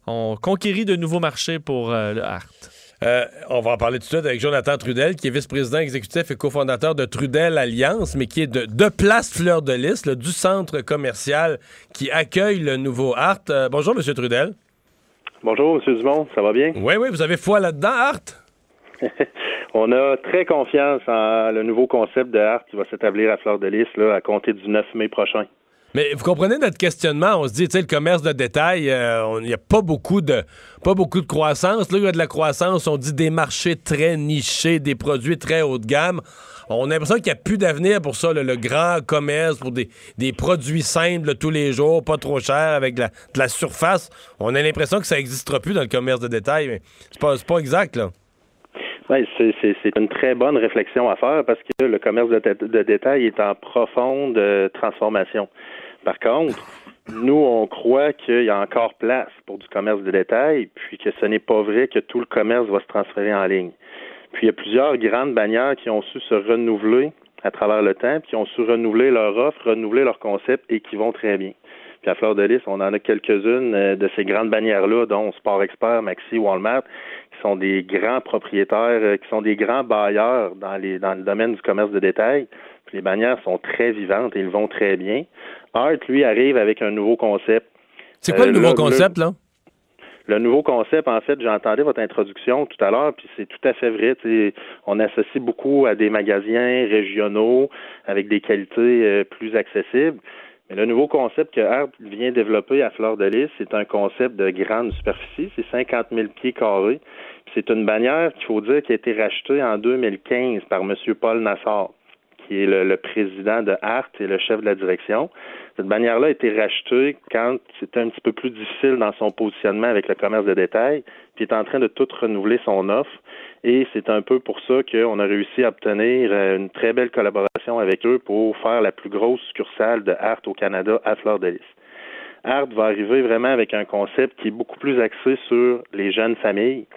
On conquérit de nouveaux marchés pour euh, le Art. Euh, on va en parler tout de suite avec Jonathan Trudel, qui est vice-président exécutif et cofondateur de Trudel Alliance, mais qui est de, de Place Fleur de Lys, là, du centre commercial qui accueille le nouveau Art. Euh, bonjour, M. Trudel. Bonjour, M. Dumont, ça va bien? Oui, oui, vous avez foi là-dedans, Art? On a très confiance en le nouveau concept de Art qui va s'établir à Fleur de Lys là, à compter du 9 mai prochain. Mais vous comprenez notre questionnement? On se dit, tu sais, le commerce de détail, euh, il n'y a pas beaucoup de pas beaucoup de croissance. Là, il y a de la croissance. On dit des marchés très nichés, des produits très haut de gamme. On a l'impression qu'il n'y a plus d'avenir pour ça, le grand commerce, pour des, produits simples tous les jours, pas trop chers, avec de la, surface. On a l'impression que ça n'existera plus dans le commerce de détail, mais c'est pas, exact, là. Ouais, c'est- une très bonne réflexion à faire parce que le commerce de détail est en profonde euh, transformation. Par contre, nous, on croit qu'il y a encore place pour du commerce de détail, puis que ce n'est pas vrai que tout le commerce va se transférer en ligne. Puis il y a plusieurs grandes bannières qui ont su se renouveler à travers le temps, puis qui ont su renouveler leur offre, renouveler leur concept et qui vont très bien. Puis à Fleur de Lys, on en a quelques-unes euh, de ces grandes bannières-là, dont Sport Expert, Maxi, Walmart, qui sont des grands propriétaires, euh, qui sont des grands bailleurs dans, le domaine du commerce de détail. Puis les bannières sont très vivantes et ils vont très bien. Art, lui, arrive avec un nouveau concept. C'est quoi Euh, le nouveau là, concept, là? Le nouveau concept, en fait, j'entendais votre introduction tout à l'heure, puis c'est tout à fait vrai. On associe beaucoup à des magasins régionaux avec des qualités euh, plus accessibles. Mais le nouveau concept que Art vient développer à Fleur de Lys, c'est un concept de grande superficie. C'est 50 000 pieds carrés. C'est une bannière qu'il faut dire qui a été rachetée en 2015 par M. Paul Nassar, qui est le, président de Art et le chef de la direction. Cette bannière-là a été rachetée quand c'était un petit peu plus difficile dans son positionnement avec le commerce de détail, puis est en train de tout renouveler son offre. Et c'est un peu pour ça qu'on a réussi à obtenir euh, une très belle collaboration avec eux pour faire la plus grosse succursale de Art au Canada à Fleur de Lys. Art va arriver vraiment avec un concept qui est beaucoup plus axé sur les jeunes familles,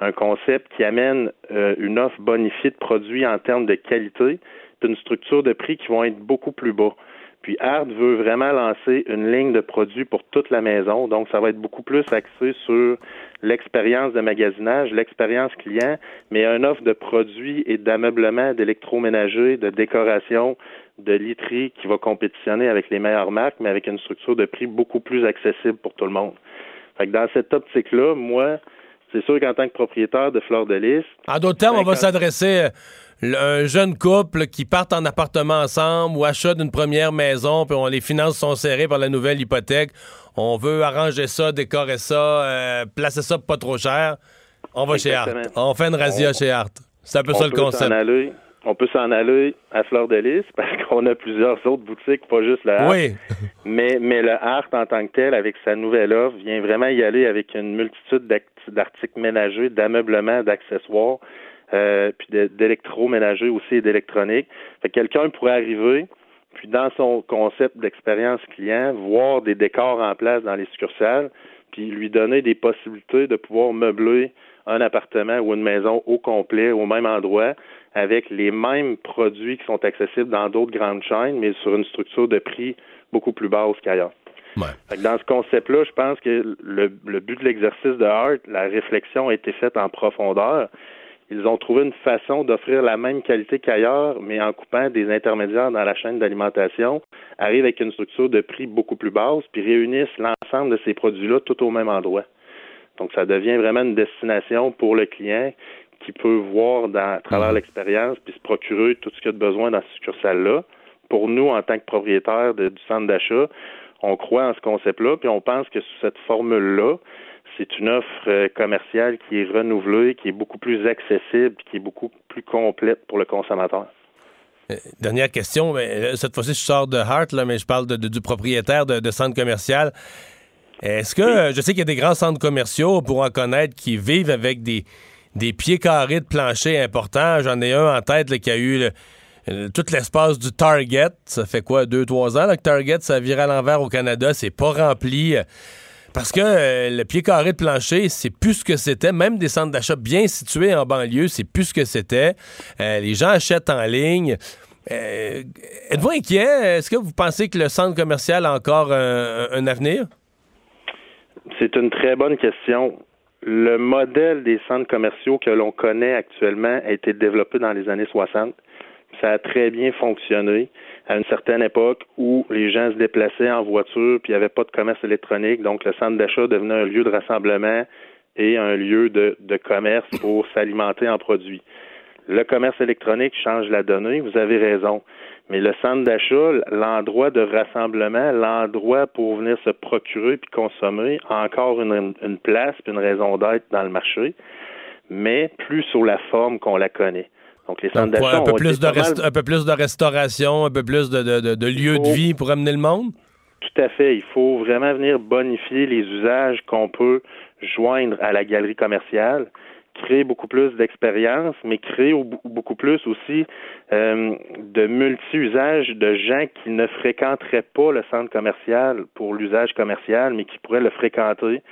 un concept qui amène euh, une offre bonifiée de produits en termes de qualité, une structure de prix qui vont être beaucoup plus bas. Puis Art veut vraiment lancer une ligne de produits pour toute la maison, donc ça va être beaucoup plus axé sur l'expérience de magasinage, l'expérience client, mais une offre de produits et d'ameublement, d'électroménager, de décoration, de literie qui va compétitionner avec les meilleures marques, mais avec une structure de prix beaucoup plus accessible pour tout le monde. Fait que dans cette optique-là, moi, c'est sûr qu'en tant que propriétaire de Fleur de Lys, En d'autres termes, on va 50 s'adresser à un jeune couple qui partent en appartement ensemble ou achètent une première maison, puis on, les finances sont serrées par la nouvelle hypothèque. On veut arranger ça, décorer ça, euh, placer ça pas trop cher. On va chez Art. On fait une razzia On- chez Art. C'est un peu on ça le concept. On peut s'en aller à Fleur de Lys parce qu'on a plusieurs autres boutiques, pas juste le Art. Oui. Mais, mais le Art en tant que tel, avec sa nouvelle offre, vient vraiment y aller avec une multitude d'articles ménagers, d'ameublements, d'accessoires, euh, puis d'électroménagers aussi et d'électronique. Fait que quelqu'un pourrait arriver, puis dans son concept d'expérience client, voir des décors en place dans les succursales, puis lui donner des possibilités de pouvoir meubler un appartement ou une maison au complet, au même endroit, avec les mêmes produits qui sont accessibles dans d'autres grandes chaînes, mais sur une structure de prix beaucoup plus basse qu'ailleurs. Dans ce concept-là, je pense que le, le but de l'exercice de Hart, la réflexion a été faite en profondeur. Ils ont trouvé une façon d'offrir la même qualité qu'ailleurs, mais en coupant des intermédiaires dans la chaîne d'alimentation, arrivent avec une structure de prix beaucoup plus basse, puis réunissent l'ensemble de ces produits-là tout au même endroit. Donc, ça devient vraiment une destination pour le client qui peut voir dans, à travers l'expérience puis se procurer tout ce qu'il a de besoin dans cette succursale-là. Pour nous, en tant que propriétaires de- du centre d'achat, on croit en ce concept-là, puis on pense que sous cette formule-là, c'est une offre euh, commerciale qui est renouvelée, qui est beaucoup plus accessible, puis qui est beaucoup plus complète pour le consommateur. Euh, Dernière question. mais, euh, cette fois-ci, je sors de Hart, là, mais je parle de- de- du propriétaire de, de centre commercial. Est-ce que, je sais qu'il y a des grands centres commerciaux, pour en connaître, qui vivent avec des, des pieds carrés de plancher importants. J'en ai un en tête qui a eu tout l'espace du Target. Ça fait quoi, deux, trois ans là, que Target, ça vire à l'envers au Canada? C'est pas rempli. parce que euh, le pied carré de plancher, c'est plus ce que c'était. Même des centres d'achat bien situés en banlieue, c'est plus ce que c'était. Euh, les gens achètent en ligne. Euh, Êtes-vous inquiet? Est-ce que vous pensez que le centre commercial a encore un avenir? C'est une très bonne question. Le modèle des centres commerciaux que l'on connaît actuellement a été développé dans les années 60. Ça a très bien fonctionné à une certaine époque où les gens se déplaçaient en voiture puis il n'y avait pas de commerce électronique. Donc, le centre d'achat devenait un lieu de rassemblement et un lieu de, de commerce pour s'alimenter en produits. Le commerce électronique change la donnée, vous avez raison. Mais le centre d'achat, l'endroit de rassemblement, l'endroit pour venir se procurer puis consommer, a encore une, une place puis une raison d'être dans le marché, mais plus sous la forme qu'on la connaît. Donc, les centres d'achat un, peu plus de mal- un peu plus de restauration, un peu plus de, de, de- de lieux de vie pour amener le monde? Tout à fait. Il faut vraiment venir bonifier les usages qu'on peut joindre à la galerie commerciale, créer beaucoup plus d'expérience, mais créer au- beaucoup plus aussi euh, de multi-usages de gens qui ne fréquenteraient pas le centre commercial pour l'usage commercial, mais qui pourraient le fréquenter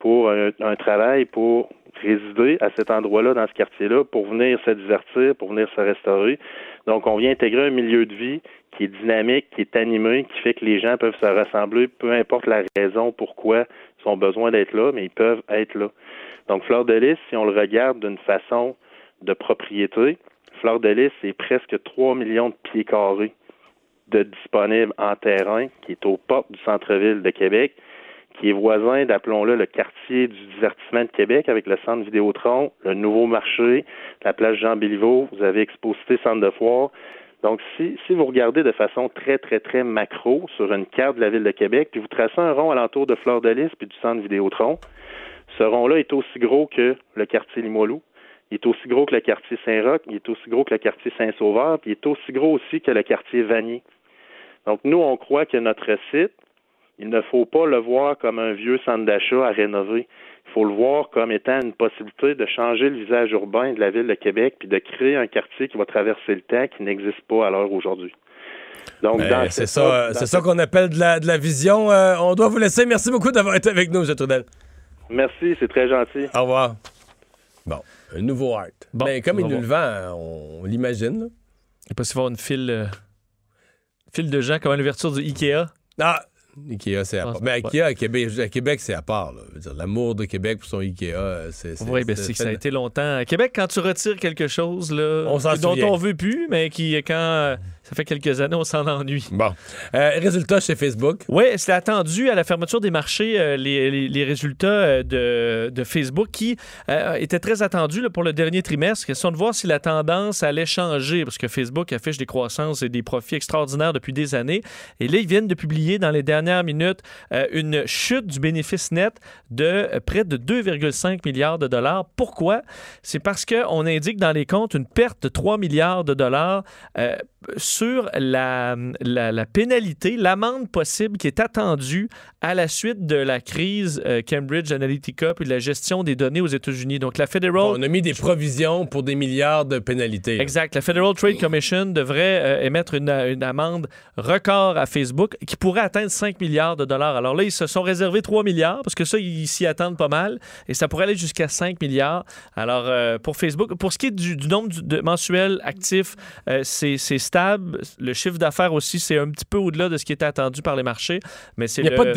pour un, un travail, pour résider à cet endroit-là, dans ce quartier-là, pour venir se divertir, pour venir se restaurer. Donc, on vient intégrer un milieu de vie qui est dynamique, qui est animé, qui fait que les gens peuvent se rassembler, peu importe la raison pourquoi ils ont besoin d'être là, mais ils peuvent être là. Donc, Fleur de Lys, si on le regarde d'une façon de propriété, Fleur de Lys, c'est presque 3 millions de pieds carrés de disponibles en terrain, qui est aux portes du centre-ville de Québec, qui est voisin, d'appelons-le, le quartier du divertissement de Québec avec le centre Vidéotron, le nouveau marché, la place Jean-Béliveau, vous avez Exposité Centre de Foire. Donc, si, si vous regardez de façon très, très, très macro sur une carte de la ville de Québec, puis vous tracez un rond alentour de Fleur de Lys puis du centre Vidéotron, ce rond-là est aussi gros que le quartier Limoilou. Il est aussi gros que le quartier Saint-Roch, il est aussi gros que le quartier Saint-Sauveur, puis il est aussi gros aussi que le quartier Vanier. Donc, nous, on croit que notre site, il ne faut pas le voir comme un vieux centre d'achat à rénover. Il faut le voir comme étant une possibilité de changer le visage urbain de la ville de Québec puis de créer un quartier qui va traverser le temps qui n'existe pas à l'heure aujourd'hui. Donc, c'est ça, ça qu'on appelle de la, de la vision. Euh, on doit vous laisser. Merci beaucoup d'avoir été avec nous, M. Trudel. Merci, c'est très gentil. Au revoir. Bon, un nouveau art. Bon, Ben, comme il nous le vend, on, l'imagine. là. Il est possible d'avoir une file, euh, file de gens comme à l'ouverture du Ikea. Ah, Ikea, c'est à part. Mais Ikea, à Québec, à Québec, c'est à part. là. Je veux dire, L'amour de Québec pour son Ikea, euh, c'est. c'est- Oui, ben c'est que ça a été longtemps. À Québec, quand tu retires quelque chose là, On dont on veut plus, mais qui, quand euh, ça fait quelques années, on s'en ennuie. Bon. Euh, résultat chez Facebook. Oui, c'était attendu à la fermeture des marchés, euh, les, les- les résultats euh, de, de Facebook qui euh, étaient très attendus là, pour le dernier trimestre. Question de voir si la tendance allait changer, parce que Facebook affiche des croissances et des profits extraordinaires depuis des années. Et là, ils viennent de publier dans les dernières minutes euh, une chute du bénéfice net de près de 2,5 milliards de dollars. Pourquoi? C'est parce qu'on indique dans les comptes une perte de 3 milliards de dollars sur la, pénalité, l'amende possible qui est attendue à la suite de la crise euh, Cambridge Analytica puis de la gestion des données aux États-Unis. Donc, la Federal... On a mis des provisions pour des milliards de pénalités. Exact. La Federal Trade Commission devrait euh, émettre une, une amende record à Facebook qui pourrait atteindre 5 milliards de dollars. Alors là, ils se sont réservés 3 milliards parce que ça, ils s'y attendent pas mal et ça pourrait aller jusqu'à 5 milliards. Alors, euh, pour Facebook, pour ce qui est du, du nombre de mensuels actifs, c'est c'est stable. Le chiffre d'affaires aussi, c'est un petit peu au-delà de ce qui était attendu par les marchés. Mais c'est Il n'y a le- pas de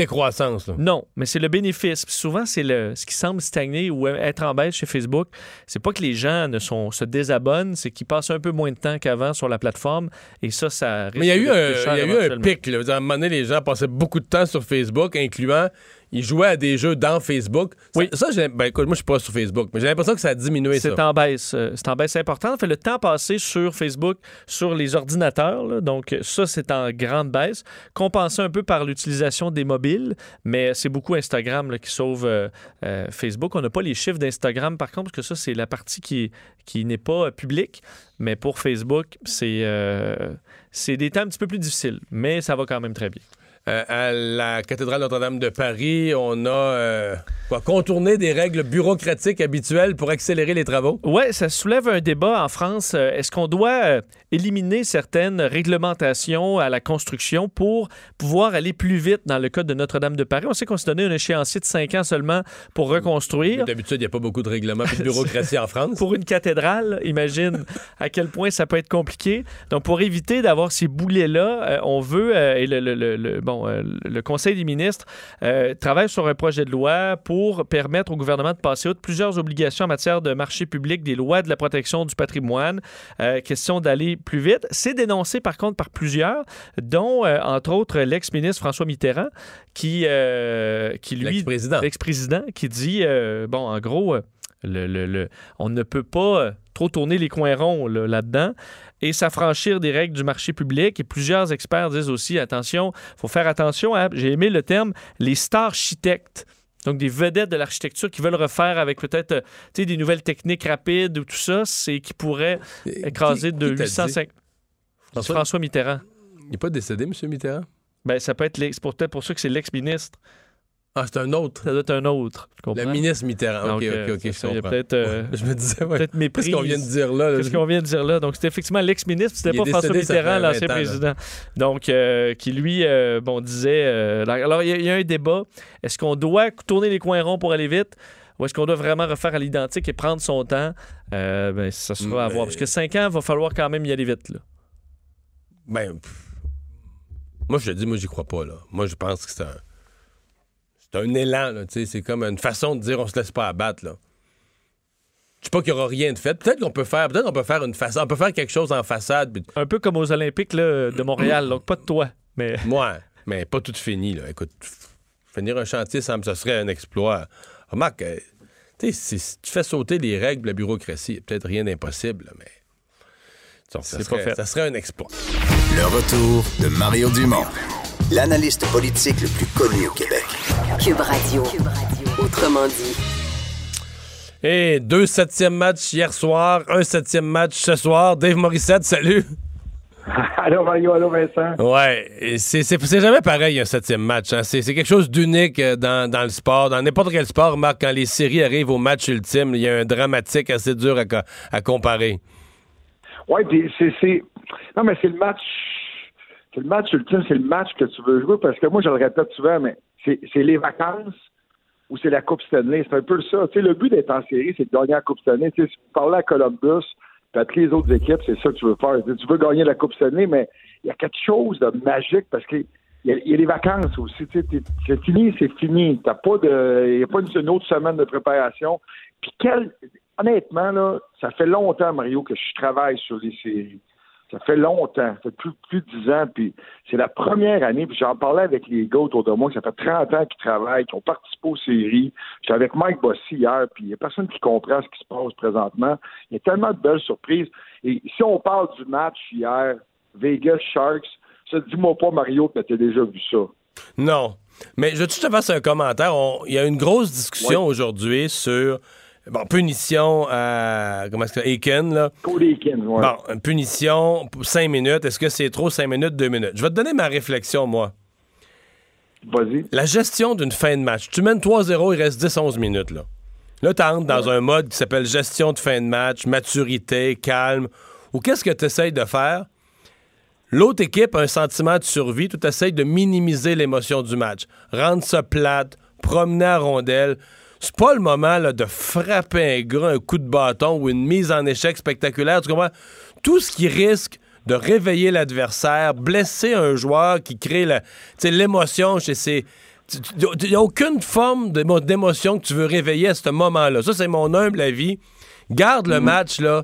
là. non, mais c'est le bénéfice. Puis souvent, c'est le ce qui semble stagner ou être en baisse chez Facebook. C'est pas que les gens ne sont, se désabonnent, c'est qu'ils passent un peu moins de temps qu'avant sur la plateforme. Et ça, ça risque Mais il y a eu un, y a eu un pic. Là. À un moment donné, les gens passaient beaucoup de temps sur Facebook, incluant. Ils jouaient à des jeux dans Facebook. Oui. Ça, ben, écoute, moi, je suis pas sur Facebook, mais j'ai l'impression que ça a diminué. C'est en baisse. euh, C'est en baisse importante. Fait le temps passé sur Facebook, sur les ordinateurs, là, donc euh, ça, c'est en grande baisse, compensé un peu par l'utilisation des mobiles, mais c'est beaucoup Instagram là, qui sauve euh, euh, Facebook. On n'a pas les chiffres d'Instagram, par contre, parce que ça, c'est la partie qui, qui n'est pas publique, mais pour Facebook, c'est euh, c'est des temps un petit peu plus difficiles, mais ça va quand même très bien. Euh, à la cathédrale Notre-Dame de Paris, on a euh, quoi, contourné des règles bureaucratiques habituelles pour accélérer les travaux? Oui, ça soulève un débat en France. Euh, Est-ce qu'on doit éliminer certaines réglementations à la construction pour pouvoir aller plus vite dans le code de Notre-Dame de Paris? On sait qu'on s'est donné un échéancier de cinq ans seulement pour reconstruire. D'habitude, il n'y a pas beaucoup de règlements et de bureaucratie en France. Pour une cathédrale, imagine à quel point ça peut être compliqué. Donc, pour éviter d'avoir ces boulets-là, on veut, et le, le- le- le- bon, euh, le Conseil des ministres euh, travaille sur un projet de loi pour permettre au gouvernement de passer outre plusieurs obligations en matière de marché public, des lois de la protection du patrimoine. Euh, question d'aller plus vite. C'est dénoncé, par contre, par plusieurs, dont, entre autres, l'ex-ministre François Mitterrand, qui, qui lui... L'ex-président. L'ex-président, qui dit, bon, en gros... le- le- le- on ne peut pas trop tourner les coins ronds là, là-dedans et s'affranchir des règles du marché public. Et plusieurs experts disent aussi, attention, faut faire attention à, j'ai aimé le terme, les star architectes. Donc, des vedettes de l'architecture qui veulent refaire avec peut-être euh, des nouvelles techniques rapides ou tout ça, c'est qui pourrait écraser de qui t'a 805. François? François Mitterrand. Il n'est pas décédé, M. Mitterrand? Ben, ça peut être l'ex- c'est peut-être pour ça que c'est l'ex-ministre. Ah, c'est un autre. Ça doit être un autre. Le ministre Mitterrand. Donc, OK, OK, OK, je peut-être, euh, je me disais, ouais. peut-être méprise. Qu'est-ce qu'on vient de dire là? là? Qu'est-ce qu'on vient de dire là? Donc, c'était effectivement l'ex-ministre, c'était pas François Mitterrand, l'ancien 20 ans, là. président. Donc, euh, qui lui, euh, bon, disait. alors, il y, a- il y a un débat. Est-ce qu'on doit tourner les coins ronds pour aller vite? Ou est-ce qu'on doit vraiment refaire à l'identique et prendre son temps? Ben, ça sera à Mais- voir. Parce que cinq ans, il va falloir quand même y aller vite. Là. Ben, pff, moi, je te dis, moi, j'y crois pas, là. Moi, je pense que c'est un. C'est un élan, là, tu sais. C'est comme une façon de dire on se laisse pas abattre, là. Je sais pas qu'il y aura rien de fait. Peut-être qu'on peut faire, peut-être qu'on peut faire une façade, on peut faire quelque chose en façade. Un peu comme aux Olympiques là, de Montréal. donc, pas de toi. Mais Ouais, mais pas tout fini, là. Écoute, finir un chantier, ça, me- serait un exploit. Remarque, euh, tu sais, si tu fais sauter les règles de la bureaucratie, il y a peut-être rien d'impossible, mais. Donc, ça, pas serait, fait. ça serait un exploit. Le retour de Mario Dumont, l'analyste politique le plus connu au Québec. Cube Radio. Autrement dit. Et deux septièmes matchs hier soir, un septième match ce soir. Dave Morissette, salut. Allô, Mario, allô, Vincent. Ouais, c'est jamais pareil un septième match. hein. C'est c'est quelque chose d'unique euh, dans, dans le sport. Dans n'importe quel sport, Marc, quand les séries arrivent au match ultime, il y a un dramatique assez dur à, à comparer. Oui, puis c'est. Non, mais c'est le match. C'est le match ultime, c'est le match que tu veux jouer parce que moi, je le répète souvent, mais c'est, les vacances ou c'est la Coupe Stanley. C'est un peu ça. Tu le but d'être en série, c'est de gagner la Coupe Stanley. Tu si tu parlais à Columbus, puis à toutes les autres équipes, c'est ça que tu veux faire. Tu veux gagner la Coupe Stanley, mais il y a quelque chose de magique parce que. Il y, a, les vacances aussi. C'est fini, c'est fini. Pas de, il n'y a pas une, une autre semaine de préparation. Puis quel, honnêtement, là, ça fait longtemps, Mario, que je travaille sur les séries. Ça fait longtemps, ça fait plus, plus de 10 ans, puis c'est la première année, puis j'en parlais avec les gars autour de moi, ça fait 30 ans qu'ils travaillent, qui ont participé aux séries. J'étais avec Mike Bossy hier, puis il n'y a personne qui comprend ce qui se passe présentement. Il y a tellement de belles surprises. Et si on parle du match hier, Vegas Sharks, ça, dis-moi pas, Mario, que tu as déjà vu ça. Non. Mais je veux juste te faire un commentaire? On- Il y a une grosse discussion aujourd'hui sur bon, punition à comment est-ce que Aiken, là? Cody Aiken, ouais. Bon, une punition pour 5 minutes. Est-ce que c'est trop 5 minutes, 2 minutes? Je vais te donner ma réflexion, moi. Vas-y. La gestion d'une fin de match. Tu mènes 3-0, il reste 10-11 minutes, là. Là, tu entres dans un mode qui s'appelle gestion de fin de match, maturité, calme. Ou qu'est-ce que tu essayes de faire? L'autre équipe a un sentiment de survie. Tu essayes de minimiser l'émotion du match. Rendre ça plate, promener à rondelle. C'est pas le moment là, de frapper un gars, un coup de bâton ou une mise en échec spectaculaire. Tu comprends? Tout ce qui risque de réveiller l'adversaire, blesser un joueur qui crée l'émotion chez ses. Il n'y a aucune forme d'émo- d'émotion que tu veux réveiller à ce moment-là. Ça, c'est mon humble avis. Garde le match, là,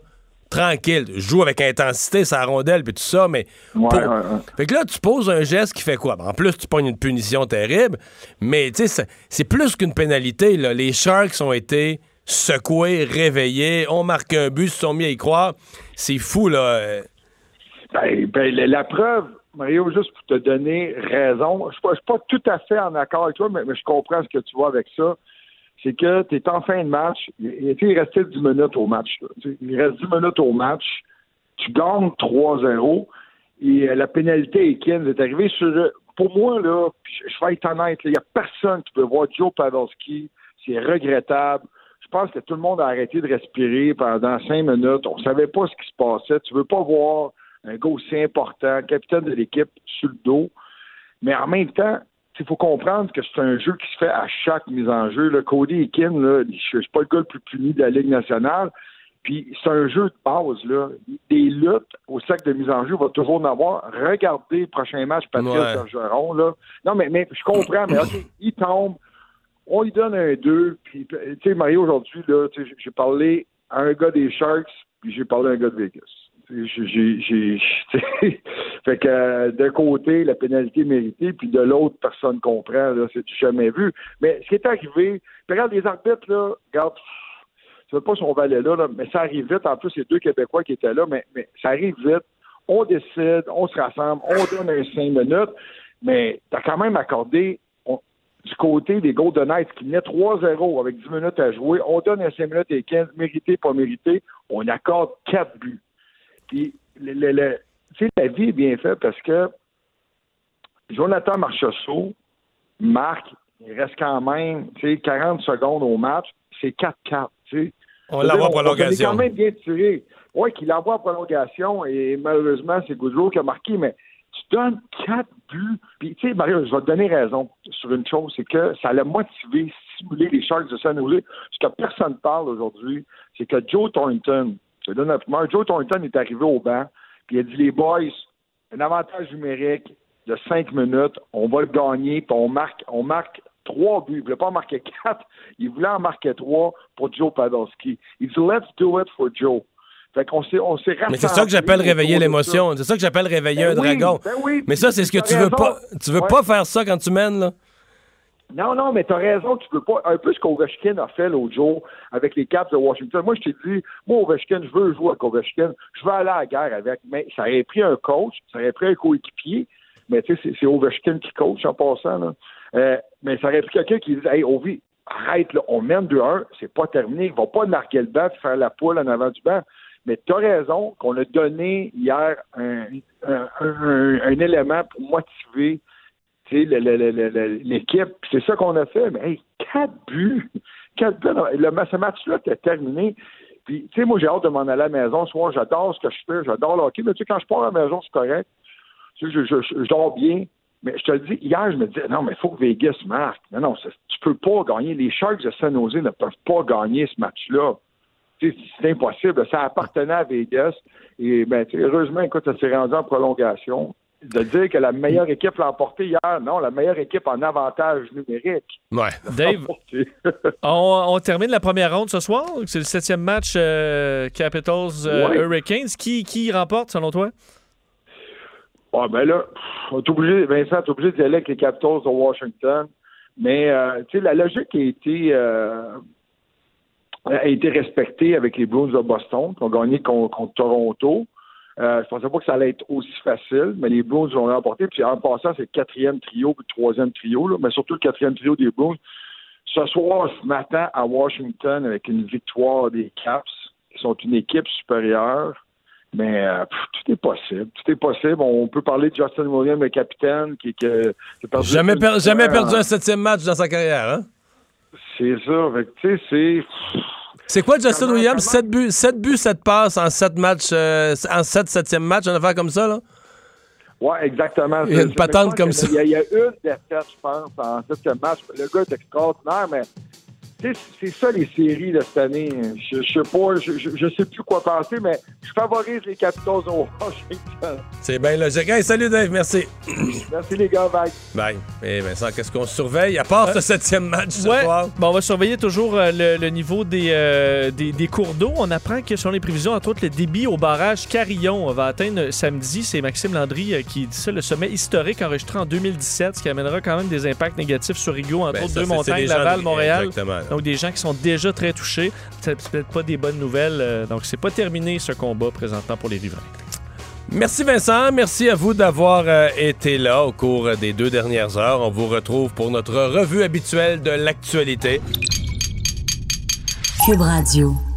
tranquille. Joue avec intensité, sa rondelle, puis tout ça, mais. Ouais, pour- ouais, ouais. Fait que là, tu poses un geste qui fait quoi? En plus, tu pognes une punition terrible, mais tu sais, c'est- plus qu'une pénalité. Là. Les Sharks ont été secoués, réveillés, ont marqué un but, se sont mis à y croire. C'est fou, là. Ben, ben, la, la preuve, Mario, juste pour te donner raison, je ne suis pas tout à fait en accord avec toi, mais, mais je comprends ce que tu vois avec ça. C'est que tu es en fin de match. Il, restait 10 minutes au match. Il reste 10 minutes au match. Tu gagnes 3-0. Et euh, la pénalité Aikens est arrivée sur le pour moi, là, je, je vais être honnête, il n'y a personne qui peut voir Joe Pavelski. C'est regrettable. Je pense que tout le monde a arrêté de respirer pendant cinq minutes. On savait pas ce qui se passait. Tu veux pas voir un gars aussi important, capitaine de l'équipe, sur le dos. Mais en même temps, il faut comprendre que c'est un jeu qui se fait à chaque mise en jeu. Le Cody Ekin, là, je suis pas le gars le plus puni de la Ligue nationale. Puis c'est un jeu de base, là. Des luttes au sac de mise en jeu, il va toujours en avoir. Regardez le prochain match, Patrick Ouais. Bergeron, là. Non, mais, mais je comprends, mais OK, il tombe, on lui donne un 2, puis tu sais, Mario, aujourd'hui, là, j'ai parlé à un gars des Sharks, puis j'ai parlé à un gars de Vegas. J'ai- fait que euh, d'un côté, la pénalité méritée, puis de l'autre, personne comprend, là, c'est jamais vu. Mais ce qui est arrivé, regarde, les arbitres, là, regarde, je sais pas si on va aller là, mais ça arrive vite. En plus, c'est deux Québécois qui étaient là, mais, ça arrive vite. On décide, on se rassemble, on donne un cinq minutes, mais tu as quand même accordé du côté des Golden Knights qui venaient 3-0 avec 10 minutes à jouer. On donne un 5 minutes et 15, mérité, pas mérité. On accorde 4 buts. Puis, le, le- le- tu sais, la vie est bien faite parce que Jonathan Marchessault marque, il reste quand même tu sais, 40 secondes au match, c'est 4-4. tu sais. On l'envoie en prolongation. On est quand même bien tiré. Oui, qu'il l'envoie en prolongation et malheureusement, c'est Goudreau qui a marqué, mais tu donnes quatre buts. Puis, tu sais, Mario, je vais te donner raison sur une chose, c'est que ça l'a motivé, stimulé les Sharks de San Jose. Ce que personne ne parle aujourd'hui, c'est que Joe Thornton, je te donne un Joe Thornton est arrivé au banc, puis il a dit les boys, un avantage numérique de cinq minutes, on va le gagner, puis on marque, on marque trois buts. Il voulait pas en marquer quatre, il voulait en marquer trois pour Joe Pavelski. Il dit let's do it for Joe. Fait qu'on s'est, on s'est Mais c'est ça que j'appelle réveiller l'émotion. C'est ça que j'appelle réveiller Ben un oui, dragon. ben oui, Mais ça, c'est ce que tu veux pas. Tu veux Ouais. pas faire ça quand tu mènes, là? Non, non, mais t'as raison, tu peux pas. Un peu ce qu'Ovechkin a fait l'autre jour avec les Caps de Washington. Moi, je t'ai dit, moi, Ovechkin, je veux jouer avec Ovechkin. Je veux aller à la guerre avec. Mais ça aurait pris un coach, ça aurait pris un coéquipier. Mais tu sais, c'est- Ovechkin qui coach en passant, là. Euh, mais ça aurait pris quelqu'un qui dit, hey, Ovi, arrête, là, on mène 2-1, c'est pas terminé. Il va pas marquer le banc faire la poule en avant du banc. Mais tu as raison qu'on a donné hier un élément pour motiver l'équipe. C'est ça qu'on a fait. Mais hey, quatre buts! Quatre buts! Le, ce match-là était terminé. Puis, tu sais, moi, j'ai hâte de m'en aller à la maison. Ce soir, j'adore ce que je fais. J'adore le hockey. Mais tu sais, quand je pars à la maison, c'est correct. Tu sais, je, dors bien. Mais je te le dis, hier, je me disais, non, mais il faut que Vegas marque. Non, non, tu peux pas gagner. Les Sharks de San Jose ne peuvent pas gagner ce match-là. C'est impossible. Ça appartenait à Vegas. Et ben, heureusement, écoute, ça s'est rendu en prolongation. De dire que la meilleure équipe l'a emporté hier, non, la meilleure équipe en avantage numérique. Ouais. Dave, on, on termine la première ronde ce soir. C'est le septième match euh, Capitals euh, Ouais. Hurricanes. Qui, qui remporte selon toi? Ah, ben là, pff, on est obligé, Vincent, t'es obligé d'y aller avec les Capitals de Washington. Mais, euh, tu sais, la logique a été, euh, a été respectée avec les Blues de Boston, qui ont gagné con- contre, Toronto. Euh, je pensais pas que ça allait être aussi facile, mais les Blues l'ont remporté. Puis en passant, c'est le quatrième trio, puis le troisième trio, là, mais surtout le quatrième trio des Blues. Ce soir, ce matin, à Washington, avec une victoire des Caps, qui sont une équipe supérieure. Mais euh, pff, tout est possible. Tout est possible. On peut parler de Justin Williams, le capitaine, qui, qui qui a perdu Jamais, per- jamais perdu un septième match dans sa carrière, hein? C'est ça. Fait tu sais, c'est. C'est quoi Justin Williams? 7 buts, 7 buts, 7 passes en 7 matchs, euh, en 7 septième match, une affaire comme ça, là? Ouais, exactement. Il y a une patente comme ça. Il y, a, il y a une défaite, je pense, en septième match. Le gars est extraordinaire, mais c'est ça les séries de cette année. Je, je sais pas, je, je, je sais plus quoi penser, mais je favorise les Capitals au Washington. C'est bien logique. Hey, salut Dave, merci. Merci les gars, bye. Bye. Et Vincent, qu'est-ce qu'on surveille à part ce septième match ce soir? Bon, on va surveiller toujours euh, le, le niveau des, euh, des, des cours d'eau. On apprend que selon les prévisions, entre autres, le débit au barrage Carillon va atteindre samedi. C'est Maxime Landry euh, qui dit ça, le sommet historique enregistré en 2017, ce qui amènera quand même des impacts négatifs sur Rigaud, entre Ben, autres ça, deux montagnes, Laval, Montréal. Exactement. Donc des gens qui sont déjà très touchés. C'est peut-être pas des bonnes nouvelles. euh, donc c'est pas terminé ce combat présentement pour les riverains. Merci Vincent, merci à vous d'avoir euh, été là au cours des deux dernières heures. On vous retrouve pour notre revue habituelle de l'actualité. Cube Radio.